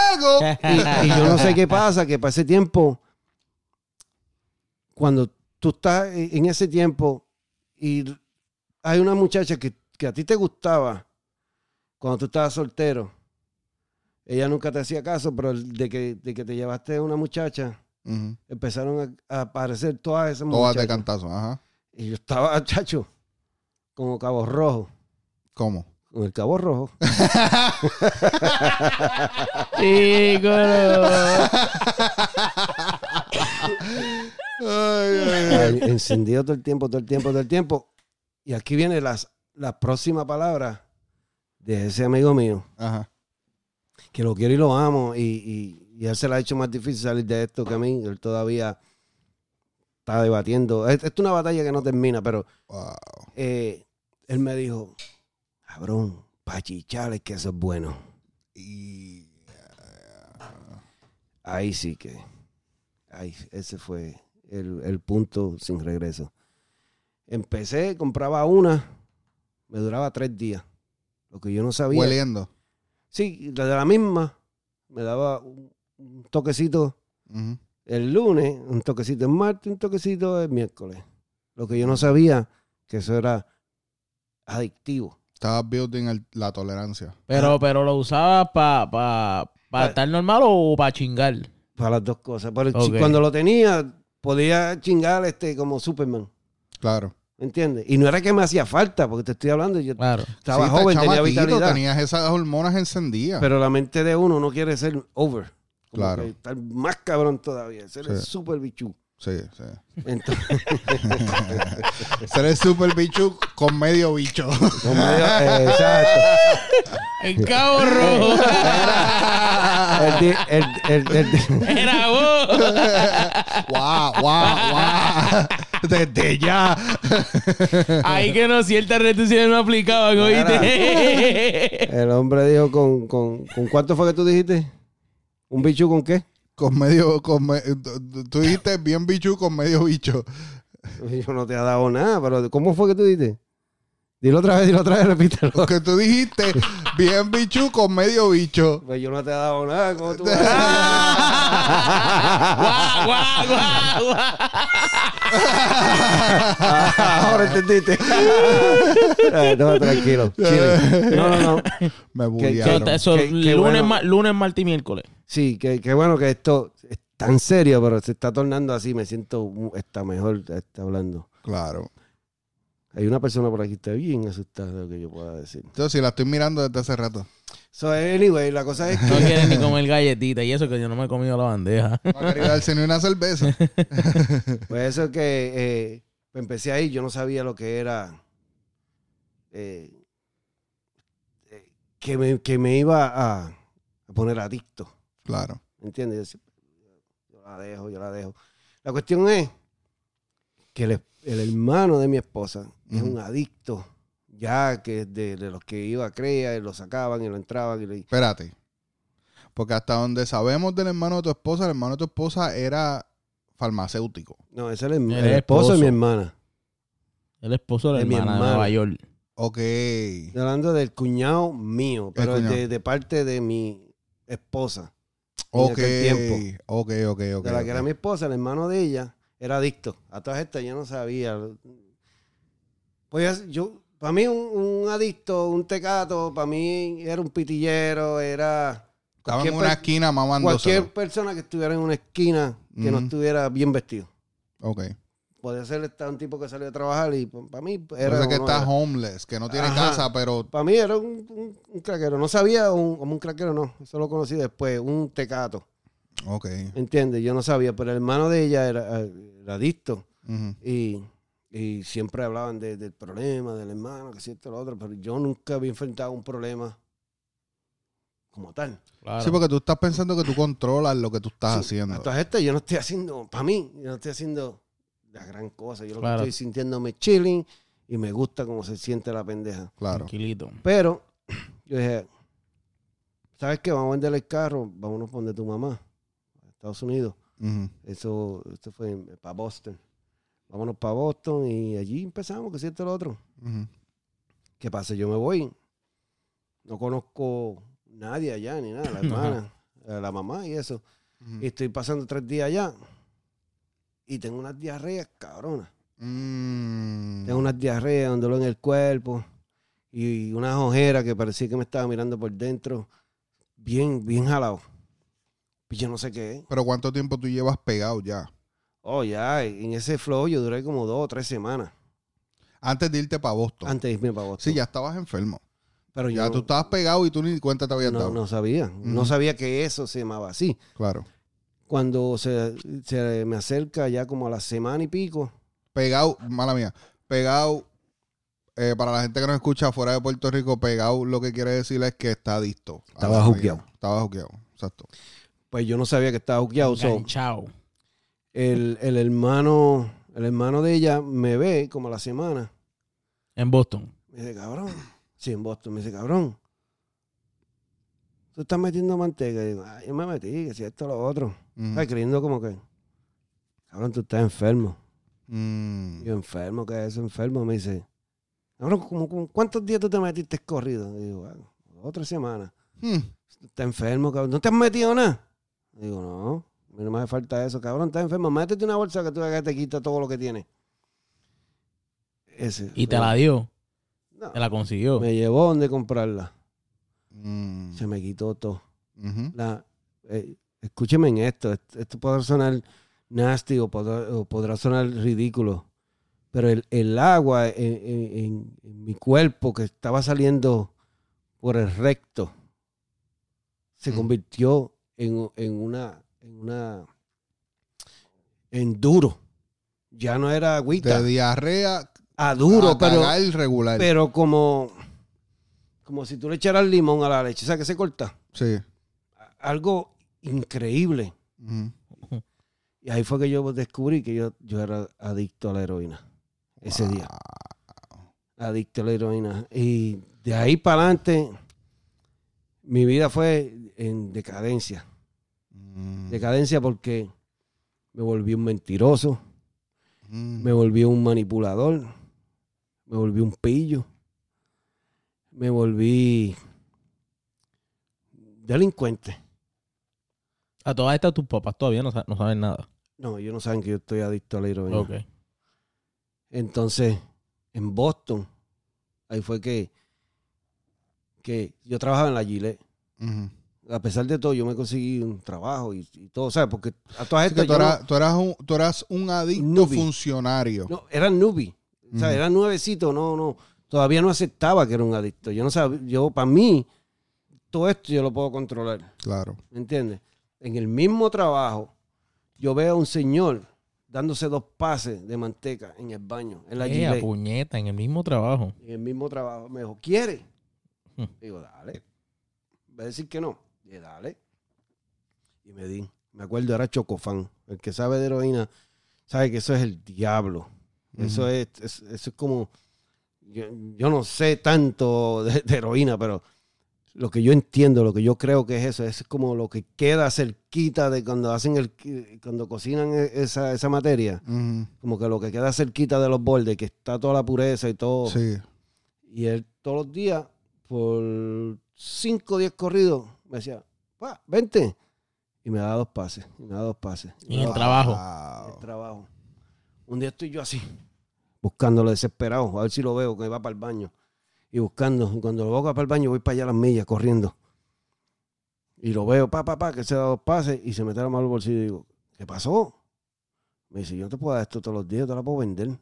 Y, y yo no sé qué pasa, que para ese tiempo, cuando tú estás en ese tiempo y hay una muchacha que, que a ti te gustaba cuando tú estabas soltero, ella nunca te hacía caso, pero de que, de que te llevaste a una muchacha, Ujú. empezaron a, a aparecer todas esas Todas de muchachas. cantazo. Ajá. Y yo estaba, [laughs] chacho, como cabo rojo. ¿Cómo? Con el cabo rojo. [laughs] Chico. [laughs] Ay, encendido todo el tiempo, todo el tiempo, todo el tiempo. Y aquí viene las, la próxima palabra de ese amigo mío, Ajá. que lo quiero y lo amo. Y, y, él se le ha hecho más difícil salir de esto que a mí. Él todavía está debatiendo. Es- Esto es una batalla que no termina, pero Wow. eh, él me dijo, cabrón, pachichales que eso es bueno. Y Ahí sí que. Ahí, ese fue el, el punto sin regreso. Empecé, compraba una, me duraba tres días. Lo que yo no sabía. hueliendo. Sí, la de la misma, me daba un, un toquecito el lunes, un toquecito el martes, un toquecito el miércoles. Lo que yo no sabía, que eso era adictivo. Estabas building el- la tolerancia. Pero, pero lo usabas para pa, pa Pa- estar normal o para chingar. Para las dos cosas. Pero cuando lo tenía, podía chingar este como Superman. Claro. ¿Me entiendes? Y no era que me hacía falta, porque te estoy hablando, yo Claro. estaba Sí, joven, tenía vitalidad. Tenías esas hormonas encendidas. Pero la mente de uno no quiere ser over. Como Claro. que estar más cabrón todavía. Ser el Sí. super bichú. Sí, sí. Entonces, [laughs] Ser el super bicho con medio bicho. como medio- exacto. El cabo rojo. El di- el- el- el- Era vos. guau, guau, guau. Desde ya. Ahí que no, ciertas restricciones no aplicaban, ¿oíste? el hombre dijo con, con, con cuánto fue que tú dijiste? ¿Un bichú con qué? Con medio, con me- tú dijiste bien bicho con medio bicho. Yo no te he dado nada, pero ¿cómo fue que tú dijiste? Dilo otra vez, dilo otra vez, repítelo. Que tú dijiste Bien bichu con medio bicho. Pues yo no te he dado nada. ¿Cómo tú [laughs] vas a Guau, guau, guau, guau. Ah, Ahora entendiste. Eh, no, tranquilo. Chile. [laughs] No, no, no. Me bullearon. eso, Qué- qué lunes, bueno. ma- lunes, martes y miércoles. Sí, que, que bueno que esto es tan serio, pero se está tornando así. Me siento está mejor está hablando. Claro. Hay una persona por aquí que está bien asustada de lo que yo pueda decir. Entonces, si la estoy mirando desde hace rato. So, anyway, la cosa es que... No quieren ni [laughs] comer galletita y eso que yo no me he comido la bandeja. No quería darse ni una cerveza. [laughs] Pues eso que eh, empecé ahí, yo no sabía lo que era. eh, eh, que, me, que me iba a, a poner adicto. Claro. ¿Me entiendes? Yo, la dejo, yo la dejo. La cuestión es que el, el hermano de mi esposa es un adicto, ya que de, de los que iba a creer, lo sacaban y lo entraban. Y le- Espérate. Porque hasta donde sabemos del hermano de tu esposa, el hermano de tu esposa era farmacéutico. no, ese es el, El el esposo de mi hermana. El esposo de la De mi hermana de. Nueva York. Ok. Estoy hablando del cuñado mío, pero cuñado. De, de parte de mi esposa. Ok. tiempo. Ok, ok, ok. de la que era mi esposa, el hermano de ella, era adicto. A todas estas yo no sabía. Pues yo, para mí un, un adicto, un tecato, para mí era un pitillero, era Estaba en una esquina mamando. cualquier persona que estuviera en una esquina que no estuviera bien vestido. Ok. Podía ser un tipo que salió a trabajar y para mí era... es que uno está homeless, que no tiene Ajá. casa, pero. Para mí era un, un, un craquero. No sabía un, como un craquero, no. Eso lo conocí después. Un tecato. Ok. ¿Entiendes? Yo no sabía, pero el hermano de ella era, era adicto. Y, y siempre hablaban de- del problema del hermano, que si esto, lo otro. Pero yo nunca había enfrentado un problema como tal. Claro. Sí, porque tú estás pensando que tú controlas lo que tú estás Sí, haciendo. A todas estas, yo no estoy haciendo, para mí, yo no estoy haciendo la gran cosa. Yo lo que estoy sintiéndome chilling y me gusta cómo se siente la pendeja. Claro. Tranquilito. Pero yo dije, ¿sabes qué? Vamos a vender el carro, vámonos por donde tu mamá, a Estados Unidos. Ujú. Eso, esto fue para Boston. Vámonos para Boston y allí empezamos, que si esto lo otro. Ujú. ¿Qué pasa? Yo me voy, no conozco nadie allá, ni nada, la [laughs] hermana, la mamá y eso. Y estoy pasando tres días allá y tengo unas diarreas cabronas. Mm. Tengo unas diarreas, un dolor en el cuerpo y unas ojeras que parecía que me estaba mirando por dentro, bien, bien jalado. Y yo no sé qué es. Pero ¿cuánto tiempo tú llevas pegado ya? Oh, ya, en ese flow yo duré como dos o tres semanas Antes de irte para Boston. antes de irme para Boston. Sí, ya estabas enfermo. Pero Ya yo tú estabas pegado y tú ni cuenta te habías no, dado. no sabía. No sabía que eso se llamaba así. Claro. Cuando se, se me acerca ya como a la semana y pico, Pegado, mala mía. Pegado, eh, para la gente que nos escucha fuera de Puerto Rico, pegado lo que quiere decir es que está adicto. Estaba juqueado. Estaba juqueado, exacto. pues yo no sabía que estaba juqueado. So, el, el hermano, el hermano de ella me ve como a la semana. En Boston. Me dice, cabrón. Sí, en Boston. Me dice, cabrón. Tú estás metiendo manteca. Y digo, ah, yo me metí, que si esto lo otro. Ay, creyendo como que, cabrón, tú estás enfermo. Mm. Yo, enfermo, ¿qué es eso? Enfermo. Me dice, cabrón, ¿cómo- cómo- ¿cuántos días tú te metiste corrido? Y digo, bueno, otra semana. Hmm. Estás enfermo, cabrón. ¿No te has metido nada? Digo, no. A mí no me hace falta eso, cabrón. Estás enfermo. Métete una bolsa que tú que te quita todo lo que tienes. Ese. Y te la dio. No, Te la consiguió. me llevó donde comprarla. Mm. Se me quitó todo. La, eh, escúcheme en esto. Esto, podrá sonar nasty o podrá, o podrá sonar ridículo. Pero el, el agua en, en- mi cuerpo que estaba saliendo por el recto se convirtió en, en una en una en duro. Ya no era agüita. De diarrea a duro, a pero, regular. pero como como si tú le echaras limón a la leche, ¿sabes que se corta? sí. Algo increíble. Y ahí fue que yo descubrí que yo, yo era adicto a la heroína. Ese día. Adicto a la heroína. Y de ahí para adelante, mi vida fue en decadencia. Mm. Decadencia porque me volví un mentiroso, Mm. me volví un manipulador, me volví un pillo, me volví delincuente. A todas estas tus papás todavía no, sa- no saben nada. No, ellos no saben que yo estoy adicto a la heroína. Ok. Entonces, en Boston, ahí fue que, que yo trabajaba en la Gillette. A pesar de todo, yo me conseguí un trabajo y, y todo, ¿sabes? Porque a todas estas tú, no- eras, tú, eras un, tú eras un adicto Newbie. funcionario. No, era newbie. O sea, Ujú. era nuevecito, no, no. Todavía no aceptaba que era un adicto. Yo no sabía, yo, para mí, todo esto yo lo puedo controlar. Claro. ¿Me entiendes? En el mismo trabajo, yo veo a un señor dándose dos pases de manteca en el baño, en la Eh, a Gillette. puñeta, en el mismo trabajo. En el mismo trabajo. Me dijo, ¿quiere? Hmm. Digo, dale. Va a decir que no. Dije, dale. Y me di. Me acuerdo, era Chocofán. El que sabe de heroína sabe que eso es el diablo. Eso, es, es- eso es como. Yo, yo no sé tanto de, de heroína, pero lo que yo entiendo, lo que yo creo que es eso, es como lo que queda cerquita de cuando hacen el. cuando cocinan e- esa, esa materia. Como que lo que queda cerquita de los bordes, que está toda la pureza y todo. Sí. Y él todos los días, por 5 o 10 corridos, me decía, pa, vente. Y me daba dos pases, y me daba dos pases. y En el trabajo. el trabajo. Un día estoy yo así, buscándolo desesperado, a ver si lo veo, que va para el baño. Y buscando, cuando lo va para el baño, voy para allá a las millas, corriendo. Y lo veo, pa, pa, pa, que se da dos pases, y se mete la mano al bolsillo y digo, ¿qué pasó? Me dice, yo no te puedo dar esto todos los días, yo te la puedo vender.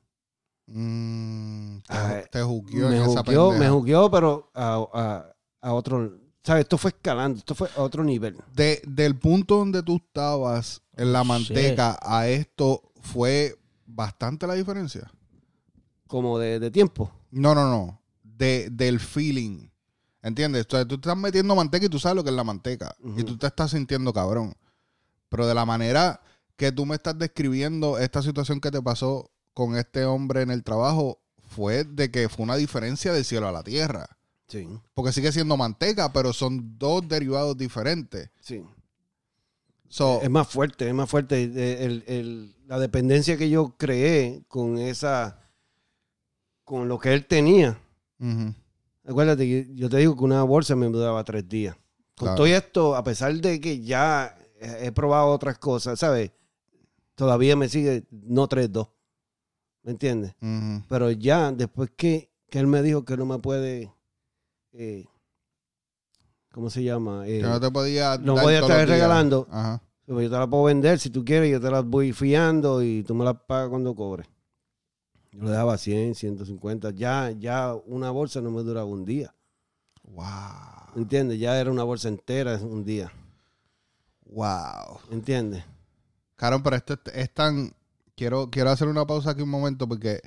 Mm, te, Ah, te jugueó me en esa jugueó, me jugueó, pero a, a- a otro, ¿sabes? Esto fue escalando, esto fue a otro nivel. De- del punto donde tú estabas en la Oh, manteca a esto fue bastante la diferencia. Como de, de tiempo. No, no, no. De, del feeling. ¿Entiendes? Tú estás metiendo manteca y tú sabes lo que es la manteca. Y tú te estás sintiendo cabrón. Pero de la manera que tú me estás describiendo esta situación que te pasó con este hombre en el trabajo, fue de que fue una diferencia del cielo a la tierra. Sí, Porque sigue siendo manteca, pero son dos derivados diferentes. sí. So, Es más fuerte, es más fuerte. El- el- la dependencia que yo creé con esa, con lo que él tenía. Acuérdate, que yo te digo que una bolsa me duraba tres días. Con Claro. todo esto, a pesar de que ya he probado otras cosas, ¿sabes? Todavía me sigue, no tres, dos. ¿Me entiendes? Pero ya, después que, que él me dijo que no me puede, eh, ¿cómo se llama? Eh, que no te podía no podía estar regalando. Ajá. yo te la puedo vender si tú quieres, yo te las voy fiando y tú me las pagas cuando cobres. Yo le daba 100, 150. Ya, ya una bolsa no me duraba un día. Wow. ¿Entiendes? Ya era una bolsa entera un día. Wow. ¿Entiendes? Carón, pero esto es, tan. Quiero, quiero hacer una pausa aquí un momento porque,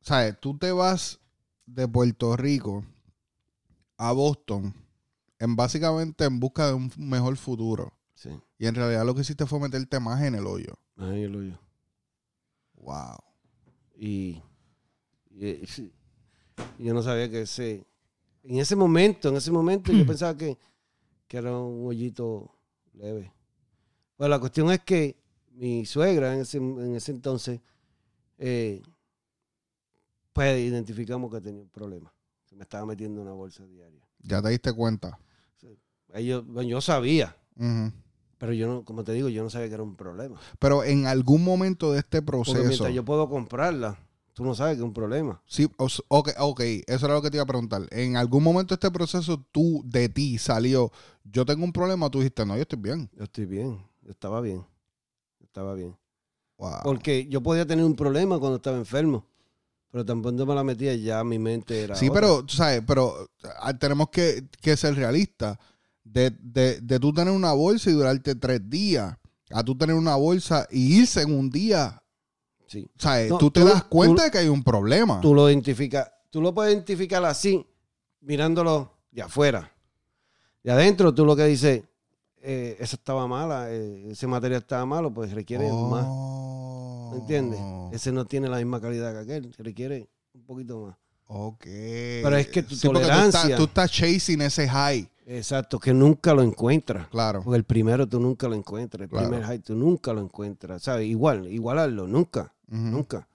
¿sabes? Tú te vas de Puerto Rico a Boston en básicamente en busca de un mejor futuro. Sí. Y en realidad lo que hiciste fue meterte más en el hoyo. Ahí el hoyo. Wow. Y, sí, yo no sabía que ese. En ese momento, en ese momento, yo pensaba que, que era un hoyito leve. Bueno, la cuestión es que mi suegra en ese, en ese entonces, eh, pues identificamos que tenía un problema. Se me estaba metiendo una bolsa diaria. Ya te diste cuenta. Ellos, bueno, yo sabía, Ujú. Pero yo no, como te digo, yo no sabía que era un problema. Pero en algún momento de este Porque proceso. mientras yo puedo comprarla, tú no sabes que es un problema. Sí, ok, ok, eso era lo que te iba a preguntar. En algún momento de este proceso, tú, de ti, salió, yo tengo un problema, tú dijiste, no, yo estoy bien. Yo estoy bien, yo estaba bien, yo estaba bien. Wow. Porque yo podía tener un problema cuando estaba enfermo, pero tampoco me la metía ya mi mente era. Sí, otra. pero, tú sabes, pero ah, tenemos que, que ser realistas. De, de, de tú tener una bolsa y durarte tres días, a tú tener una bolsa y irse en un día, Sí. ¿sabes? No, tú te tú- das cuenta tú- de que hay un problema. Tú lo identificas, tú lo puedes identificar así, mirándolo de afuera. De adentro, tú lo que dices, eh, esa estaba mala, eh, ese material estaba malo, pues requiere más. Oh. ¿Me entiendes? Ese no tiene la misma calidad que aquel, requiere un poquito más. Ok. Pero es que tu tú tolerancia- estás, tú estás chasing ese high. Exacto, que nunca lo encuentras. Claro. Porque el primero tú nunca lo encuentras, el Claro. primer high tú nunca lo encuentras, ¿sabes? Igual, igualarlo, nunca, nunca.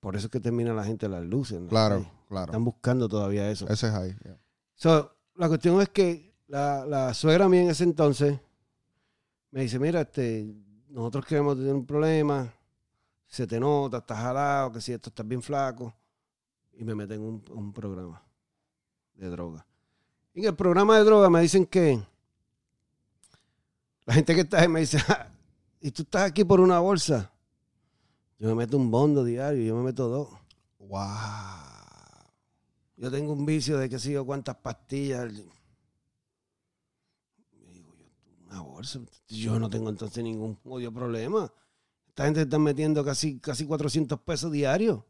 Por eso es que termina la gente las luces. ¿no? Claro, claro. Están buscando todavía eso. Ese high. yeah. So, la cuestión es que la, la suegra mía en ese entonces me dice, mira, este, nosotros queremos tener un problema, se te nota, estás jalado, que si esto estás bien flaco, y me meten en un, un programa de droga. En el programa de droga me dicen que la gente que está ahí me dice, [laughs] "Ah, y tú estás aquí por una bolsa. Yo me meto un bondo diario, yo me meto dos. Wow. Yo tengo un vicio de que sé yo cuántas pastillas. Digo, yo, una bolsa. Yo no tengo entonces ningún odio problema. Esta gente está metiendo casi, casi 400 pesos diarios.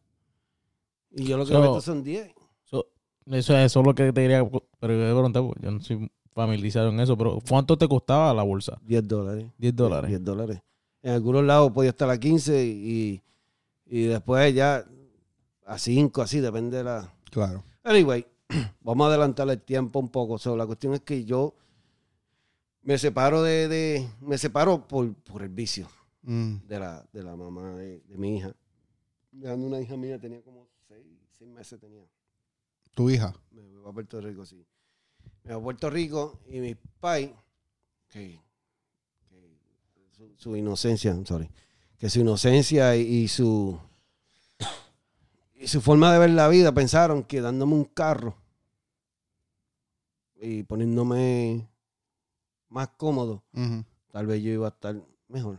Y yo lo que So- meto son 10. So, eso, eso es lo que te quería pero yo preguntar, yo no soy familiarizado en eso, pero ¿cuánto te costaba la bolsa? 10 dólares. 10 dólares. 10 dólares. En algunos lados podía estar a 15 y, y después ya a 5, así, depende de la... Claro. Anyway, [clears throat] vamos a adelantar el tiempo un poco. So, la cuestión es que yo me separo de, de- me separo por, por el vicio Mm. de la, de la mamá de, de mi hija. Dejando una hija mía, tenía como 6 meses tenía. Tu hija. Me voy a Puerto Rico, sí. Me voy a Puerto Rico y mi pai, que, que su, su inocencia, I'm sorry, que su inocencia y, y su y su forma de ver la vida pensaron que dándome un carro y poniéndome más cómodo, tal vez yo iba a estar mejor.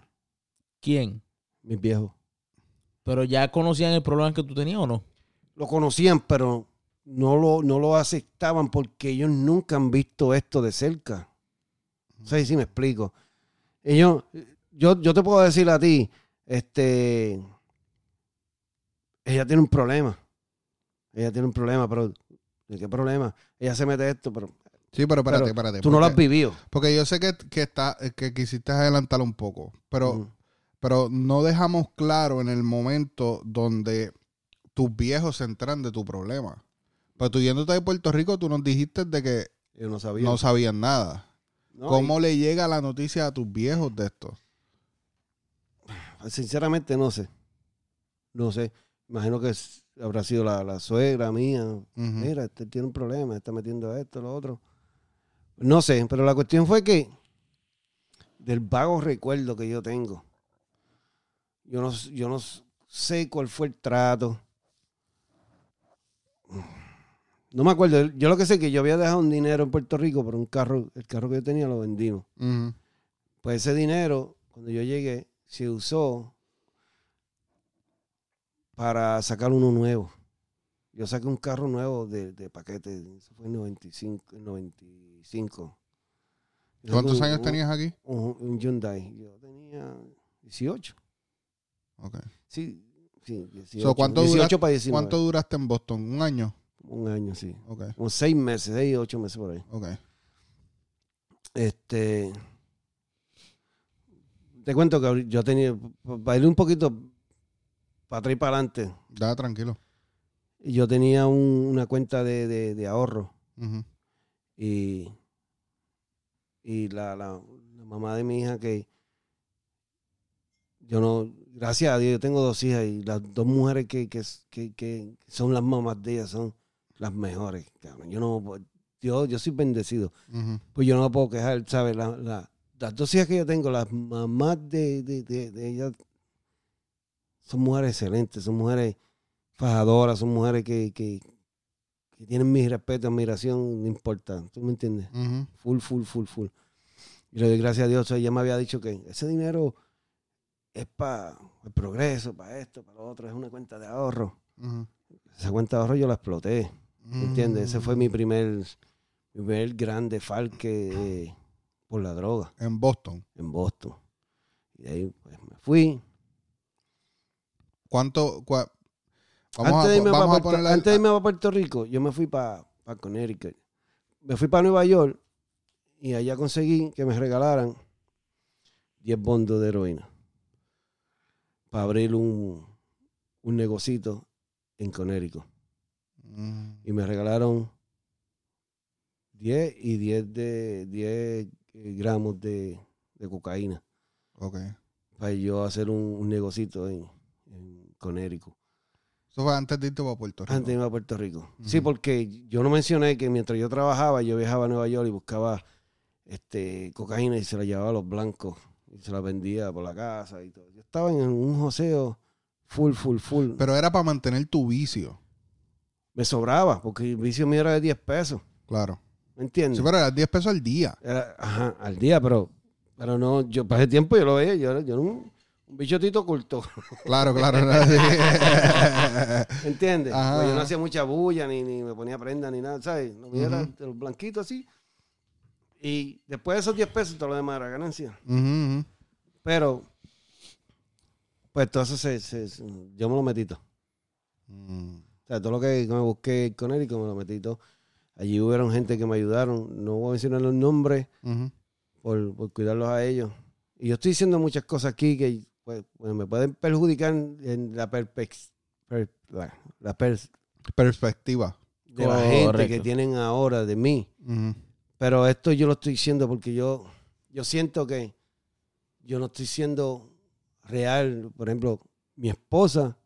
¿Quién? Mis viejos ¿Pero ya conocían el problema que tú tenías o no? lo conocían, pero no lo, no lo aceptaban porque ellos nunca han visto esto de cerca. No sé si me explico. Ellos, yo, yo te puedo decir a ti, este, ella tiene un problema. Ella tiene un problema, pero ¿de qué problema? Ella se mete esto, pero Sí, pero espérate, Pero espérate. tú no lo has vivido. Porque yo sé que, que, está, que quisiste adelantar un poco, pero, pero no dejamos claro en el momento donde tus viejos se enteran de tu problema. Pero tú yéndote de Puerto Rico, tú nos dijiste de que no sabía. no sabían nada. No, ¿Cómo le llega la noticia a tus viejos de esto? sinceramente no sé. No sé. Imagino que habrá sido la, la suegra mía. Mira, este tiene un problema, está metiendo esto, lo otro. No sé, pero la cuestión fue que del vago recuerdo que yo tengo, yo no, yo no sé cuál fue el trato. No me acuerdo. Yo lo que sé es que yo había dejado un dinero en Puerto Rico por un carro, el carro que yo tenía lo vendimos. Pues ese dinero, cuando yo llegué, se usó para sacar uno nuevo. Yo saqué un carro nuevo de, de paquete, eso fue en 95. en 95. Yo ¿Cuántos un- años tenías aquí? Un, un Hyundai. Yo tenía 18. Ok. Sí, sí, 18. So, ¿cuánto 18 duraste- para 19. ¿Cuánto duraste en Boston? ¿Un año? Un año, sí. Ok, Como seis meses, seis, ocho meses por ahí. ok. Este. Te cuento que yo tenía. Ir un poquito para atrás y para adelante. Da tranquilo. Yo tenía un- una cuenta de, de- de ahorro. Y. Y la, la- la mamá de mi hija que. Yo no. Gracias a Dios, yo tengo dos hijas y las dos mujeres que, que, que- que son las mamás de ellas son las mejores. cabrón. Yo no. Yo, yo soy bendecido. Pues yo no me puedo quejar, ¿sabes? La- la- las dos hijas que yo tengo, las mamás de, de, de- de ellas son mujeres excelentes, son mujeres fajadoras, son mujeres que, que, que tienen mi respeto, admiración, no importa, ¿tú me entiendes? Full, full, full, full. Y le doy gracias a Dios, ella me había dicho que ese dinero es para el progreso, para esto, para lo otro, es una cuenta de ahorro. Esa cuenta de ahorro yo la exploté. ¿Me entiendes? Ese fue mi Mm. primer, mi primer grande falque eh, por la droga En Boston. en Boston. Y de ahí pues me fui. ¿Cuánto? cua- Vamos Antes, de a, irme vamos a Puerto, antes de irme para Puerto Rico, yo me fui para, para Connecticut. Me fui para Nueva York y allá conseguí que me regalaran 10 bondos de heroína para abrir un, un negocito en Connecticut. Mm. y me regalaron 10 y 10 de 10 gramos de, de cocaína Ok. para yo hacer un, un negocito en, en Connecticut Eso fue antes de irte para Puerto Rico. antes de irme a Puerto Rico. Sí, porque yo no mencioné que mientras yo trabajaba, yo viajaba a Nueva York y buscaba este, cocaína y se la llevaba a los blancos y se la vendía por la casa y todo. Yo estaba en un joseo full, full, full. Pero era para mantener tu vicio. Me sobraba porque el vicio mío era de 10 pesos. Claro. ¿Me entiendes? Sí, pero era 10 pesos al día. Era, ajá, al día, pero, pero no, yo ese tiempo yo lo veía, yo era, yo era un, un bichotito oculto. Claro, claro. [laughs] era así. ¿Entiendes? Pues yo no hacía mucha bulla, ni, ni me ponía prenda, ni nada, ¿sabes? Lo mío era Ujú. de los blanquitos así. Y después de esos 10 pesos, todo lo demás era ganancia. Pero, pues todo eso se, se- se- yo me lo metí todo. Mm. O sea, todo lo que me busqué con él y me lo metí todo. Allí hubieron gente que me ayudaron. No voy a mencionar los nombres por, por cuidarlos a ellos. Y yo estoy diciendo muchas cosas aquí que pues, pues, me pueden perjudicar en la perspectiva la, la pers- Perspectiva. de la gente que tienen ahora de mí. Pero esto yo lo estoy diciendo porque yo, yo siento que yo no estoy siendo real. Por ejemplo, mi esposa,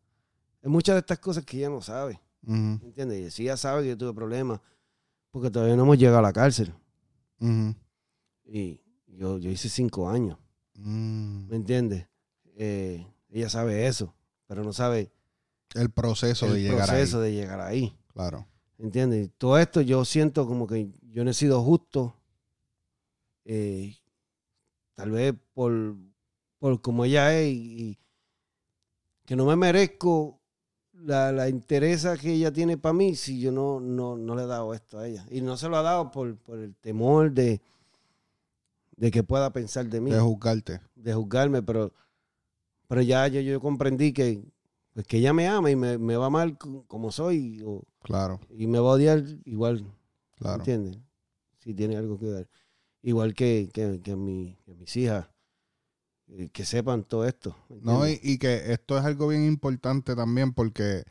hay muchas de estas cosas que ella no sabe. ¿me ¿Entiendes? Y sí, ella sabe que yo tuve problemas porque todavía no hemos llegado a la cárcel. Y yo, yo hice cinco años. Mm. ¿Me entiendes? Eh, ella sabe eso, pero no sabe El proceso el de llegar proceso ahí. de llegar ahí. Claro. ¿Entiendes? Y todo esto yo siento como que yo no he sido justo. eh, tal vez por, por como ella es y, y que no me merezco la, la interesa que ella tiene para mí si yo no, no, no le he dado esto a ella. Y no se lo ha dado por, por el temor de, de que pueda pensar de mí De juzgarte. de juzgarme, pero, pero ya yo, yo comprendí que, pues, que ella me ama y me, me va mal co- como soy o- Claro, y me va a odiar igual, claro. ¿entiendes? Si tiene algo que ver. Igual que, que, que mi- que mis hijas, eh, que sepan todo esto. ¿me No, y que esto es algo bien importante también porque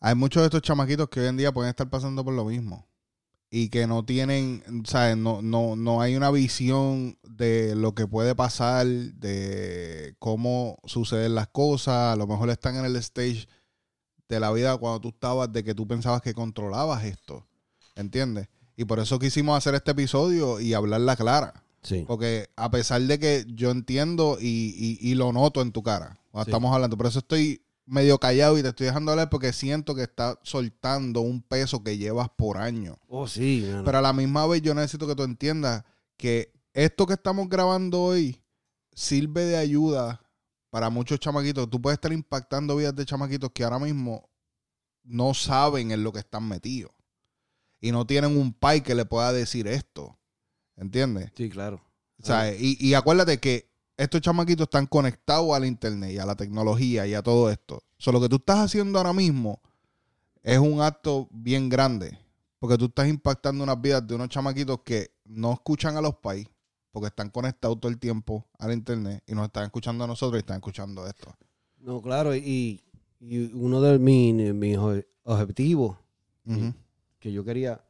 hay muchos de estos chamaquitos que hoy en día pueden estar pasando por lo mismo y que no tienen, ¿sabes? No, no, no hay una visión de lo que puede pasar, de cómo suceden las cosas. A lo mejor están en el stage de la vida cuando tú estabas, de que tú pensabas que controlabas esto, ¿entiendes? Y por eso quisimos hacer este episodio y hablarla clara. Sí. Porque a pesar de que yo entiendo y, y- y lo noto en tu cara cuando Sí. estamos hablando, por eso estoy medio callado y te estoy dejando hablar porque siento que estás soltando un peso que llevas por año. Oh, sí. Pero a la misma vez yo necesito que tú entiendas que esto que estamos grabando hoy sirve de ayuda para muchos chamaquitos. Tú puedes estar impactando vidas de chamaquitos que ahora mismo no saben en lo que están metidos. Y no tienen un pai que le pueda decir esto. ¿Entiendes? sí, claro. O sea, y, y acuérdate que estos chamaquitos están conectados al internet y a la tecnología y a todo esto. So, lo que tú estás haciendo ahora mismo es un acto bien grande. Porque tú estás impactando unas vidas de unos chamaquitos que no escuchan a los pais porque están conectados todo el tiempo al internet y nos están escuchando a nosotros y están escuchando esto. No, claro. Y, y uno de mis, mis objetivos que yo quería,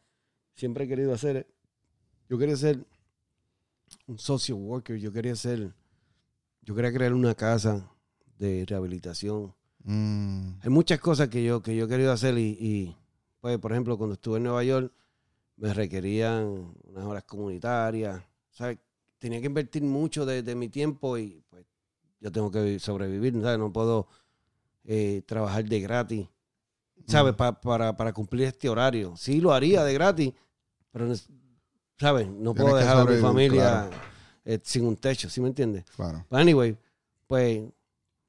siempre he querido hacer, yo quería ser un social worker, yo quería ser, yo quería crear una casa de rehabilitación. Mm, Hay muchas cosas que yo, que yo he querido hacer y, y, pues, por ejemplo, cuando estuve en Nueva York, me requerían unas horas comunitarias, ¿sabes? Tenía que invertir mucho de, de mi tiempo y pues yo tengo que sobrevivir, ¿sabes? No puedo eh, trabajar de gratis, ¿sabes? Mm. Pa- para, para cumplir este horario. Sí, lo haría de gratis, pero, ¿sabes? No puedo dejar a mi familia eh, sin un techo, ¿sí me entiendes? claro. But anyway, pues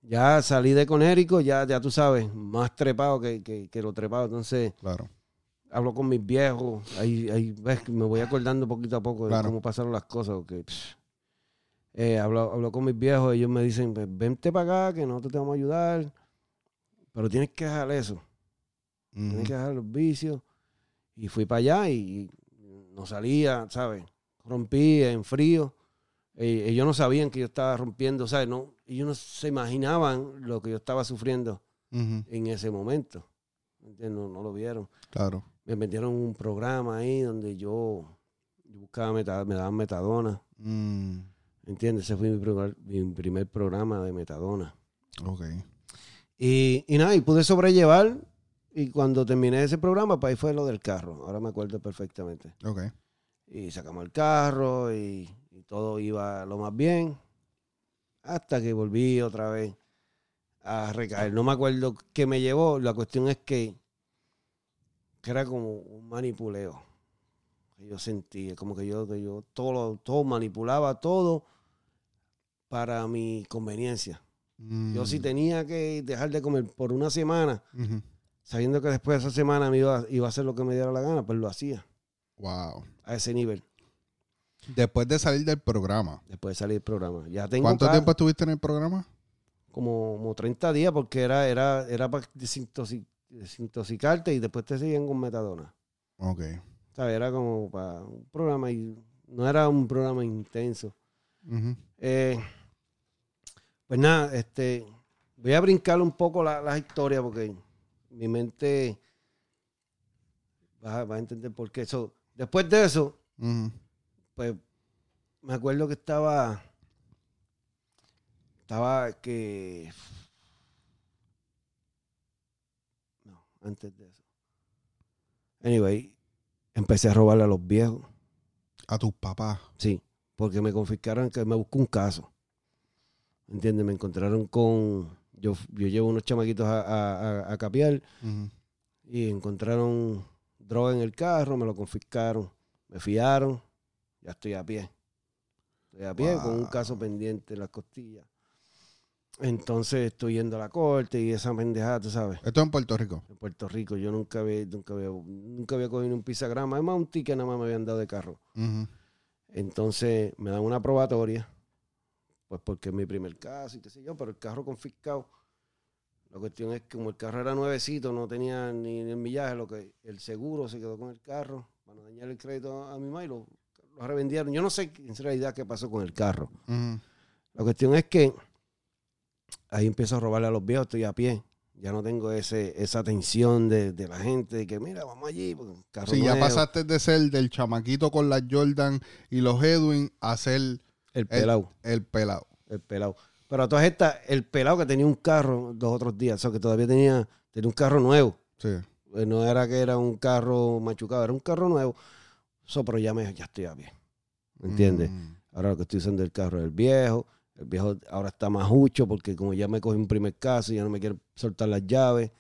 ya salí de Conérico, ya, ya tú sabes, más trepado que, que, que lo trepado. Entonces, Claro. hablo con mis viejos, ahí, ahí ves que me voy acordando poquito a poco de cómo pasaron las cosas. eh, hablo, hablo con mis viejos, ellos me dicen, pues, vente para acá, que nosotros te vamos a ayudar. Pero tienes que dejar eso, tienes que dejar los vicios. Y fui para allá y no salía, ¿sabes? Rompí en frío. Eh, ellos no sabían que yo estaba rompiendo, ¿sabes? No, ellos no se imaginaban lo que yo estaba sufriendo en ese momento. No, no lo vieron. Claro. Me metieron un programa ahí donde yo, yo buscaba, meta- me daban metadona. Mm, ¿Entiendes? Ese fue mi primer, mi primer programa de metadona. ok. Y, y nada, y pude sobrellevar. Y cuando terminé ese programa, pues ahí fue lo del carro. Ahora me acuerdo perfectamente. Ok. Y sacamos el carro y, y todo iba lo más bien. Hasta que volví otra vez a recaer. No me acuerdo qué me llevó. La cuestión es que, que era como un manipuleo. Que yo sentía, como que yo, que yo todo, todo manipulaba todo para mi conveniencia. Yo Mm. si tenía que dejar de comer por una semana. Sabiendo que después de esa semana me iba, iba a hacer lo que me diera la gana, pues lo hacía Wow. a ese nivel. Después de salir del programa. Después de salir del programa. Ya tengo ¿Cuánto tiempo estuviste en el programa? como, como 30 días porque era, era, era para desintoxi- desintoxicarte y después te seguían con metadona. Ok. ¿Sabes? Era como para un programa y no era un programa intenso. Eh, pues nada, este, voy a brincar un poco la- las historias porque mi mente va, a- a entender por qué. So, después de eso, pues me acuerdo que estaba estaba que no antes de eso anyway empecé a robarle a los viejos A tus papás. sí porque me confiscaron que me buscó un caso ¿entiendes? me encontraron con yo, yo llevo unos chamaquitos a, a, a- a y encontraron droga en el carro, me lo confiscaron, me fiaron, ya estoy a pie. Estoy a pie con un caso pendiente en las costillas. Entonces estoy yendo a la corte y esa pendejada, tú sabes. Esto en Puerto Rico. En Puerto Rico yo nunca había, nunca había, nunca había cogido un pizagrama, además un ticket nada más me habían dado de carro. Entonces me dan una probatoria, pues porque es mi primer caso y qué sé yo, pero el carro confiscado. La cuestión es que como el carro era nuevecito, no tenía ni el millaje, lo que el seguro se quedó con el carro para no dañar el crédito a mi mamá y lo, lo revendieron. Yo no sé en realidad qué pasó con el carro. La cuestión es que ahí empiezo a robarle a los viejos, estoy a pie. Ya no tengo ese, esa tensión de, de la gente, de que mira, vamos allí. carro Sí, ya pasaste de ser del chamaquito con las Jordan y los Edwin a ser El pelado. el pelado. El pelado. Pero a todas estas, el pelado que tenía un carro los otros días, o sea, que todavía tenía, tenía un carro nuevo. Sí. Eh, No era que era un carro machucado, era un carro nuevo. So, pero ya, me, ya estoy a pie. ¿Me entiendes? Mm. Ahora lo que estoy usando el carro es el viejo. El viejo ahora está más hucho porque como ya me cogí un primer caso, ya no me quiere soltar las llaves.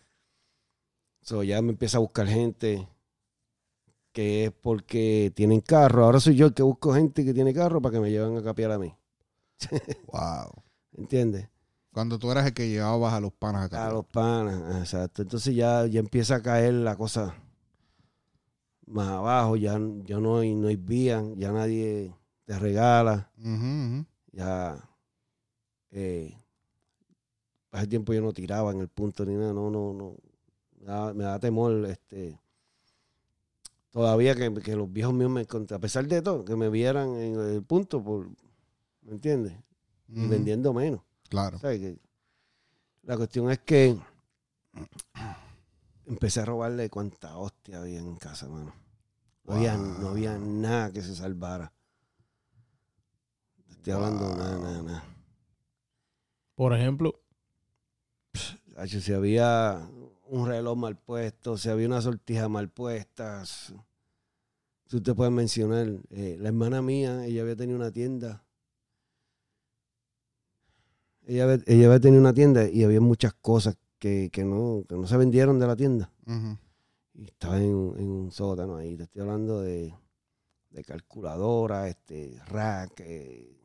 So, ya me empieza a buscar gente que es porque tienen carro. Ahora soy yo el que busco gente que tiene carro para que me lleven a capiar a mí. [laughs] Wow. ¿Entiendes? Cuando tú eras el que llevabas a los panas acá. A los panas, exacto. Entonces ya, ya empieza a caer la cosa más abajo, ya, ya no, hay, no hay vía, ya nadie te regala, ya eh, hace tiempo yo no tiraba en el punto ni nada, no, no, no. Me da, me da temor, este todavía que, que los viejos míos me a pesar de todo, que me vieran en el punto por ¿me entiendes? Y vendiendo menos. Claro. La cuestión es que empecé a robarle cuánta hostia había en casa, mano. No, había, no había nada que se salvara. Estoy hablando de nada, nada, nada. Por ejemplo, Hacho, si había un reloj mal puesto, si había una sortija mal puesta, tú te puedes mencionar. eh, la hermana mía, ella había tenido una tienda. Ella había, ella había tenido una tienda y había muchas cosas que, que no, que no se vendieron de la tienda. Y estaba en, en un sótano ahí. Te estoy hablando de, de calculadora, este, rack, eh,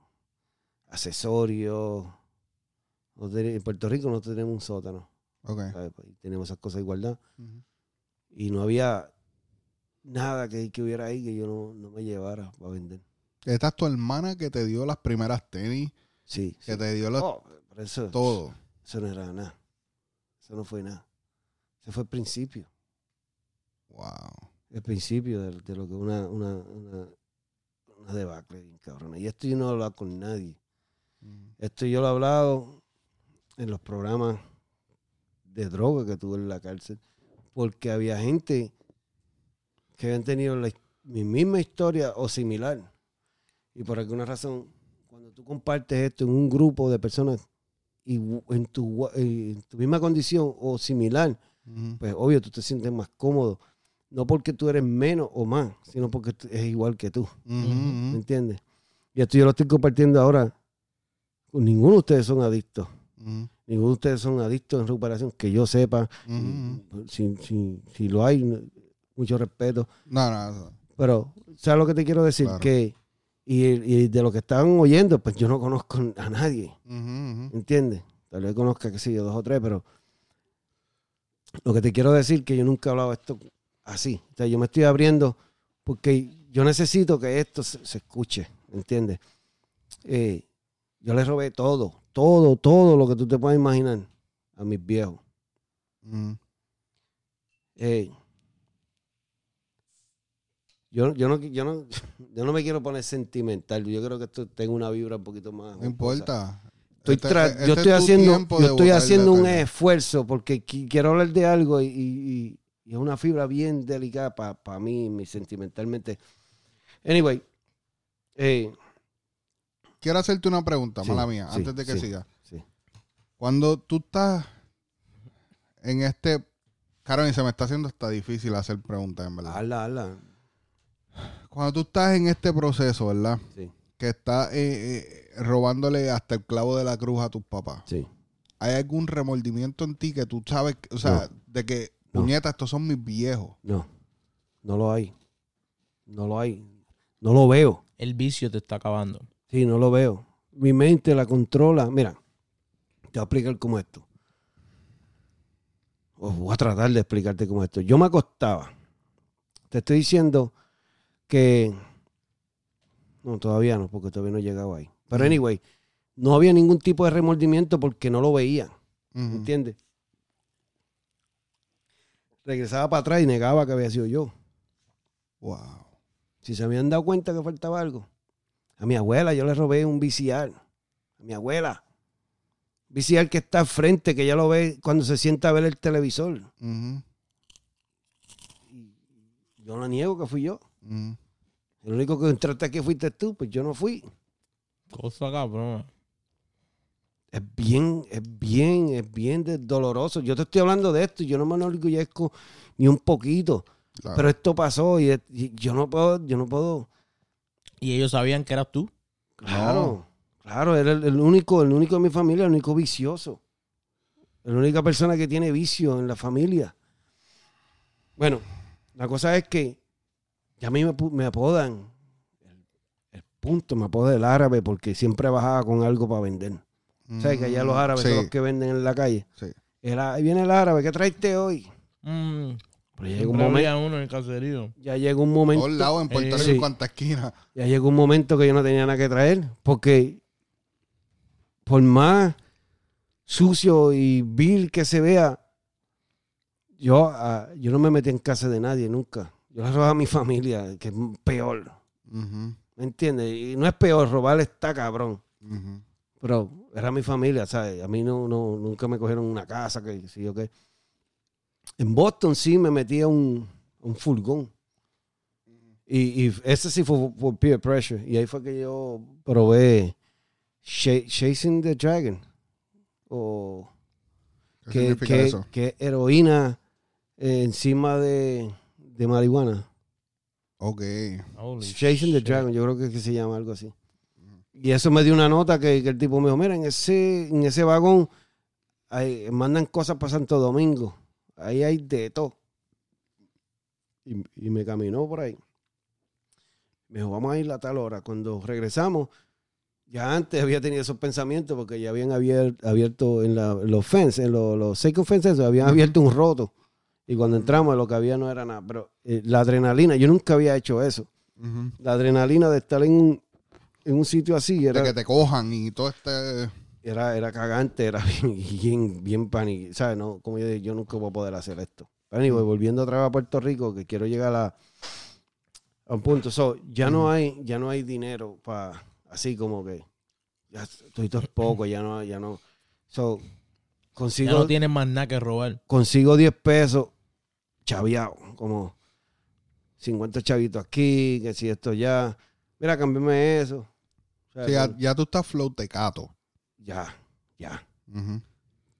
accesorios. En Puerto Rico nosotros tenemos un sótano. Y tenemos esas cosas de igualdad. Y no había nada que, que hubiera ahí que yo no, no me llevara para vender. Esta es tu hermana que te dio las primeras tenis, Sí. sí. que te dio los- Oh, eso, todo. eso no era nada. Eso no fue nada. Ese fue el principio. Wow. El principio de, de lo que una, una, una, una debacle bien cabrona. Y esto yo no he hablado con nadie. Esto yo lo he hablado en los programas de droga que tuve en la cárcel. Porque había gente que habían tenido la, mi misma historia o similar. Y por alguna razón, cuando tú compartes esto en un grupo de personas y en tu, en tu misma condición o similar, pues obvio tú te sientes más cómodo. no porque tú eres menos o más, sino porque es igual que tú. ¿Me entiendes? Y esto yo lo estoy compartiendo ahora. Con ninguno de ustedes son adictos. Ninguno de ustedes son adictos en recuperación, que yo sepa. Si, si, si lo hay, no- mucho respeto. No, no, eso. Pero, ¿sabes lo que te quiero decir? Claro. Que, y, y de lo que estaban oyendo, pues yo no conozco a nadie. Ujú. ¿Entiendes? Tal vez conozca, que sí, yo dos o tres, pero lo que te quiero decir que yo nunca he hablado esto así. O sea, yo me estoy abriendo porque yo necesito que esto se, se escuche, ¿entiendes? Eh, yo les robé todo, todo, todo lo que tú te puedas imaginar a mis viejos. Eh, yo, yo, no, yo, no, yo no me quiero poner sentimental. Yo creo que esto tengo una vibra un poquito más. No importa. Estoy Este- este yo es estoy haciendo, yo estoy haciendo un esfuerzo porque qui- quiero hablar de algo y, y- y es una fibra bien delicada para mí, mi sentimentalmente. Anyway, eh, Quiero hacerte una pregunta, Sí, mala mía, sí, antes de que sí. siga. sí. Cuando tú estás en este... Carmen, se me está haciendo hasta difícil hacer preguntas, en verdad. Habla, habla. Cuando tú estás en este proceso, ¿verdad? Sí, Que estás eh, eh, robándole hasta el clavo de la cruz a tus papás. sí. ¿Hay algún remordimiento en ti que tú sabes, o sea, de que, No. puñeta, estos son mis viejos? No, no lo hay. No lo hay. No lo veo. El vicio te está acabando. Sí, no lo veo. Mi mente la controla. Mira, te voy a explicar cómo es esto. O voy a tratar de explicarte cómo es esto. Yo me acostaba. Te estoy diciendo que... No, todavía no, porque todavía no he llegado ahí. Pero anyway, no había ningún tipo de remordimiento porque no lo veía. Ujú. ¿Entiendes? Regresaba para atrás y negaba que había sido yo. Wow. Si se habían dado cuenta que faltaba algo. A mi abuela yo le robé un VCR. A mi abuela. VCR que está al frente, que ya lo ve cuando se sienta a ver el televisor. Yo no niego que fui yo. El único que entraste aquí fuiste tú, pues yo no fui. Cosa cabrón. Es bien, es bien, es bien de- doloroso. Yo te estoy hablando de esto y yo no me enorgullezco ni un poquito. Claro. Pero esto pasó y, y yo no puedo, yo no puedo. Y ellos sabían que eras tú. Claro, claro, era el, el único, el único de mi familia, el único vicioso. La única persona que tiene vicio en la familia. Bueno, la cosa es que ya a mí me, apodan, el, el punto me apoda el árabe porque siempre bajaba con algo para vender. ¿Sabes que allá los árabes Sí, son los que venden en la calle? sí. El ahí viene el árabe, ¿qué traiste hoy? Mm, Pero ya llegó un momento, uno en el caserío. ya llegó un momento. Todos lados en Puerto Eh, Rico, sí. en cuanta esquina. Ya llegó un momento que yo no tenía nada que traer, porque por más sucio y vil que se vea, yo, ah, yo no me metí en casa de nadie nunca. Yo le robaba a mi familia, que es peor. Ujú, ¿Me entiendes? Y no es peor, robar está cabrón. ujú. Pero era mi familia, ¿sabes? A mí no, no, nunca me cogieron una casa, que sí o qué. En Boston sí me metí a un, un furgón. Y, y ese sí fue por peer pressure. Y ahí fue que yo probé Cha- Chasing the Dragon. O ¿Qué que, significa que, eso? que heroína eh, encima de, de marihuana. Ok. Holy Chasing the. Dragon, yo creo que, es que se llama algo así. Y eso me dio una nota que, que el tipo me dijo, mira, en ese, en ese vagón hay- mandan cosas para Santo Domingo. Ahí hay de todo. Y, y me caminó por ahí. Me dijo, vamos a ir a tal hora. Cuando regresamos, ya antes había tenido esos pensamientos porque ya habían abier- abierto en la- los fences, en los, los second fences, habían abierto un roto. Y cuando entramos lo que había no era nada. Pero eh, la adrenalina, yo nunca había hecho eso. La adrenalina de estar en un, en un sitio así De era, que te cojan y todo este... era, era cagante, era [laughs] bien, bien, bien pánico. ¿Sabes? No, como yo dije, yo nunca voy a poder hacer esto. Pero anyway, volviendo otra vez a Puerto Rico, que quiero llegar a, a un punto. So, ya no hay, ya no hay dinero para así como que ya esto es poco, ya no, ya no. So, Ya consigo, no tienes más nada que robar. consigo 10 pesos chaviado, como 50 chavitos aquí, que si esto ya. Mira, cámbiame eso. O sea, Sí, ya, ya tú estás flow ya, ya.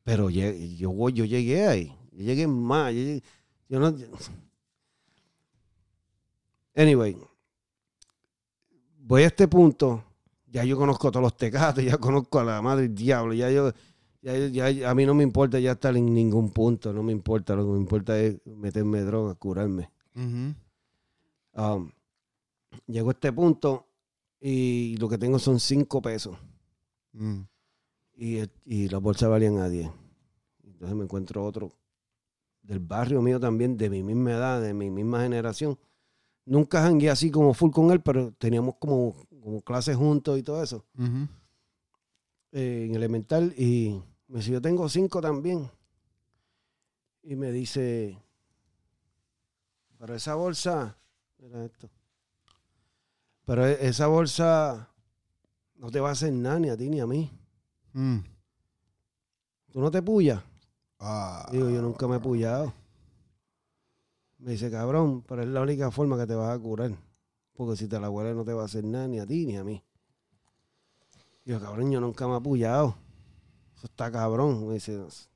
Pero yo, voy- yo llegué ahí. Yo llegué más. Yo, llegué- yo no, Anyway, voy a este punto, ya yo conozco a todos los tecatos, ya conozco a la madre del diablo, ya yo, ya, ya- a mí no me importa ya estar en ningún punto, no me importa, lo que me importa es meterme droga, curarme. Um, llego a este punto y lo que tengo son cinco pesos Mm. Y, y las bolsas valían a 10. Entonces me encuentro otro del barrio mío también, de mi misma edad, de mi misma generación. Nunca jangué así como full con él, pero teníamos como, como clases juntos y todo eso eh, en elemental. Y me dice, yo tengo cinco también. Y me dice, pero esa bolsa, mira esto, pero e- esa bolsa no te va a hacer nada ni a ti ni a mí. Mm. ¿Tú no te puyas? Ah. Digo, yo nunca me he puyado. Me dice, cabrón, pero es la única forma que te vas a curar. Porque si te la huele no te va a hacer nada ni a ti ni a mí. Digo, cabrón, yo nunca me he puyado. Eso está cabrón. Me dice, eso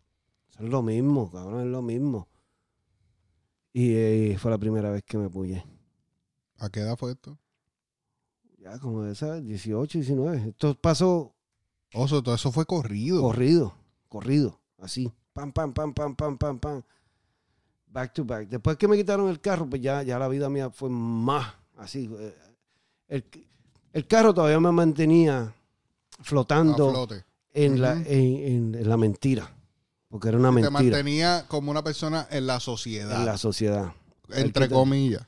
es lo mismo, cabrón, es lo mismo. Y eh, fue la primera vez que me puyé. ¿A qué edad fue esto? Ya como de esa, 18, 19. Esto pasó Oso, todo eso fue corrido. corrido, corrido, así. Pam, pam, pam, pam, pam, pam, pam. Back to back. Después que me quitaron el carro, pues ya, ya la vida mía fue más así. eh, El, el carro todavía me mantenía flotando en, la, en, en- en la mentira. Porque era una Te mentira mantenía como una persona en la sociedad. en la sociedad. entre te- comillas.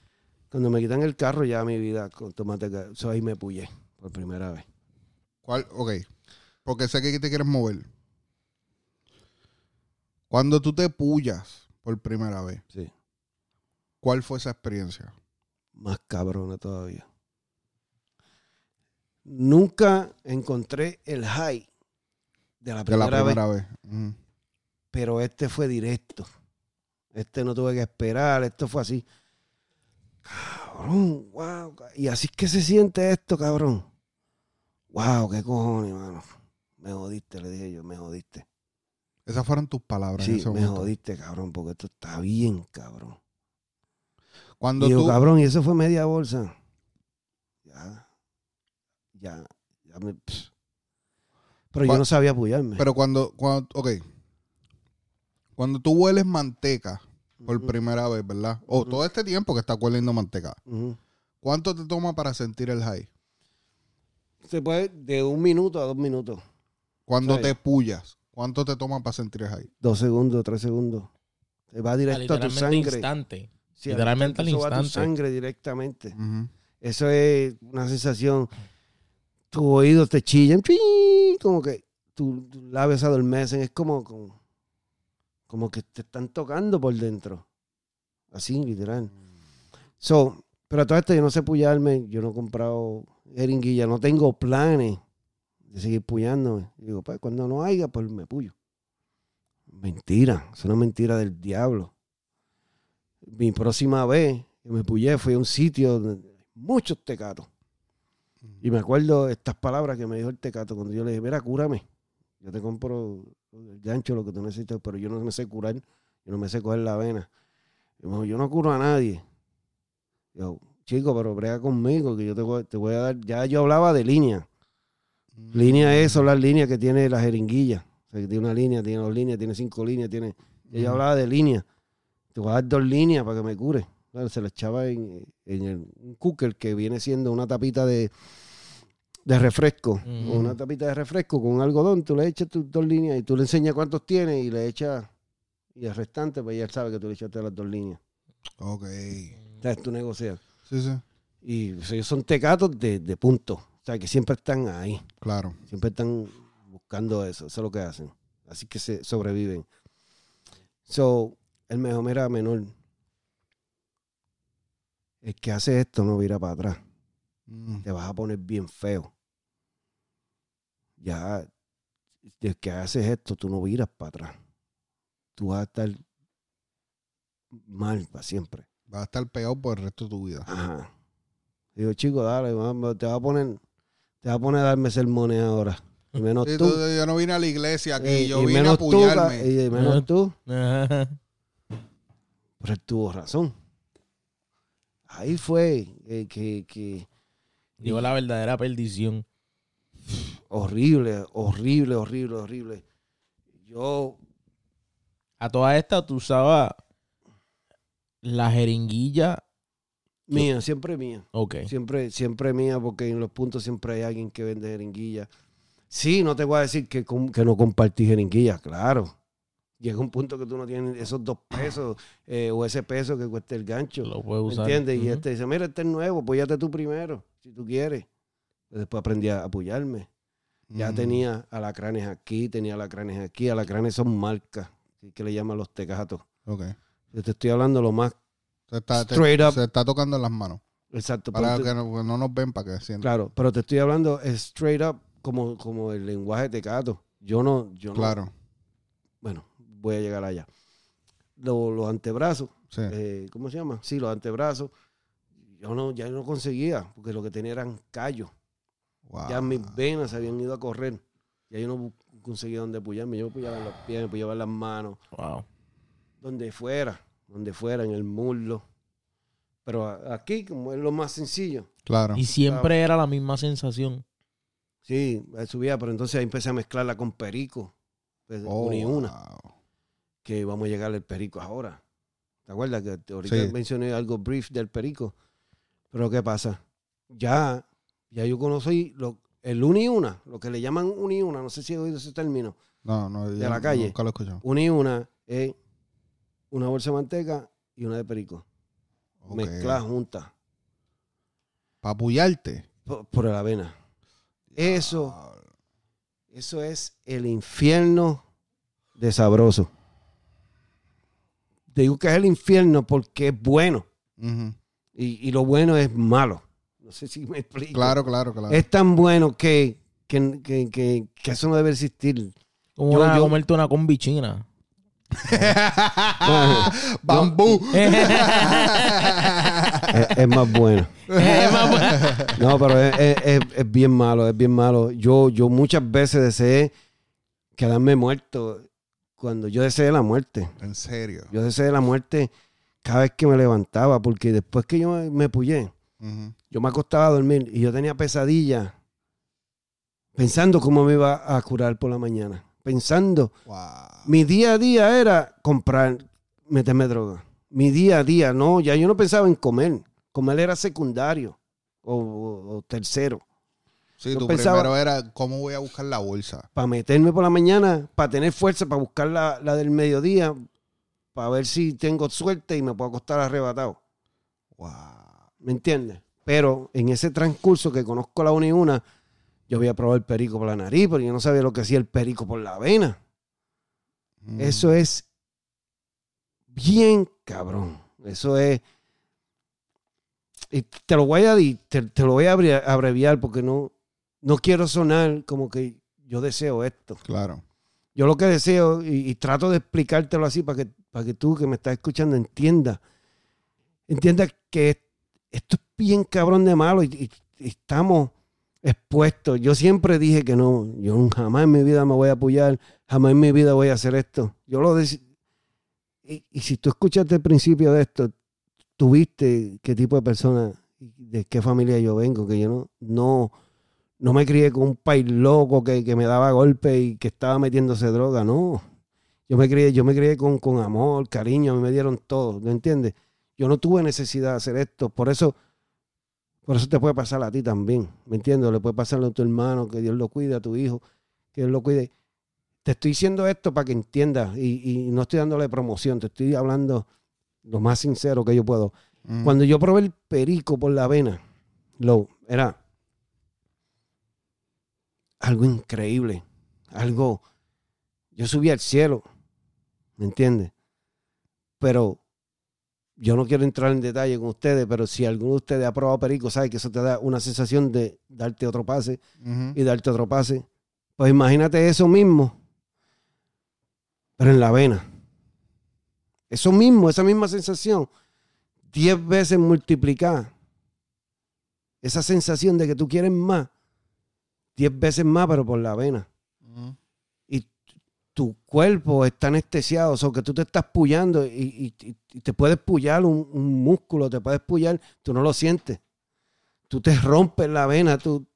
Cuando me quitan el carro, ya mi vida automática. So, ahí me puyé por primera vez. ¿Cuál? Ok. Porque sé que te quieres mover. Cuando tú te pullas por primera vez, Sí. ¿cuál fue esa experiencia? más cabrona todavía. Nunca encontré el high de la De primera, la vez, primera vez. Pero este fue directo. Este no tuve que esperar, esto fue así. Cabrón, wow. Y así es que se siente esto, cabrón. Wow, qué cojones, mano. Me jodiste, le dije yo, me jodiste. Esas fueron tus palabras en Sí, ese me momento. jodiste, cabrón, porque esto está bien, cabrón. Cuando Y yo, tú, cabrón, y eso fue media bolsa. Ya, ya, ya me. pss. Pero yo no sabía apoyarme. pero cuando, cuando, ok. Cuando tú hueles manteca por primera vez, ¿verdad? O todo este tiempo que estás hueliendo manteca. ¿Cuánto te toma para sentir el high? Se puede de un minuto a dos minutos. Cuando Sí. te pullas, ¿cuánto te toma para sentir el high? Dos segundos, tres segundos. Te va directo a tu Literalmente sangre. instante. Sí, literalmente al eso va a tu instante. sangre directamente. Eso es una sensación. Tus oídos te chillan. Como que tus labios se adormecen. Es como, como, como que te están tocando por dentro. Así, literal. So, pero todo esto yo no sé puyarme. Yo no he comprado jeringuilla. No tengo planes de seguir puyándome. Digo, pues cuando no haya, pues me puyo. Mentira. Es una mentira del diablo. Mi próxima vez que me puyé fue a un sitio donde hay muchos tecatos. Y me acuerdo estas palabras que me dijo el tecato cuando yo le dije, mira, cúrame. Yo te compro el gancho, lo que tú necesitas, pero yo no me sé curar. Yo no me sé coger la vena. Y me dijo, yo no curo a nadie. Yo, chico, pero brega conmigo, que yo te te voy a dar. Ya yo hablaba de línea. Línea es, son las líneas que tiene la jeringuilla. O sea, que tiene una línea, tiene dos líneas, tiene cinco líneas, tiene. Ella hablaba de línea. Te voy a dar dos líneas para que me cure. Claro, se la echaba en, en el, un cooker que viene siendo una tapita de, de refresco. Una tapita de refresco con un algodón. Tú le echas tus dos líneas y tú le enseñas cuántos tienes y le echas. Y el restante, pues ya sabe que tú le echaste las dos líneas. Ok. O sea, tú negocias. Sí, sí. Y o sea, ellos son tecatos de, de punto. O sea, que siempre están ahí. Claro. Siempre están buscando eso. Eso es lo que hacen. Así que se sobreviven. So, el mejor era menor. El que hace esto no vira para atrás. Mm. Te vas a poner bien feo. Ya, el que haces esto, tú no viras para atrás. Tú vas a estar mal para siempre. Vas a estar pegado por el resto de tu vida. Ajá. Digo, chico, dale, te va a poner, te va a poner a darme sermones ahora. Y menos Sí, tú. tú- yo no vine a la iglesia aquí, Eh, yo y vine a menos tú, apoyarme. ca- y menos tú. Pero él tuvo razón. ahí fue eh, que, que Llegó la verdadera perdición. horrible, horrible, horrible, horrible. Yo, A toda esta tú usabas la jeringuilla. Mía, siempre mía. Ok. Siempre, siempre mía, porque en los puntos siempre hay alguien que vende jeringuilla. Sí, no te voy a decir que, que no compartí jeringuilla, claro. Llega un punto que tú no tienes esos dos pesos eh, o ese peso que cuesta el gancho. Lo puedes ¿Me usar. entiendes? Y este dice, mira, este es nuevo, apóyate tú primero, si tú quieres. Después aprendí a apoyarme. Ya Mm. tenía alacranes aquí, tenía alacranes aquí. Alacranes son marcas, que le llaman los tecatos. Ok. Yo te estoy hablando lo más Se está, te- Straight up. se está tocando en las manos. exacto. Para que no, no nos ven, para que sientan. Claro, pero te estoy hablando straight up como, como el lenguaje tecato. Yo no, yo no. Claro. Bueno, voy a llegar allá. Lo- los antebrazos, Sí. eh, ¿cómo se llama? Sí, los antebrazos. Yo no, ya no conseguía, porque lo que tenía eran callos. Wow. Ya mis venas se habían ido a correr. Ya yo no conseguía dónde apoyarme. Yo me apoyaba en los pies, me apoyaba en las manos, Wow. donde fuera, donde fuera, en el muslo. Pero aquí, como es lo más sencillo, Claro. Y siempre era la misma sensación. sí, eh, subía, pero entonces ahí empecé a mezclarla con perico. Pues, Oh, una y una. wow. que vamos a llegar al perico ahora. ¿Te acuerdas que te- ahorita Sí. mencioné algo brief del perico? Pero ¿qué pasa? Ya, ya yo conocí lo, el uni y una, lo que le llaman uni y una, no sé si he oído ese término. No, no. De la calle. Nunca lo he escuchado. Uni y una es una bolsa de manteca y una de perico. Mezcladas juntas Para apoyarte. por, por la avena. Eso, eso es el infierno de sabroso. Te digo que es el infierno porque es bueno. Y, y lo bueno es malo. No sé si me explico. Claro, claro, claro. Es tan bueno que, que, que, que- que eso no debe existir. Como Yo- una, yo- comerte una combichina. [laughs] Bambú. [laughs] es, es más bueno. Es más bueno. No, pero es, es- bien malo, es bien malo. Yo, yo muchas veces deseé quedarme muerto cuando yo deseé la muerte. En serio. Yo deseé la muerte cada vez que me levantaba, porque después que yo me, me Ujú. yo me acostaba a dormir y yo tenía pesadillas pensando cómo me iba a curar por la mañana. Pensando, Wow. mi día a día era comprar, meterme droga. Mi día a día, no, ya yo no pensaba en comer. Comer era secundario o, o- o tercero. Sí, yo tu pensaba- primero era cómo voy a buscar la bolsa. Para meterme por la mañana, para tener fuerza, para buscar la, la del mediodía, para ver si tengo suerte y me puedo acostar arrebatado. Wow. ¿Me entiendes? Pero en ese transcurso que conozco la una y una, yo había probado el perico por la nariz, pero yo no sabía lo que hacía el perico por la vena. Mm. Eso es bien cabrón. Eso es. Y te lo voy a te, te lo voy a abre- abreviar porque no, no quiero sonar como que yo deseo esto. Claro. Yo lo que deseo, y, y trato de explicártelo así para que, para que tú que me estás escuchando entienda. Entienda que es- esto es bien cabrón de malo y, y- y estamos expuestos. Yo siempre dije que no, yo jamás en mi vida me voy a apoyar, jamás en mi vida voy a hacer esto. Yo lo dec- y, y si tú escuchaste el principio de esto, tuviste qué tipo de persona, de qué familia yo vengo, que yo no, no, no me crié con un país loco que, que me daba golpe y que estaba metiéndose droga, no. Yo me crié, yo me crié con, con amor, cariño, a mí me dieron todo, ¿me entiendes? Yo no tuve necesidad de hacer esto, por eso, por eso te puede pasar a ti también, ¿me entiendes? Le puede pasar a tu hermano, que Dios lo cuide, a tu hijo, que Dios lo cuide. Te estoy diciendo esto para que entiendas y, y no estoy dándole promoción, te estoy hablando lo más sincero que yo puedo. Mm. Cuando yo probé el perico por la avena, lo era algo increíble, algo. Yo subí al cielo, ¿me entiendes? Pero yo no quiero entrar en detalle con ustedes, pero si alguno de ustedes ha probado perico, sabe que eso te da una sensación de darte otro pase y darte otro pase. Pues imagínate eso mismo, pero en la avena. Eso mismo, esa misma sensación, diez veces multiplicada. Esa sensación de que tú quieres más, diez veces más, pero por la avena. Tu cuerpo está anestesiado, o sea, que tú te estás pullando y, te puedes pullar un, músculo, te puedes pullar, tú no lo sientes. Tú te rompes la vena, tú...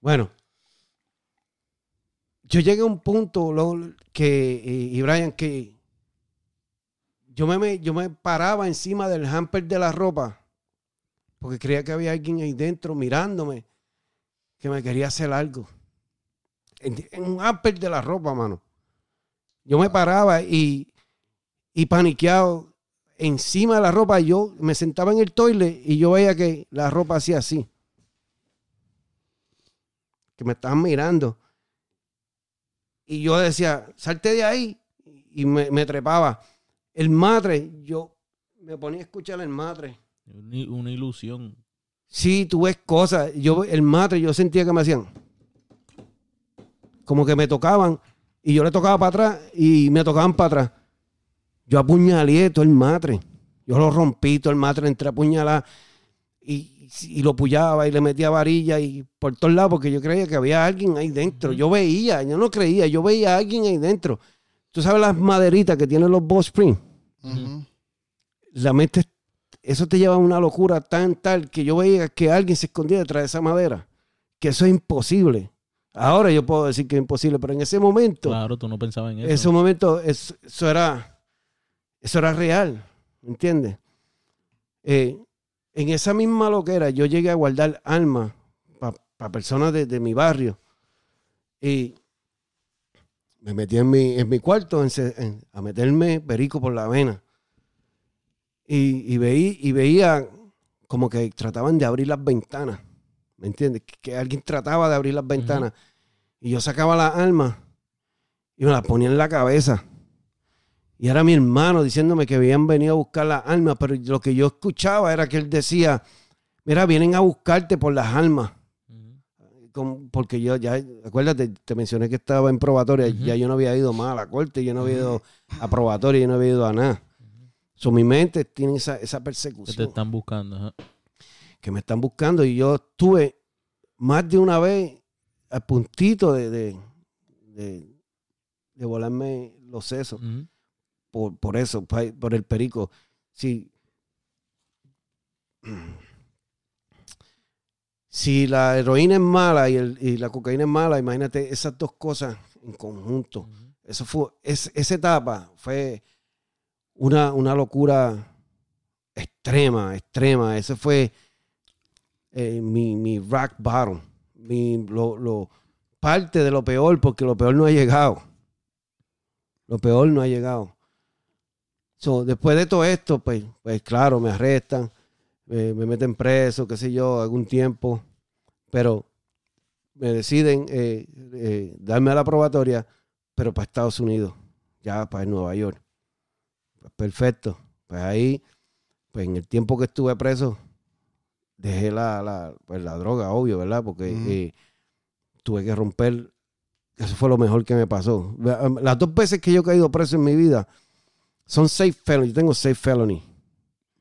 Bueno, yo llegué a un punto lo- que, y, Brian, que yo me- yo me paraba encima del hamper de la ropa porque creía que había alguien ahí dentro mirándome que me quería hacer algo. En, en un hamper de la ropa, mano. Yo me paraba y, y paniqueado encima de la ropa. Yo me sentaba en el toilet y yo veía que la ropa hacía así. Que me estaban mirando. Y yo decía, salte de ahí. Y me, me trepaba. El madre, yo me ponía a escuchar el madre. Una, ilusión. Sí, tú ves cosas. Yo, el madre, yo sentía que me hacían. Como que me tocaban. Y yo le tocaba para atrás y me tocaban para atrás. Yo apuñalé todo el matre. Yo lo rompí todo el matre entre apuñalar. Y, y lo pullaba y le metía varilla y por todos lados porque yo creía que había alguien ahí dentro. Yo veía, yo no creía, yo veía a alguien ahí dentro. Tú sabes las maderitas que tienen los Boss Spring Ujú. la mente, eso te lleva a una locura tan tal que yo veía que alguien se escondía detrás de esa madera, que eso es imposible. Ahora yo puedo decir que es imposible, pero en ese momento, Claro, tú no pensabas en en eso. ese momento, es- eso era, eso era real, ¿me entiendes? Eh, en esa misma loquera yo llegué a guardar almas para personas de, de mi barrio y me metí en mi, en mi cuarto en en- a meterme perico por la vena. Y, y, veí- y veía como que trataban de abrir las ventanas. ¿Me entiendes? Que, que alguien trataba de abrir las ventanas. Y yo sacaba las armas y me las ponía en la cabeza. Y era mi hermano diciéndome que habían venido a buscar las armas, pero lo que yo escuchaba era que él decía, mira, vienen a buscarte por las. Como- porque yo ya, acuérdate, te mencioné que estaba en probatoria, ya yo no había ido más a la corte, yo no había ido a probatoria, yo no había ido a nada. So, mi mente tiene esa, esa Que te persecución están buscando. que me están buscando y yo estuve más de una vez a puntito de, de, de, de volarme los sesos por, por eso, por el perico. Si, si la heroína es mala y, el- y la cocaína es mala, imagínate esas dos cosas en conjunto. Eso fue, es- esa etapa fue una, una locura extrema, extrema. Ese fue eh, mi, mi rock bottom. Mi, lo, lo- parte de lo peor, porque lo peor no ha llegado. Lo peor no ha llegado. Después de todo esto, pues, pues claro, me arrestan, eh, me meten preso, qué sé yo, algún tiempo. Pero me deciden eh, eh, darme a la probatoria, pero para Estados Unidos, ya para Nueva York. Pues perfecto. Pues ahí, pues en el tiempo que estuve preso, dejé la, la, pues la droga, obvio, ¿verdad? Porque eh, tuve que romper. Eso fue lo mejor que me pasó. Las dos veces que yo he caído preso en mi vida son seis felonies. Yo tengo seis felonies,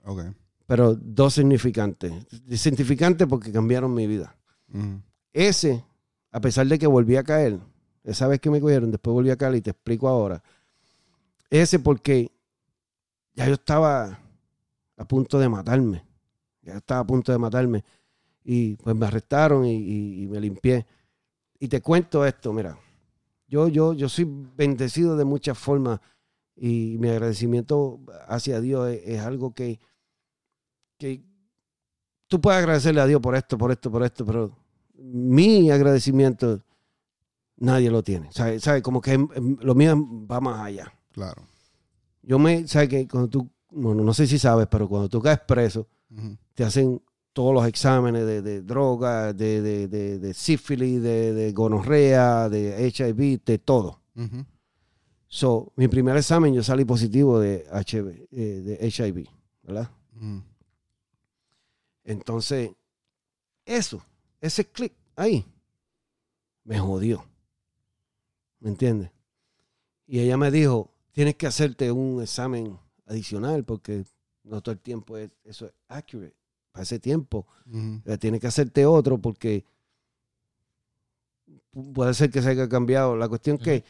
Ok. pero dos significantes. Significantes porque cambiaron mi vida. Ese, a pesar de que volví a caer, esa vez que me cogieron, después volví a caer y te explico ahora. Ese porque ya yo estaba a punto de matarme. Ya estaba a punto de matarme. Y pues me arrestaron y, y- y me limpié. Y te cuento esto, mira. Yo, yo, yo soy bendecido de muchas formas y mi agradecimiento hacia Dios es, es algo que, que tú puedes agradecerle a Dios por esto, por esto, por esto, pero mi agradecimiento nadie lo tiene. ¿Sabe? ¿Sabe? Como que lo mío va más allá. Claro. Yo me, ¿sabes? Que cuando tú, bueno, no sé si sabes, pero cuando tú caes preso, Te hacen todos los exámenes de, de droga, de, de, de, de sífilis, de, gonorrea, de HIV, de todo. So, mi primer examen yo salí positivo de, HIV, eh, de HIV, ¿verdad? Ujú. Entonces, eso, ese clic ahí, me jodió. ¿Me entiendes? Y ella me dijo, tienes que hacerte un examen adicional porque no todo el tiempo es, eso es accurate. Para ese tiempo, tienes que hacerte otro porque pu- puede ser que se haya cambiado. La cuestión que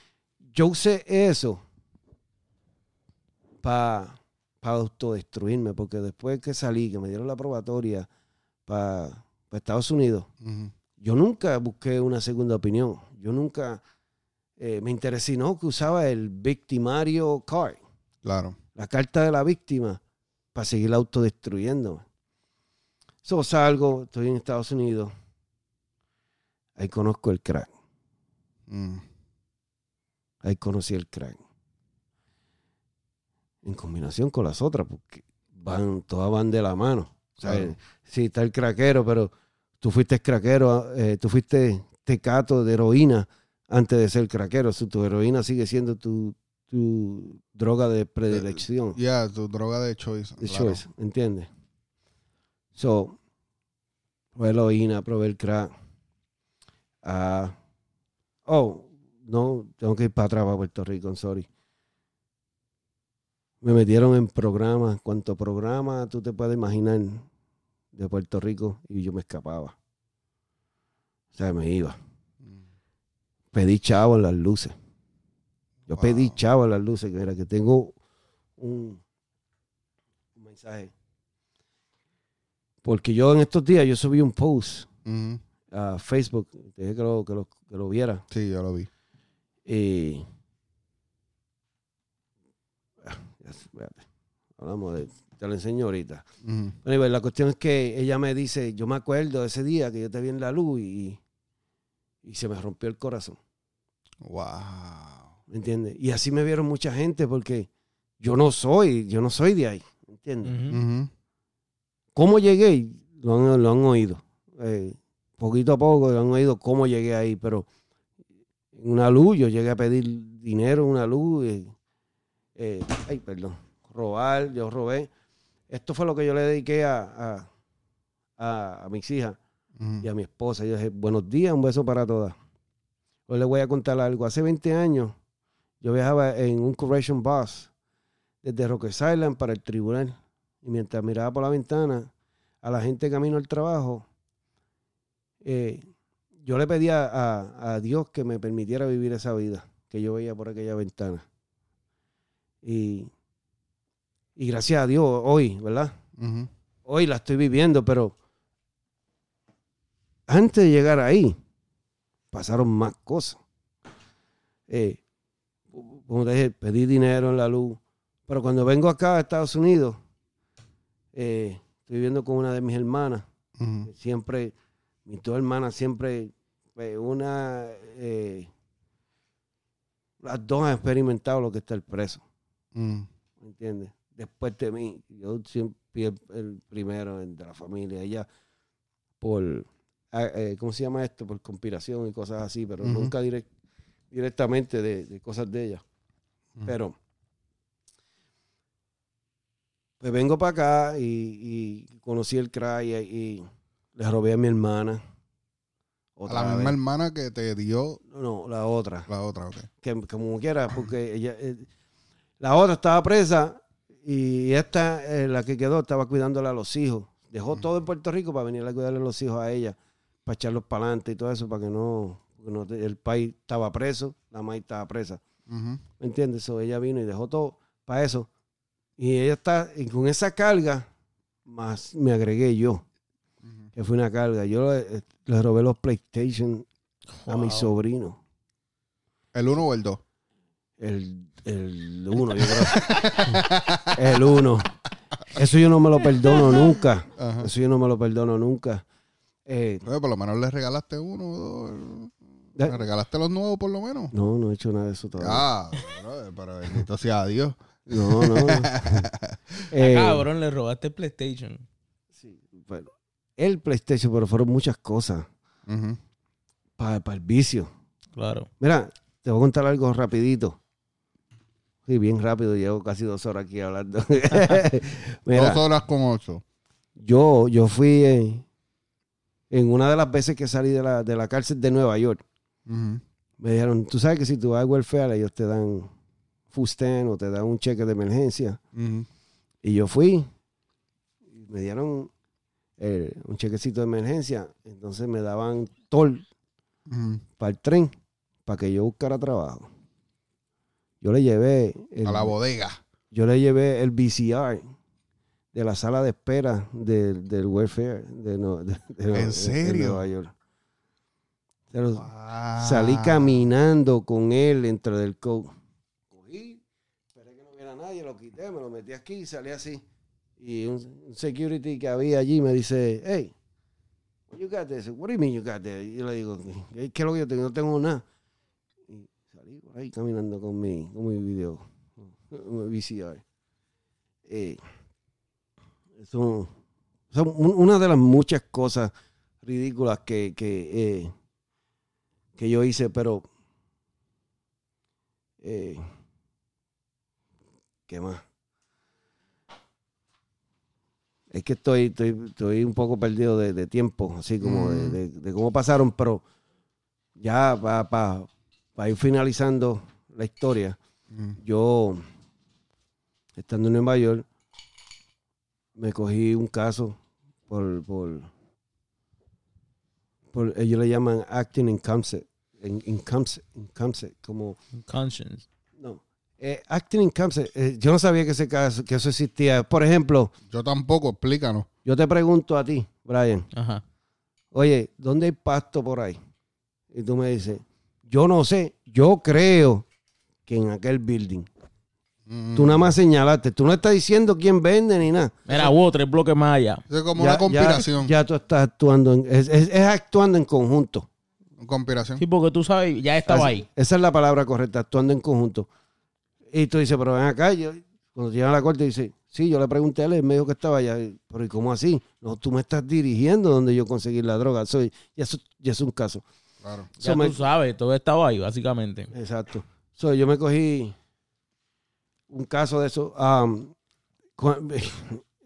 yo usé eso para autodestruirme, porque después que salí, que me dieron la probatoria para Estados Unidos, yo nunca busqué una segunda opinión. Yo nunca eh, me interesé, no, que usaba el victimario card, Claro. la carta de la víctima, para seguir autodestruyéndome. So, salgo, estoy en Estados Unidos, ahí conozco el crack, Mm. ahí conocí el crack. En combinación con las otras, porque van, todas van de la mano. O sea, Claro. sí, está el craquero, pero tú fuiste craquero, eh, tú fuiste tecato de heroína antes de ser craquero. So, tu heroína sigue siendo tu, tu droga de predilección. Ya, tu droga de choice. de claro. choice, ¿entiendes? So, probé heroína, probé el crack. Ah, oh, no, tengo que ir para atrás, para Puerto Rico, I'm sorry. Me metieron en programas, cuanto programa tú te puedes imaginar de Puerto Rico y yo me escapaba. O sea, me iba. Mm. Pedí chavo en las luces. Yo Wow. pedí chavo en las luces, que era que tengo un, un mensaje. Porque yo en estos días yo subí un post a Facebook, dije que lo, que lo, que lo viera. Sí, yo lo vi. Y. Ah. Hablamos de. Te lo enseño ahorita. Anyway, la cuestión es que ella me dice: Yo me acuerdo de ese día que yo te vi en la luz y, y se me rompió el corazón. Wow. ¿Me entiendes? Y así me vieron mucha gente porque yo no soy, yo no soy de ahí. ¿Me entiendes? ¿Cómo llegué? Lo han, lo han oído. Eh, poquito a poco lo han oído cómo llegué ahí, pero en una luz, yo llegué a pedir dinero una luz. eh, eh, ay, perdón. Robar, yo robé. Esto fue lo que yo le dediqué a, a, a- a mis hijas y a mi esposa. Yo dije, buenos días, un beso para todas. Hoy les voy a contar algo. Hace 20 años yo viajaba en un correction bus desde Roque Island para el tribunal. Y mientras miraba por la ventana a la gente camino al trabajo, eh, yo le pedía a, a Dios que me permitiera vivir esa vida que yo veía por aquella ventana. Y, y gracias a Dios, hoy, ¿verdad? Hoy la estoy viviendo, pero antes de llegar ahí, pasaron más cosas. Eh, como te dije, pedí dinero en la luz, pero cuando vengo acá a Estados Unidos, eh, estoy viviendo con una de mis hermanas, siempre, mis dos hermanas siempre, pues, una, eh, las dos han experimentado lo que está el preso. Mm. ¿me entiendes? Después de mí, yo siempre fui el, el primero de la familia, ella por, ah, eh, ¿cómo se llama esto? Por conspiración y cosas así, pero nunca direct- directamente de, de cosas de ella. Pero, pues vengo para acá y, y conocí el crack y, y le robé a mi hermana. A la misma vez. hermana que te dio No, la otra. la otra, ok. que como quiera, porque ella, eh, la otra estaba presa y esta, eh, la que quedó, estaba cuidándole a los hijos. Dejó todo en Puerto Rico para venir a cuidarle a los hijos a ella, para echarlos para adelante y todo eso, para que no, no el país estaba preso, la maíz estaba presa. ¿Me entiendes? So, ella vino y dejó todo para eso. Y ella está, y con esa carga, más me agregué yo, que fue una carga. Yo le, le robé los PlayStation a mi sobrino. ¿El uno o el dos? El, el uno, yo creo. [laughs] el uno. Eso yo no me lo perdono nunca. Ajá. Eso yo no me lo perdono nunca. Eh, Oye, por lo menos le regalaste uno o dos. ¿Le eh, regalaste los nuevos por lo menos? no, no he hecho nada de eso todavía. Ah, brother, pero bendito sea Dios. No, no. [laughs] Eh, Cabrón, le robaste el PlayStation. sí, el PlayStation, pero fueron muchas cosas Ujú. para el vicio. Claro. Mira, te voy a contar algo rapidito. Sí, bien rápido, llevo casi dos horas aquí hablando. [laughs] Mira, Dos horas con ocho. Yo, yo fui en, en una de las veces que salí de la, de la cárcel de Nueva York. Me dijeron, tú sabes que si tú vas al welfare, ellos te dan fusten o te dan un cheque de emergencia. Y yo fui, y me dieron eh, un chequecito de emergencia. Entonces me daban tol para el tren, para que yo buscara trabajo. Yo le llevé el, A la bodega. yo le llevé el VCR de la sala de espera del, del welfare de, no- de- de- ¿En serio? Nueva York. Salí caminando con él dentro del coat. Cogí, esperé que no viera nadie, lo quité, me lo metí aquí y salí así. Y un, security que había allí me dice, hey, what you got What do you mean you got there? Y yo le digo, ¿qué es lo que yo tengo? No tengo nada. Y salí por ahí caminando con mi, con mi video, con mi VCR. Eh, son, son un- una de las muchas cosas ridículas que, que, eh, que yo hice, pero eh, ¿qué más? Es que estoy, estoy, estoy un poco perdido de, de tiempo, así como de, Mm. de- de cómo pasaron, pero ya para ir finalizando la historia, Mm. yo, estando en Nueva York, me cogí un caso por, por, por ellos le llaman acting in concert, in, in concert, in concert, como, Conscience. no, eh, acting in concert, eh, yo no sabía que ese caso, que eso existía. Por ejemplo, Yo tampoco, explícanos. yo te pregunto a ti, Brian, Ajá. oye, ¿dónde hay pasto por ahí? Y tú me dices, yo no sé, yo creo que en aquel building. Mm. Tú nada más señalaste, tú no estás diciendo quién vende ni nada. Mira, hubo tres bloques más allá. Es como Ya- una conspiración. Ya, ya tú estás actuando, en- es, es- es actuando en conjunto. Una conspiración. Sí, porque tú sabes, ya estaba Así- ahí. Esa es la palabra correcta, actuando en conjunto. Y tú dices, pero ven acá, yo, cuando llegan a la corte, dice, sí, yo le pregunté a él, él me dijo que estaba allá. Pero ¿y cómo así? No, tú me estás dirigiendo donde yo conseguí la droga. Soy, ya, eso, ya es un caso. Claro. Ya So, me- tú sabes, todo estaba ahí, básicamente. Exacto. So, yo me cogí un caso de eso. um, [laughs]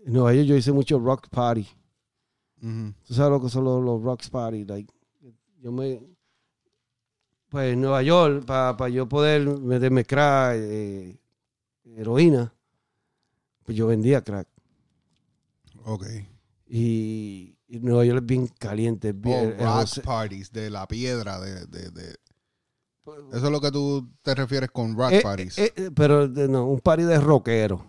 en Nueva York yo hice mucho rock party. ¿Tú sabes lo que son los, los rock party? Like, yo me... Pues en Nueva York, para yo poder meterme crack, eh, heroína, pues yo vendía crack. Ok. Y, y Nueva York es bien caliente. es Oh, bien- el- rock parties, de la piedra, de, de, de- Eso es lo que tú te refieres con rock Eh, parties. eh, eh, pero no, un party de rockero.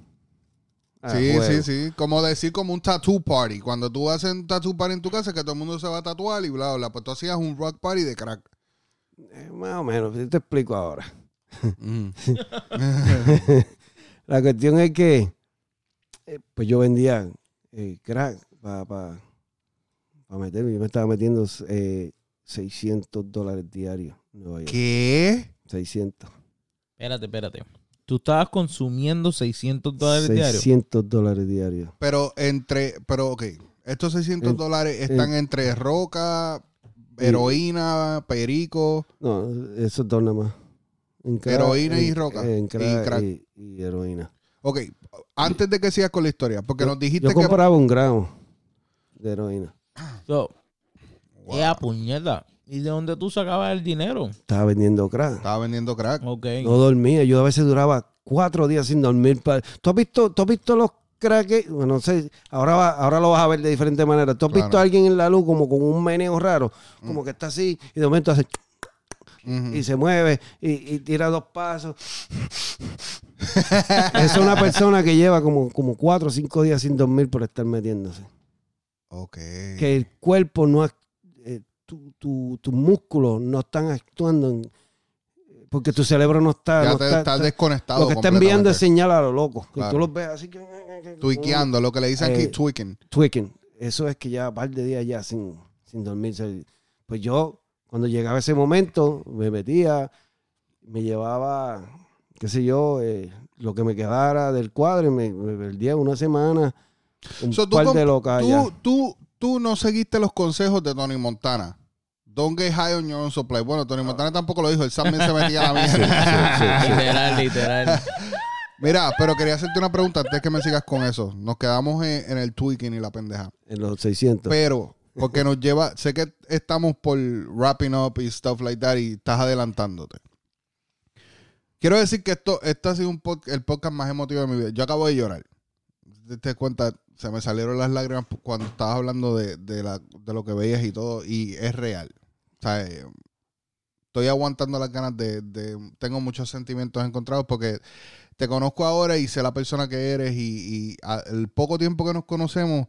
Ah, sí, juego. sí, sí. Como decir como un tattoo party. Cuando tú haces un tattoo party en tu casa, que todo el mundo se va a tatuar y bla, bla. Pues tú hacías un rock party de crack. Eh, más o menos, yo te explico ahora. Ujú. [laughs] La cuestión es que eh, pues yo vendía eh, crack para pa, pa meterme. Yo me estaba metiendo eh, 600 dólares diarios en Nueva York. ¿Qué? 600. Espérate, espérate. Tú estabas consumiendo 600 dólares diarios. 600 dólares diarios. Pero entre, pero ok, estos 600 En- dólares están entre roca, heroína, perico. No, esos dos nada más. En Heroína y roca. En Y crack y, y heroína. Ok, antes de que sigas con la historia, porque nos dijiste Yo que... compraba un gramo de heroína. So, Wow. ¡Ea puñeta! ¿Y de dónde tú sacabas el dinero? Estaba vendiendo crack. Estaba vendiendo crack. Ok. No dormía. Yo a veces duraba cuatro días sin dormir. ¿Tú has visto, tú has visto los cracks? Bueno, no sé. Ahora, va- ahora lo vas a ver de diferente manera. ¿Tú has Claro. visto a alguien en la luz como con un meneo raro? Como que está así y de momento hace... Y se mueve y, y tira dos pasos. es una persona que lleva como, como cuatro o cinco días sin dormir por estar metiéndose. Ok. Que el cuerpo no... eh, tu- tu- tus músculos no están actuando en- porque tu cerebro no está... Ya no te está- estás está- desconectado lo que está enviando es señal a lo loco. Que tú los ves así que... Lo que le dicen aquí, Eh, tweaking. Tweaking. Eso es que ya un par de días ya sin, sin dormirse. Pues yo, cuando llegaba ese momento, me metía, me llevaba, qué sé yo, eh, lo que me quedara del cuadro y me, me perdía una semana, un So, tú par comp- de locas allá. tú, tú, tú no seguiste los consejos de Tony Montana. Don't get high on your own supply. Bueno, Tony Montana tampoco lo dijo. Él también se metía a la [laughs] mierda. literal, literal. [laughs] Mira, pero quería hacerte una pregunta antes que me sigas con eso. Nos quedamos en, en el tweaking y la pendeja. En los 600. Pero, porque nos lleva, sé que estamos por wrapping up y stuff like that y estás adelantándote. Quiero decir que esto, esto ha sido un pod- el podcast más emotivo de mi vida. Yo acabo de llorar. Te das cuenta, se me salieron las lágrimas cuando estabas hablando de, de la- de lo que veías y todo, y es real. Sea, eh, estoy aguantando las ganas de, de- Tengo muchos sentimientos encontrados porque te conozco ahora y sé la persona que eres y, y a- el poco tiempo que nos conocemos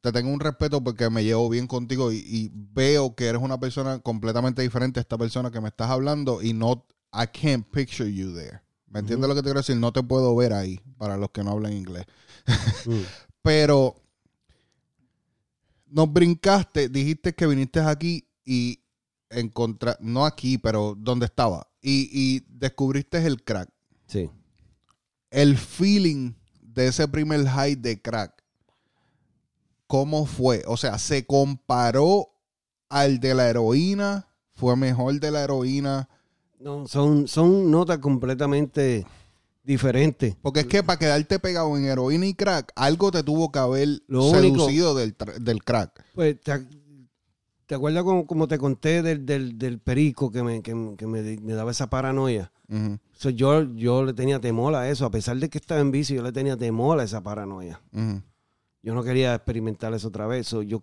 te tengo un respeto porque me llevo bien contigo y, y veo que eres una persona completamente diferente a esta persona que me estás hablando y no... I can't picture you there. ¿Me entiendes lo que te quiero decir? No te puedo ver ahí, para los que no hablan inglés. Mm. [laughs] Pero nos brincaste, dijiste que viniste aquí y encontra no aquí, pero donde estaba, y, y descubriste el crack. Sí. El feeling de ese primer high de crack, ¿cómo fue? O sea, ¿se comparó al de la heroína? ¿Fue mejor de la heroína? No, son, son notas completamente diferentes. Porque es que para quedarte pegado en heroína y crack, algo te tuvo que haber Lo único- seducido del, del crack. Pues, ¿te, ac- te acuerdas como, como te conté del, del, del perico que, me, que, me- que me, me daba esa paranoia? So, yo, yo le tenía temor a eso. A pesar de que estaba en bici, yo le tenía temor a esa paranoia. Yo no quería experimentar eso otra vez. So, yo,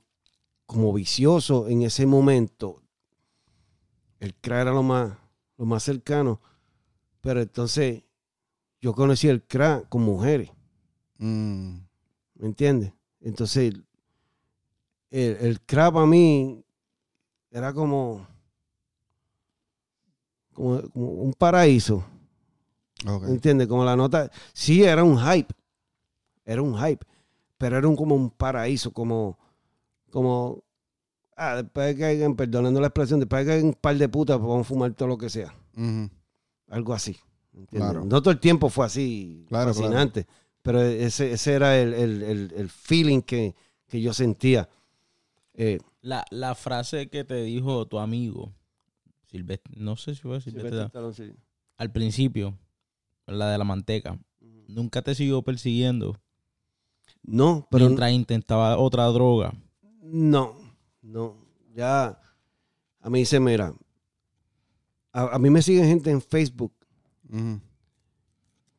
como vicioso en ese momento, el crack era lo más, lo más cercano. Pero entonces, yo conocí el crack con mujeres. Mm, ¿Me entiendes? Entonces, el, el crack para mí era como, como, como un paraíso. ok. ¿Me entiendes? Como la nota. Sí, era un hype. Era un hype. Pero era un, como un paraíso. Como. Como. Ah, después de que hayan, perdonando la expresión, después de que hayan un par de putas, pues vamos a fumar todo lo que sea. Algo así. Claro. No todo el tiempo fue así Claro, fascinante. Pero ese, ese era el, el- el- el feeling que, que yo sentía. Eh, La, la frase que te dijo tu amigo, Silvestre, no sé si fue Silvestre, al principio, la de la manteca, nunca te siguió persiguiendo No, pero mientras intentaba otra droga. No, no. Ya a mí se mira. A, a mí me sigue gente en Facebook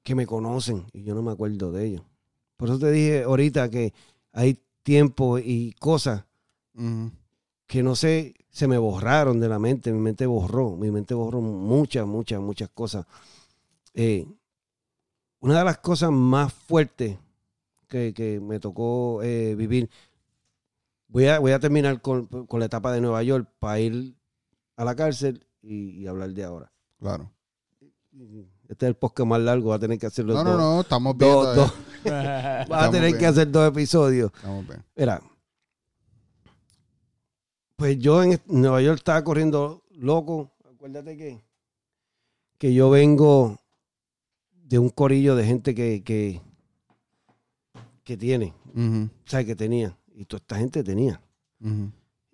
que me conocen y yo no me acuerdo de ellos. Por eso te dije ahorita que hay tiempo y cosas Que no sé, se me borraron de la mente. Mi mente borró, mi mente borró muchas, muchas, muchas cosas. Eh, una de las cosas más fuertes que, que me tocó eh, vivir, voy a, voy a terminar con, con la etapa de Nueva York para ir a la cárcel y, y hablar de ahora. Claro. Este es el podcast más largo, va a tener que hacerlo No, no, dos- no, estamos viendo. dos- eh. dos- [laughs] va a tener bien. que hacer dos episodios. Estamos bien. Mira, pues yo en Nueva York estaba corriendo loco. Acuérdate que, que yo vengo de un corillo de gente que, que, que tiene, ¿sabes? Que tenía. Y toda esta gente tenía. ujú.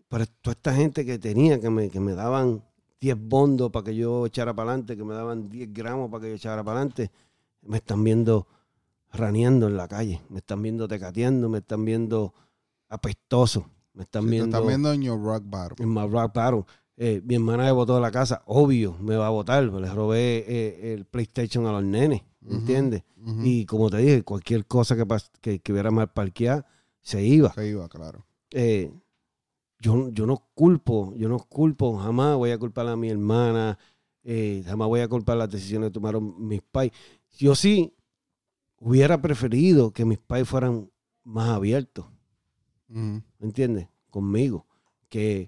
Pero toda esta gente que tenía, que me, que me daban 10 bondos para que yo echara para adelante, que me daban 10 gramos para que yo echara para adelante, me están viendo raneando en la calle, me están viendo tecateando, me están viendo apestoso, me están viendo, están viendo en your rock bottom. en my rock bottom. Eh, mi hermana me botó de la casa, obvio, me va a votar, le robé eh, el PlayStation a los nenes. ¿entiendes? Y como te dije, cualquier cosa que, que, que hubiera mal parqueada, se iba Se iba, claro. eh, yo, yo no culpo, yo no culpo, jamás voy a culpar a mi hermana, eh, jamás voy a culpar las decisiones que tomaron mis pais. Yo sí hubiera preferido que mis pais fueran más abiertos, ¿me entiendes? Conmigo. Que,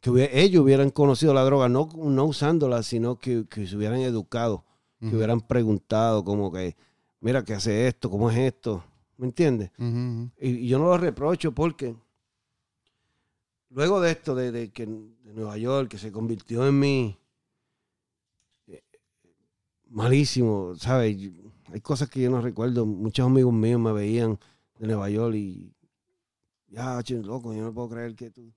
que hubiera- ellos hubieran conocido la droga, no, no usándola, sino que, que se hubieran educado, que hubieran preguntado como que, mira, ¿qué hace esto? ¿Cómo es esto? ¿Me entiendes? Y, y yo no lo reprocho porque luego de esto, de, de que de Nueva York, que se convirtió en mi eh, malísimo, ¿sabes? Hay cosas que yo no recuerdo. Muchos amigos míos me veían de Nueva York y ya, loco, yo no puedo creer que tú,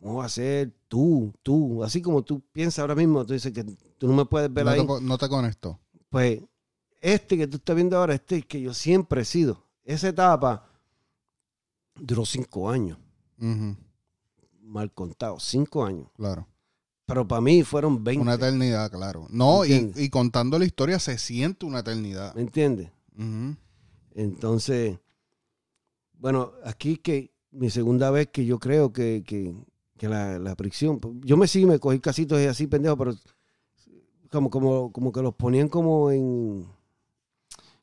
¿cómo va a ser tú, tú? Así como tú piensas ahora mismo, tú dices que tú no me puedes ver No ahí te, no te conectó. pues este que tú estás viendo ahora, este que yo siempre he sido, esa etapa duró cinco años, mal contado, cinco años. Claro. Pero para mí fueron 20. Una eternidad, claro. No, y, y contando la historia se siente una eternidad. ¿Me entiendes? Entonces, bueno, aquí que mi segunda vez que yo creo que, que, que la, la fricción. Yo me sí, me cogí casitos así, pendejo, pero como, como, como que los ponían como en,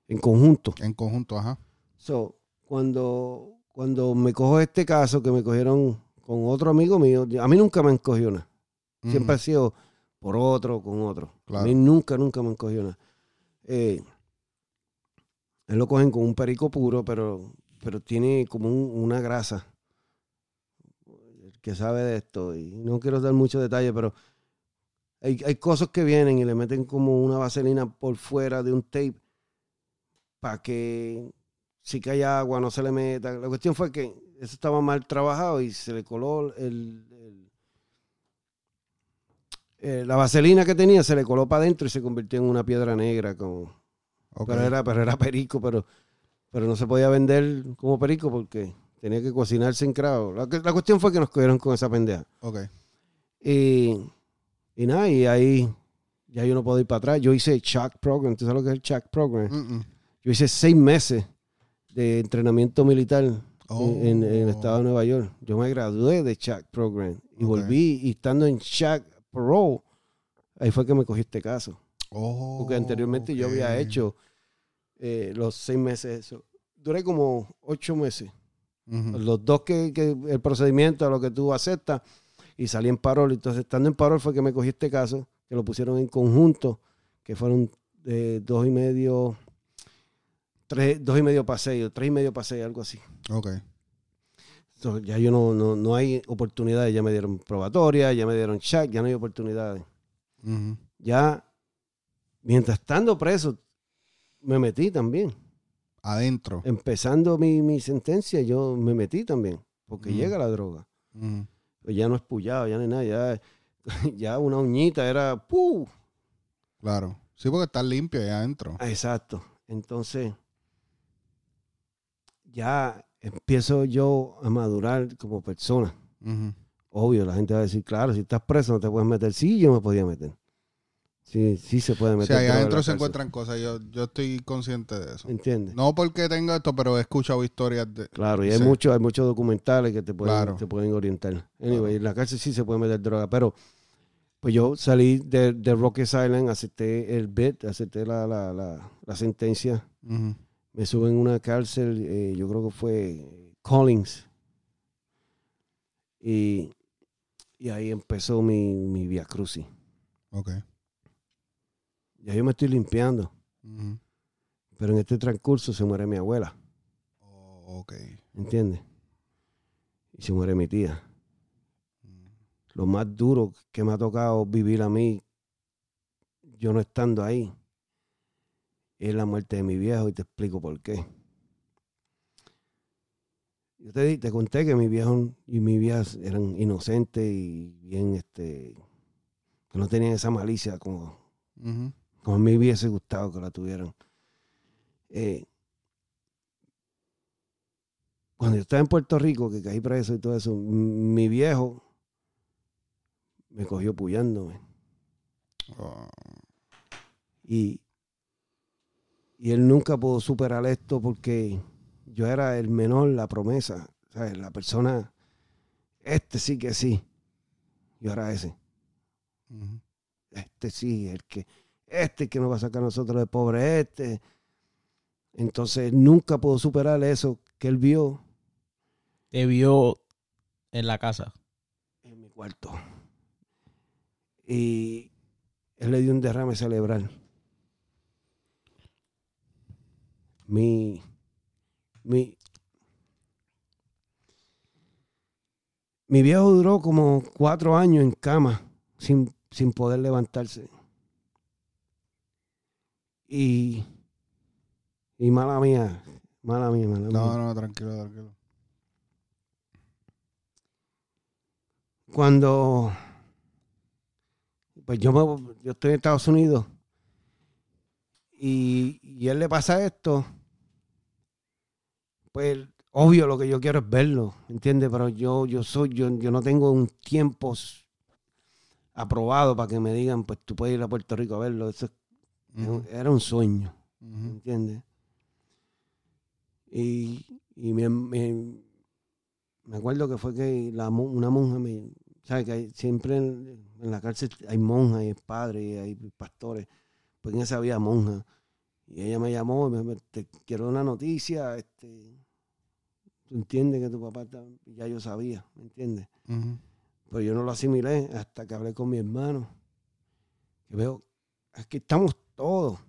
en conjunto. En conjunto, ajá. So, cuando, cuando me cojo este caso, que me cogieron con otro amigo mío, a mí nunca me han cogido nada. Siempre ha sido por otro, con otro. Claro. A mí nunca, nunca me han cogido nada. Eh, él lo cogen con un perico puro, pero, pero tiene como un- una grasa. El que sabe de esto, y no quiero dar muchos detalles, pero hay, hay cosas que vienen y le meten como una vaselina por fuera de un tape para que si cae agua no se le meta. La cuestión fue que eso estaba mal trabajado y se le coló el, el- eh, la vaselina que tenía se le coló para adentro y se convirtió en una piedra negra como pero era, pero era perico, pero, pero no se podía vender como perico porque tenía que cocinarse en cravo. La, la cuestión fue que nos cogieron con esa pendeja. Ok. Y, y nada, y ahí ya yo no puedo ir para atrás. Yo hice Chuck Program. ¿Tú sabes lo que es el Chuck Program? Mm, mm. Yo hice seis meses de entrenamiento militar Oh. en, en el estado de Nueva York. Yo me gradué de Chuck Program y Ok. volví y estando en Chuck Parole, ahí fue que me cogí este caso. Oh, Porque anteriormente yo había hecho eh, los seis meses eso. Duré como ocho meses. Los dos que, que el procedimiento, lo que tú aceptas, y salí en parol. Entonces, estando en parol fue que me cogí este caso, que lo pusieron en conjunto, que fueron eh, dos y medio, tres, dos y medio para seis, o tres y medio para seis, algo así. Ok. Entonces, ya yo no, no, no hay oportunidades, ya me dieron probatoria, ya me dieron check, ya no hay oportunidades. Ya, mientras estando preso, me metí también. Adentro. Empezando mi, mi sentencia, yo me metí también, porque Mm. llega la droga. Ujú. Pues ya no es pullado, ya no hay nada, ya, [laughs] ya una uñita era ¡pu! Claro. Sí, porque está limpio ahí adentro. Ah, Exacto. Entonces, ya empiezo yo a madurar como persona. Obvio, la gente va a decir, claro, si estás preso no te puedes meter. Sí, yo me podía meter. Sí, sí se puede meter. ahí droga en adentro se encuentran cosas. Yo, yo estoy consciente de eso. ¿Entiendes? No porque tenga esto, pero he escuchado historias de... Claro, y hay Sí. muchos, hay muchos documentales que te pueden, Claro. te pueden orientar. Anyway, Claro. en la cárcel sí se puede meter droga, pero pues yo salí de, de Rocky Island, acepté el bit, acepté la, la, la, la sentencia. Me suben en una cárcel, eh, yo creo que fue Collins. Y, y ahí empezó mi, mi via crucis. Ok. Ya yo me estoy limpiando, pero en este transcurso se muere mi abuela, Oh, ok. ¿entiendes? Y se muere mi tía. Mm. lo más duro que me ha tocado vivir a mí, yo no estando ahí, es la muerte de mi viejo y te explico por qué. Yo te, te conté que mi viejo y mi vieja eran inocentes y bien, este, que no tenían esa malicia como. Como a mí me hubiese gustado que la tuvieran. Eh, cuando yo estaba en Puerto Rico, que caí preso y todo eso, mi viejo me cogió puyándome. Oh, Y, y él nunca pudo superar esto porque yo era el menor, la promesa. ¿sabes? La persona, este sí que sí. Yo era ese. Este sí, el que, este que nos va a sacar a nosotros de pobre, este. Entonces nunca pudo superar eso que él vio Te vio en la casa. en mi cuarto. Y él le dio un derrame cerebral. Mi, mi, mi viejo duró como cuatro años en cama sin, sin poder levantarse. Y, y mala mía, mala mía, mala mía. No, no, tranquilo, tranquilo. cuando pues yo, me- yo estoy en Estados Unidos y, y a él le pasa esto, pues obvio lo que yo quiero es verlo, ¿entiendes? Pero yo, yo soy, yo, yo no tengo un tiempo aprobado para que me digan, pues tú puedes ir a Puerto Rico a verlo. Eso es- Era un sueño. ujú. ¿entiendes? Y, y me, me- me acuerdo que fue que la, una monja me, ¿Sabes que hay- siempre en, en la cárcel hay monjas, hay padres, hay pastores? Pues en esa había monja. Y ella me llamó y me dijo, te quiero una noticia, este, tú entiendes que tu papá está, ya yo sabía, ¿me entiendes? Pero yo no lo asimilé hasta que hablé con mi hermano. Que veo, aquí estamos todos,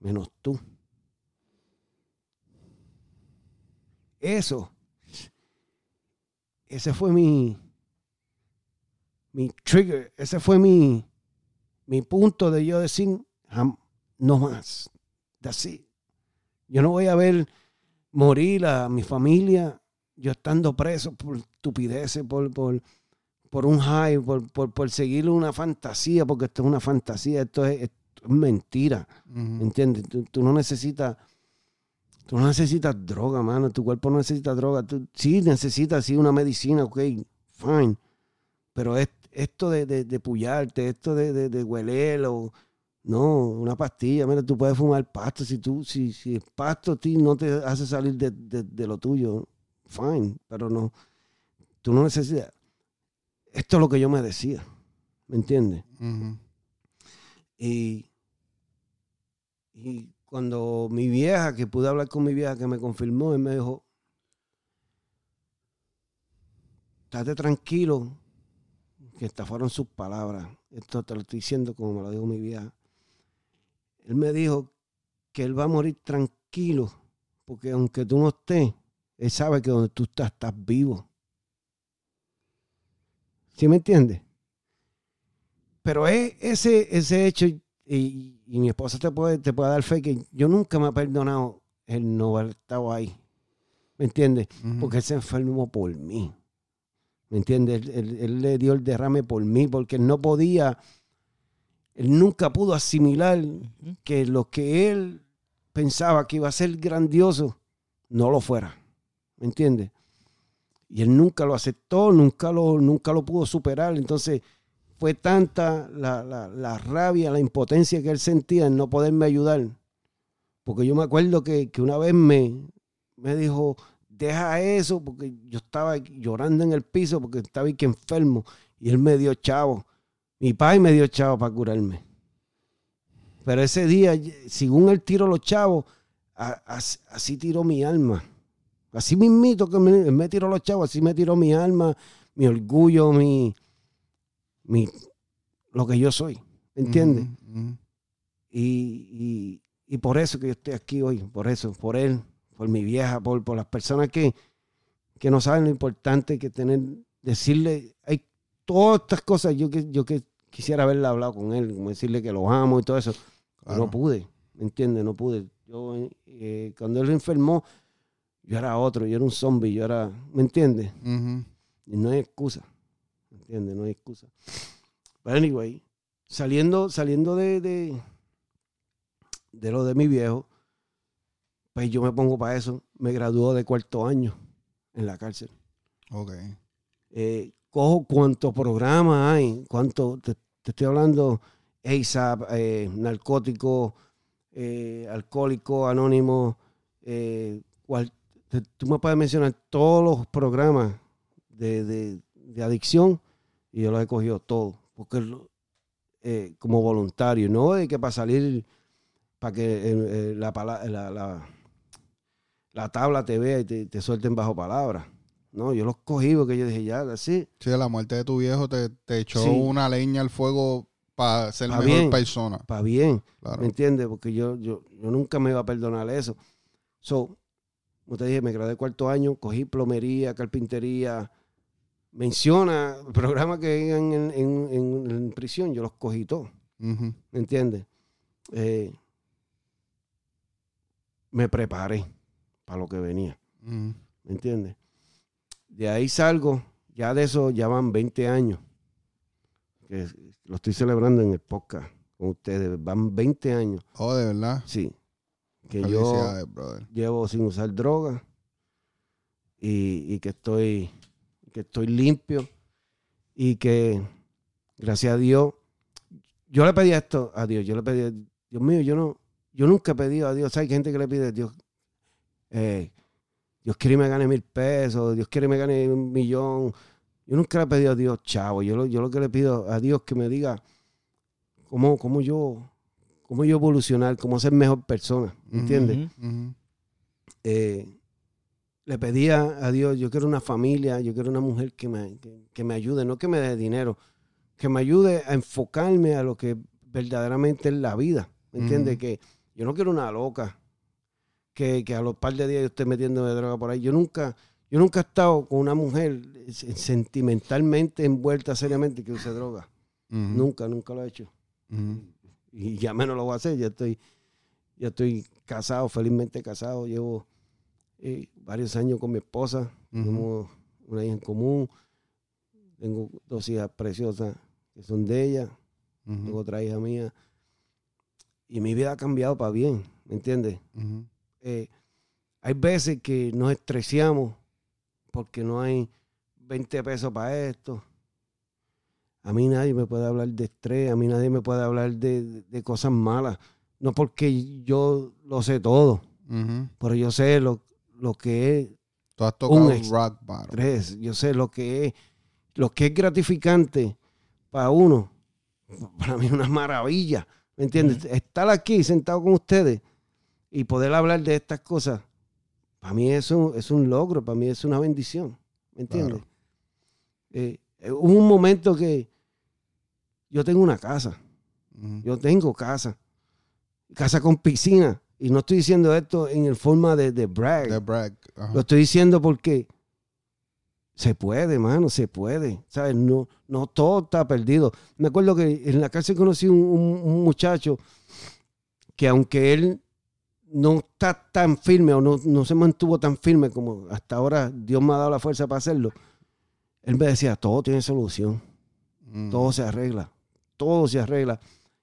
menos tú. Eso, ese fue mi, mi trigger, ese fue mi, mi punto de yo decir, "Jam- no más, así. Yo no voy a ver morir a mi familia yo estando preso por estupideces, por, por, por un high, por, por, por seguir una fantasía, porque esto es una fantasía, esto es, esto es mentira. Ujú. ¿Entiendes? Tú, tú no necesitas. Tú no necesitas droga, mano. Tu cuerpo no necesita droga. Tú sí necesitas sí, una medicina, ok, fine. Pero es, esto de, de, de pullarte, esto de, de, de hueler o. No, una pastilla. Mira, tú puedes fumar pasto. Si tú, si, si el pasto a ti no te hace salir de, de- de lo tuyo, fine. Pero no. Tú no necesitas. Esto es lo que yo me decía. ¿Me entiendes? Y, y cuando mi vieja, que pude hablar con mi vieja, que me confirmó, él me dijo, estate tranquilo, que estas fueron sus palabras. Esto te lo estoy diciendo como me lo dijo mi vieja. Él me dijo que él va a morir tranquilo, porque aunque tú no estés, él sabe que donde tú estás, estás vivo. ¿Sí me entiendes? Pero es ese, ese hecho, y, y mi esposa te puede, te puede dar fe que yo nunca me he perdonado el no haber estado ahí. ¿Me entiendes? Ujú. Porque él se enfermó por mí. ¿Me entiendes? Él, él- él le dio el derrame por mí, porque él no podía, él nunca pudo asimilar que lo que él pensaba que iba a ser grandioso, no lo fuera. ¿Me entiendes? Y él nunca lo aceptó, nunca lo, nunca lo pudo superar. Entonces fue tanta la, la- la rabia, la impotencia que él sentía en no poderme ayudar. Porque yo me acuerdo que, que una vez me, me dijo, deja eso, porque yo estaba llorando en el piso porque estaba aquí enfermo. Y él me dio chavo. Mi padre me dio chavo para curarme. Pero ese día, según él tiró los chavos, así tiró mi alma. Así mismito que me, me tiró los chavos, así me tiró mi alma, mi orgullo, mi, mi lo que yo soy. ¿Entiendes? Ujú, ujú. Y, y- y por eso que yo estoy aquí hoy, por eso, por él, por mi vieja, por, por las personas que, que no saben lo importante que tener, decirle, hay todas estas cosas, yo que, yo que quisiera haberle hablado con él, como decirle que lo amo y todo eso, Claro. no pude, ¿me entiendes? No pude. Yo, eh, cuando él enfermó, yo era otro, yo era un zombie, yo era, ¿me entiendes? Y no hay excusa. ¿Me entiendes? No hay excusa. Pero anyway, saliendo, saliendo de, de, de lo de mi viejo, pues yo me pongo para eso. Me graduó de cuarto año en la cárcel. Ok. Eh, cojo cuántos programas hay, cuánto, te, te estoy hablando, ASAP, eh, narcótico, eh, alcohólico, anónimo, eh, cual- tú me puedes mencionar todos los programas de, de- de adicción y yo los he cogido todos, porque eh, como voluntario, no de que para salir, para que eh, eh, la, la, la- la tabla te vea y te, te suelten bajo palabra. No, yo los cogí porque yo dije, ya, así. Sí, la muerte de tu viejo te, te echó Sí. una leña al fuego para ser Pa' mejor bien. persona. para bien, Claro. ¿me entiendes? Porque yo, yo, yo nunca me iba a perdonar eso. So, como te dije, me gradué cuarto año, cogí plomería, carpintería. Menciona [laughs] programas que en, en- en- en- en prisión, yo los cogí todos, Ujú. ¿me entiendes? Eh, me preparé para lo que venía. Ujú. ¿Me entiendes? De ahí salgo, ya de eso ya van 20 años. Que lo estoy celebrando en el podcast con ustedes. Van 20 años, Oh, de verdad. sí. Que yo brother. llevo sin usar droga y, y que estoy que estoy limpio y que gracias a Dios yo le pedí esto a Dios yo le pedí Dios mío yo no yo nunca he pedido a Dios hay gente que le pide a Dios eh, Dios quiere que me gane mil pesos Dios quiere que me gane un millón Yo nunca le he pedido a Dios chavo. Yo lo, yo lo que le pido a Dios que me diga cómo, cómo yo cómo yo evolucionar, cómo ser mejor persona. ¿Entiendes? Eh, le pedía a Dios, yo quiero una familia, yo quiero una mujer que me, que, que me ayude, no que me dé dinero, que me ayude a enfocarme a lo que verdaderamente es la vida. ¿Me entiendes? Que yo no quiero una loca, que, que a los par de días yo esté metiendo de droga por ahí. Yo nunca, yo nunca he estado con una mujer sentimentalmente envuelta seriamente que use droga. Nunca, nunca lo he hecho. Y ya menos lo voy a hacer. Ya estoy, ya estoy casado, felizmente casado. Llevo eh, varios años con mi esposa. Ujú. Tenemos una hija en común. Tengo dos hijas preciosas que son de ella. Tengo otra hija mía. Y mi vida ha cambiado para bien, ¿me entiendes? Eh, hay veces que nos estresamos porque no hay 20 pesos para esto. A mí nadie me puede hablar de estrés, a mí nadie me puede hablar de, de- de cosas malas. No porque yo lo sé todo, pero yo sé lo, lo que es Tú has tocado ex- rock bottom. yo sé lo que es, lo que es gratificante para uno. Para mí es una maravilla, ¿me entiendes? Estar aquí sentado con ustedes y poder hablar de estas cosas, para mí eso es un logro, para mí es una bendición, ¿me entiendes? Claro. Eh, eh, hubo un momento que yo tengo una casa, yo tengo casa, casa con piscina, y no estoy diciendo esto en el forma de, de brag, De brag. Ajá. lo estoy diciendo porque se puede, mano, se puede. ¿Sabes? No, no todo está perdido. Me acuerdo que en la cárcel conocí un, un- un muchacho que aunque él no está tan firme o no, no se mantuvo tan firme como hasta ahora Dios me ha dado la fuerza para hacerlo, él me decía, todo tiene solución, Ujú. todo se arregla, todo se arregla.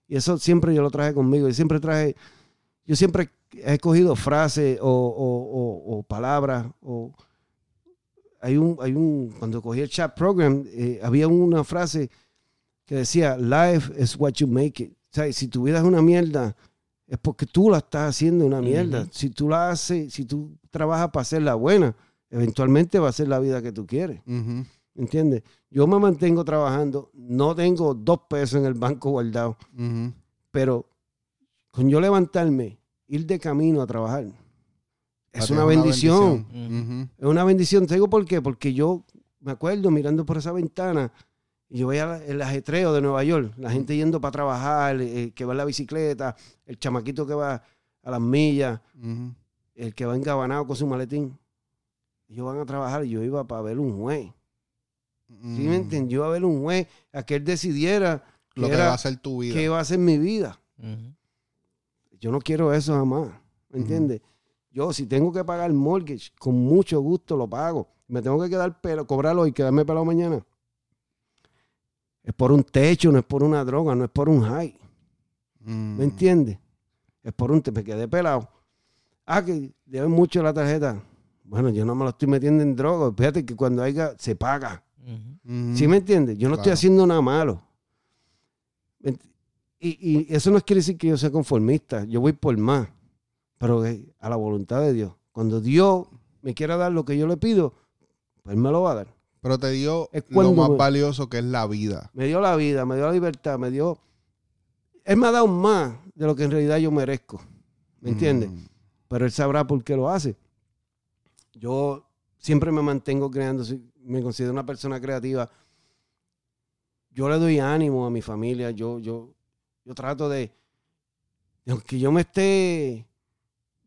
Y eso siempre yo lo traje conmigo. Y siempre traje, yo siempre he escogido frases o, o- o- o palabras. O, hay un, hay un, cuando cogí el chat program, eh, había una frase que decía, life is what you make it. O sea, si tu vida es una mierda, es porque tú la estás haciendo una mierda. Si tú la haces, si tú trabajas para hacerla buena, eventualmente va a ser la vida que tú quieres. Ujú. ¿Entiendes? Yo me mantengo trabajando, no tengo dos pesos en el banco guardado, pero con yo levantarme, ir de camino a trabajar, es una bendición. Es una bendición. ¿Te digo por qué? Porque yo me acuerdo mirando por esa ventana y yo veía el ajetreo de Nueva York, la gente yendo para trabajar, el que va en la bicicleta, el chamaquito que va a las millas, el que va engabanado con su maletín. Ellos van a trabajar y yo iba para ver un juez. ¿Sí me Ujú. entiendes? Yo iba a ver un juez a que él decidiera Mm. Lo que era- va a ser tu vida. qué va a ser mi vida. Yo no quiero eso jamás. ¿Me entiendes? Yo, si tengo que pagar el mortgage, con mucho gusto lo pago. Me tengo que quedar pelo, cobrarlo y quedarme pelado mañana. Es por un techo, no es por una droga, no es por un high. Mm. ¿Me entiendes? Es por un te me quedé pelado. Ah, que deben mucho la tarjeta. Bueno, yo no me lo estoy metiendo en droga. Fíjate que cuando haya, se paga. Ujú. Ujú. ¿Sí me entiendes? Yo no estoy haciendo nada malo. ¿Me ent- Y, y eso no quiere decir que yo sea conformista. Yo voy por más. Pero eh, a la voluntad de Dios. Cuando Dios me quiera dar lo que yo le pido, pues Él me lo va a dar. Pero te dio Es lo más me- valioso que es la vida. Me dio la vida, me dio la libertad, me dio... Él me ha dado más de lo que en realidad yo merezco. ¿Me entiendes? Mm. pero él sabrá por qué lo hace. Yo siempre me mantengo creando, me considero una persona creativa. Yo le doy ánimo a mi familia, yo, yo, yo trato de, aunque yo me esté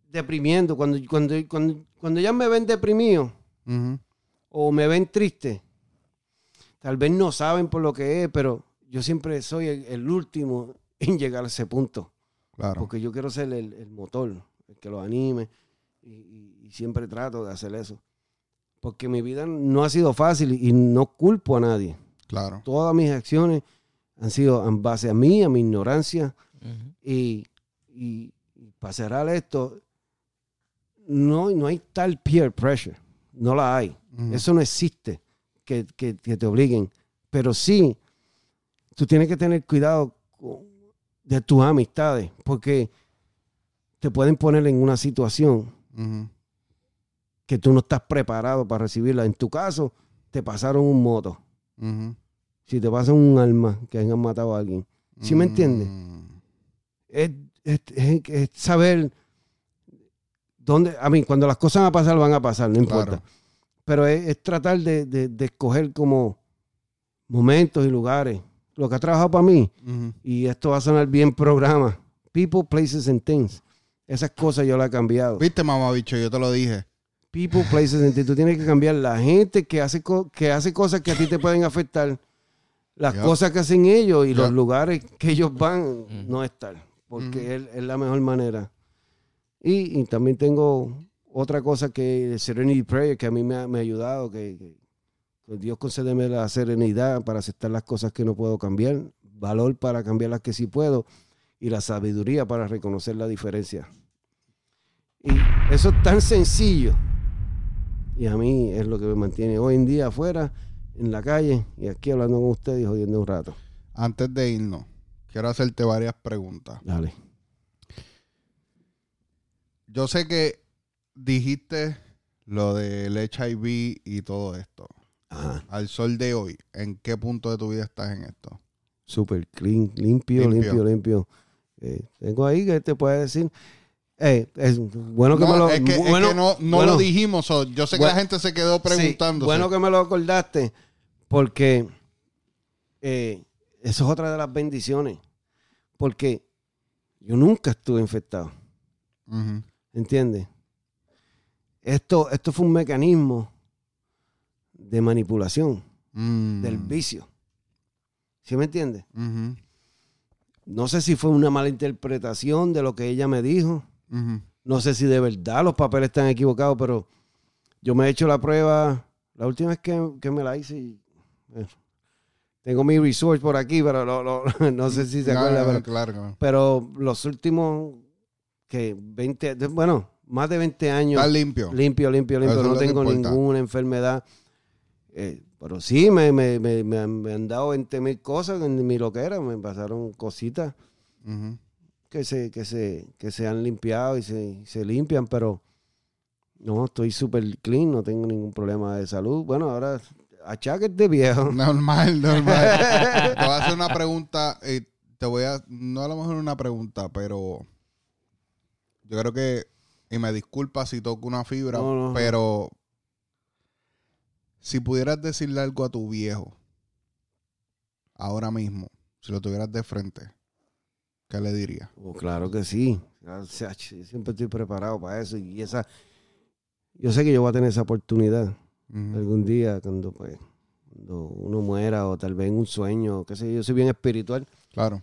deprimiendo, cuando, cuando, cuando, cuando ya me ven deprimido o me ven triste, tal vez no saben por lo que es, pero yo siempre soy el, el último en llegar a ese punto Claro. porque yo quiero ser el, el motor, el que lo anime, y, y- y siempre trato de hacer eso. Porque mi vida no ha sido fácil y, no culpo a nadie. Claro. Todas mis acciones han sido en base a mí, a mi ignorancia, y, y, y para cerrar esto, no, no hay tal peer pressure, no la hay. Eso no existe que, que- que te obliguen. Pero sí, tú tienes que tener cuidado con- de tus amistades, porque te pueden poner en una situación Ujú. Que tú no estás preparado para recibirla. En tu caso, te pasaron un moto. Si te pasan un alma que hayan matado a alguien. ¿Sí me entiendes? Mm. Es, es- es- es saber dónde, a mí, cuando las cosas van a pasar, van a pasar, no importa. Claro. Pero es, tratar de, de- de escoger como momentos y lugares. Lo que ha trabajado para mí, y esto va a sonar bien programa, people, places and things. Esas cosas yo las he cambiado. Viste, mamá bicho, yo te lo dije. People, places and things. Tú tienes que cambiar la gente que hace, que hace cosas que a ti te pueden afectar, las cosas que hacen ellos y los lugares que ellos van, Mm. no estar. Porque Ujú. es, es la mejor manera. Y, y también tengo otra cosa que el Serenity Prayer, que a mí me ha, me ha ayudado, que, que- que Dios concédeme la serenidad para aceptar las cosas que no puedo cambiar, valor para cambiar las que sí puedo y la sabiduría para reconocer la diferencia. Y eso es tan sencillo. Y a mí es lo que me mantiene hoy en día afuera, en la calle y aquí hablando con ustedes y jodiendo un rato. Antes de irnos, quiero hacerte varias preguntas. Dale. Yo sé que dijiste lo del HIV y todo esto. Ajá. Al sol de hoy, ¿en qué punto de tu vida estás en esto? Super clean, limpio, Limpio. limpio, limpio. Eh, tengo ahí que te puede decir. Eh, es bueno que no, me lo. es que, es bueno, que no, no bueno, lo dijimos. so, yo sé que Bueno, la gente se quedó sí, preguntando. bueno que me lo acordaste, porque eh, eso es otra de las bendiciones. Porque yo nunca estuve infectado. ¿Entiendes? Esto, esto fue un mecanismo de manipulación Mm. del vicio. ¿Sí me entiendes? No sé si fue una mala interpretación de lo que ella me dijo. No sé si de verdad los papeles están equivocados, pero yo me he hecho la prueba. La última vez que, que me la hice. y, eh, tengo mi research por aquí, pero lo- lo- [laughs] no sé si se acuerda. pero, claro. pero los últimos que 20, de- bueno, más de 20 años Está limpio. limpio, limpio, limpio. Eso No tengo ninguna enfermedad. Eh, pero sí, me, me, me, me han, dado 20 mil cosas en mi loquera. Me pasaron cositas. Que se, que se, que se han limpiado y se, se limpian, pero no, estoy súper clean, no tengo ningún problema de salud. Bueno, ahora achaques de viejo. [laughs] Normal, normal. [laughs] te voy a hacer una pregunta. eh, te voy a. No a lo mejor una pregunta, pero. Yo creo que. Y me disculpa si toco una fibra, No, no, no. pero. Si pudieras decirle algo a tu viejo. Ahora mismo. Si lo tuvieras de frente. ¿Qué le dirías? Oh, claro que sí. Siempre estoy preparado para eso. Y esa, yo sé que yo voy a tener esa oportunidad algún día cuando, pues, cuando uno muera o tal vez en un sueño, qué sé yo, yo soy bien espiritual. Claro.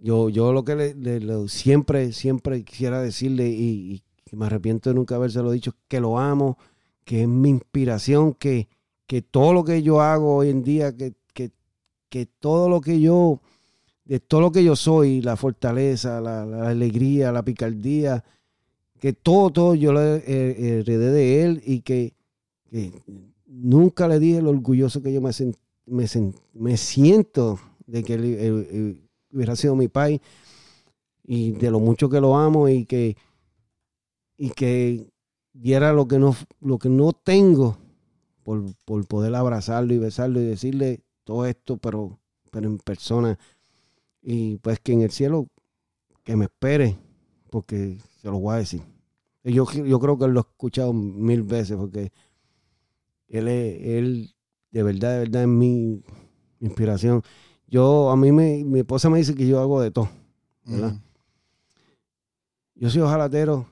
Yo, yo lo que le, le- lo- siempre, siempre quisiera decirle y, y me arrepiento de nunca habérselo dicho, que lo amo, que es mi inspiración, que, que todo lo que yo hago hoy en día, que, que, que todo lo que yo, de todo lo que yo soy, la fortaleza, la, alegría, la picardía, que todo, todo yo lo he- he- heredé de él y que, que nunca le dije lo orgulloso que yo me, sen- me, sen- me siento de que él, él- hubiera sido mi pai y de lo mucho que lo amo y que y que diera lo que no lo que no tengo por, por poder abrazarlo y besarlo y decirle todo esto pero pero en persona y pues que en el cielo que me espere porque se lo voy a decir yo, yo creo que lo he escuchado mil veces porque él es él de verdad de verdad es mi inspiración yo, a mí, me, mi esposa me dice que yo hago de todo. ¿verdad? Ujú. Yo soy ojalatero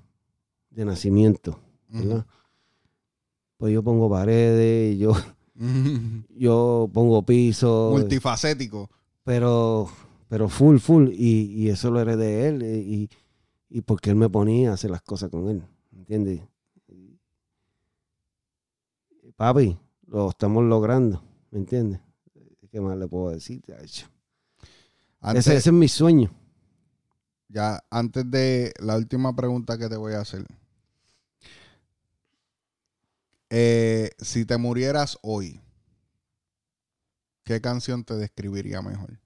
de nacimiento, ¿verdad? Pues yo pongo paredes, yo, [laughs] yo pongo piso, Multifacético. pero, pero full, full. Y, y eso lo heredé de él. eh, Y, y porque él me ponía a hacer las cosas con él. ¿Entiendes? Papi, lo estamos logrando. ¿Me entiendes? ¿Qué más le puedo decir? Antes, Ese, ese es mi sueño. Ya, antes de la última pregunta que te voy a hacer. Eh, si te murieras hoy, ¿qué canción te describiría mejor?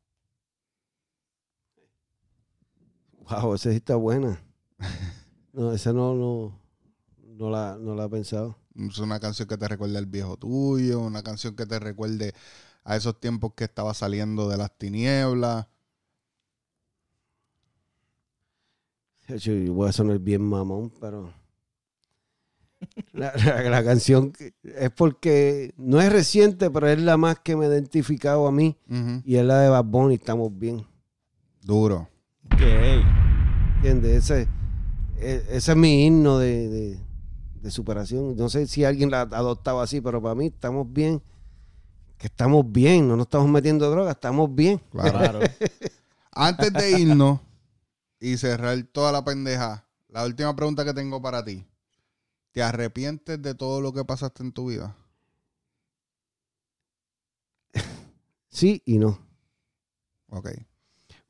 Wow, esa sí está buena. No, esa no, no, no, la, no la he pensado. Es una canción que te recuerde al viejo tuyo, una canción que te recuerde a esos tiempos que estaba saliendo de las tinieblas. Yo voy a sonar bien mamón, pero la, la- la canción es porque no es reciente, pero es la más que me ha identificado a mí y es la de Bad Bunny, Estamos Bien. Duro. Ok. ¿Entiendes? Ese, e- ese es mi himno de, de- de superación. No sé si alguien la ha adoptado así, pero para mí estamos bien. Que estamos bien, no nos estamos metiendo droga, estamos bien. Claro. [laughs] Claro. Antes de irnos y cerrar toda la pendeja, la última pregunta que tengo para ti. ¿Te arrepientes de todo lo que pasaste en tu vida? Sí y no. Ok.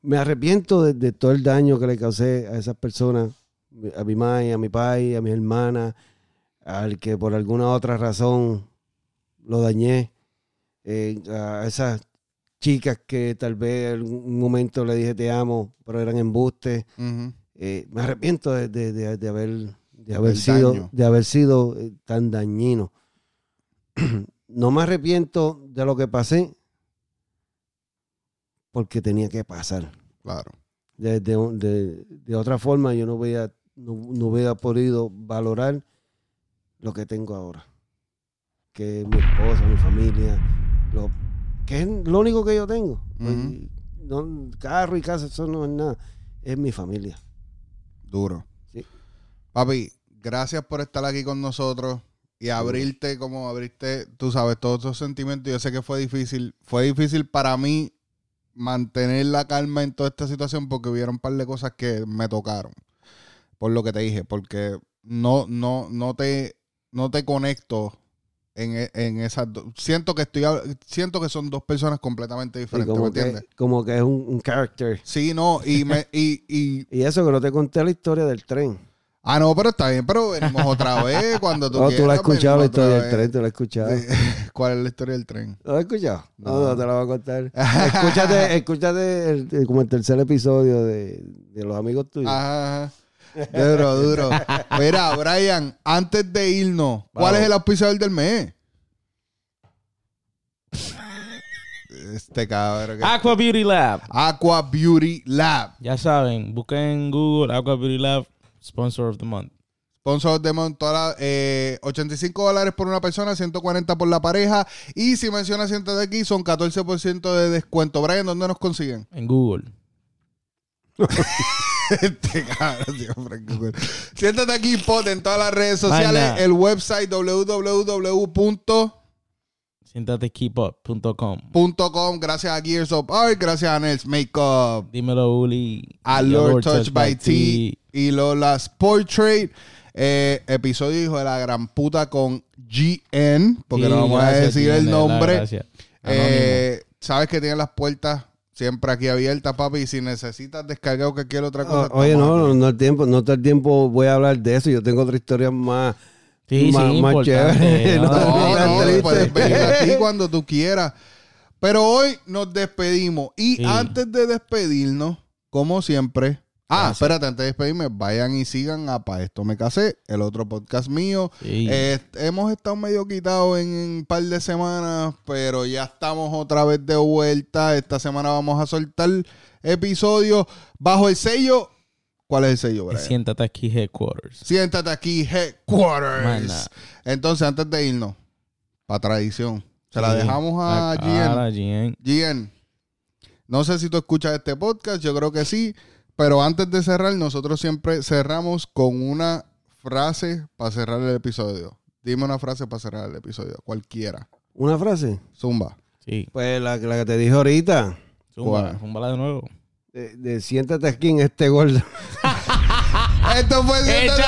Me arrepiento de, de todo el daño que le causé a esas personas, a mi madre, a mi padre, a mi hermana, al que por alguna otra razón lo dañé, eh, a esas chicas que tal vez en algún momento le dije te amo, pero eran embustes. Eh, me arrepiento de, de- de- haber, de haber Del sido, daño. de haber sido eh, tan dañino. [clears throat] no me arrepiento de lo que pasé porque tenía que pasar. Claro. De, de- de- de otra forma yo no hubiera, no, no hubiera podido valorar lo que tengo ahora. Que es mi esposa, mi familia, lo, que es lo único que yo tengo. Pues, no, carro y casa, eso no es nada. Es mi familia. Duro. Sí. Papi, gracias por estar aquí con nosotros y abrirte como abriste, tú sabes, todos esos sentimientos. Yo sé que fue difícil. Fue difícil para mí mantener la calma en toda esta situación porque hubieron un par de cosas que me tocaron. Por lo que te dije, porque no, no, no te, no te conecto en, e- en esas dos. Siento que estoy, siento que son dos personas completamente diferentes, ¿me como, que, entiendes? como que es un, un character. Sí, no, y me, y, y, [laughs] Y eso que no te conté la historia del tren. Ah, no, pero está bien, pero venimos otra [laughs] vez cuando tú No, quieras. tú la has escuchado la historia del tren, tú la has escuchado. Sí. [laughs] ¿Cuál es la historia del tren? ¿No la has escuchado? No, No. no, te la voy a contar. escúchate, [laughs] escúchate el- el- como el tercer episodio de, de los amigos tuyos. Ajá, ajá. Duro, duro. Mira, Brian, antes de irnos, ¿cuál Vamos. es el auspiciador del mes? Este cabrón. que- Aqua Beauty Lab. Aqua Beauty Lab. Ya saben, busquen en Google Aqua Beauty Lab, sponsor of the month. Sponsor de Montola, eh, 85 dólares por una persona, 140 por la pareja. Y si mencionas siéntate aquí, son 14% de descuento. Brian, ¿dónde nos consiguen? En Google. [laughs] Este cabrón. Siéntate aquí, pot, en todas las redes sociales. Vaina. El website www.com. Siéntatekeepup.com. Gracias a Gears of Art. Gracias a Nels Makeup. Dímelo, Uli. A Lord Touch by T. Y Lola's Portrait. Eh, episodio hijo de la gran puta con GN. Porque Sí, no vamos a gracias, decir el nombre. Eh, Sabes que tienen las puertas siempre aquí abiertas, papi. Y si necesitas descargar o cualquier otra cosa. O- oye, estamos no, no, no el tiempo, no todo el tiempo voy a hablar de eso. Yo tengo otra historia más, Sí, más, sí, más chévere. [laughs] No, No, No, puedes venir aquí [laughs] cuando tú quieras. Pero hoy nos despedimos. Y Sí. antes de despedirnos, como siempre. Ah, Gracias. espérate, antes de despedirme, vayan y sigan a Pa' Esto Me Casé, el otro podcast mío. Sí. Eh, hemos estado medio quitados en un par de semanas, pero ya estamos otra vez de vuelta. Esta semana vamos a soltar episodios bajo el sello. ¿Cuál es el sello, Brian? Siéntate aquí, Headquarters. Siéntate aquí, Headquarters. Entonces, antes de irnos, para tradición, se la dejamos a GN. GN, no sé si tú escuchas este podcast, yo creo que sí, pero antes de cerrar, nosotros siempre cerramos con una frase para cerrar el episodio. Dime una frase para cerrar el episodio, cualquiera. Una frase. Zumba. Sí. Pues la, la que te dije ahorita. Zumba, zúmbala de nuevo. De, de siéntate aquí en este gordo. [laughs] Esto fue Siéntate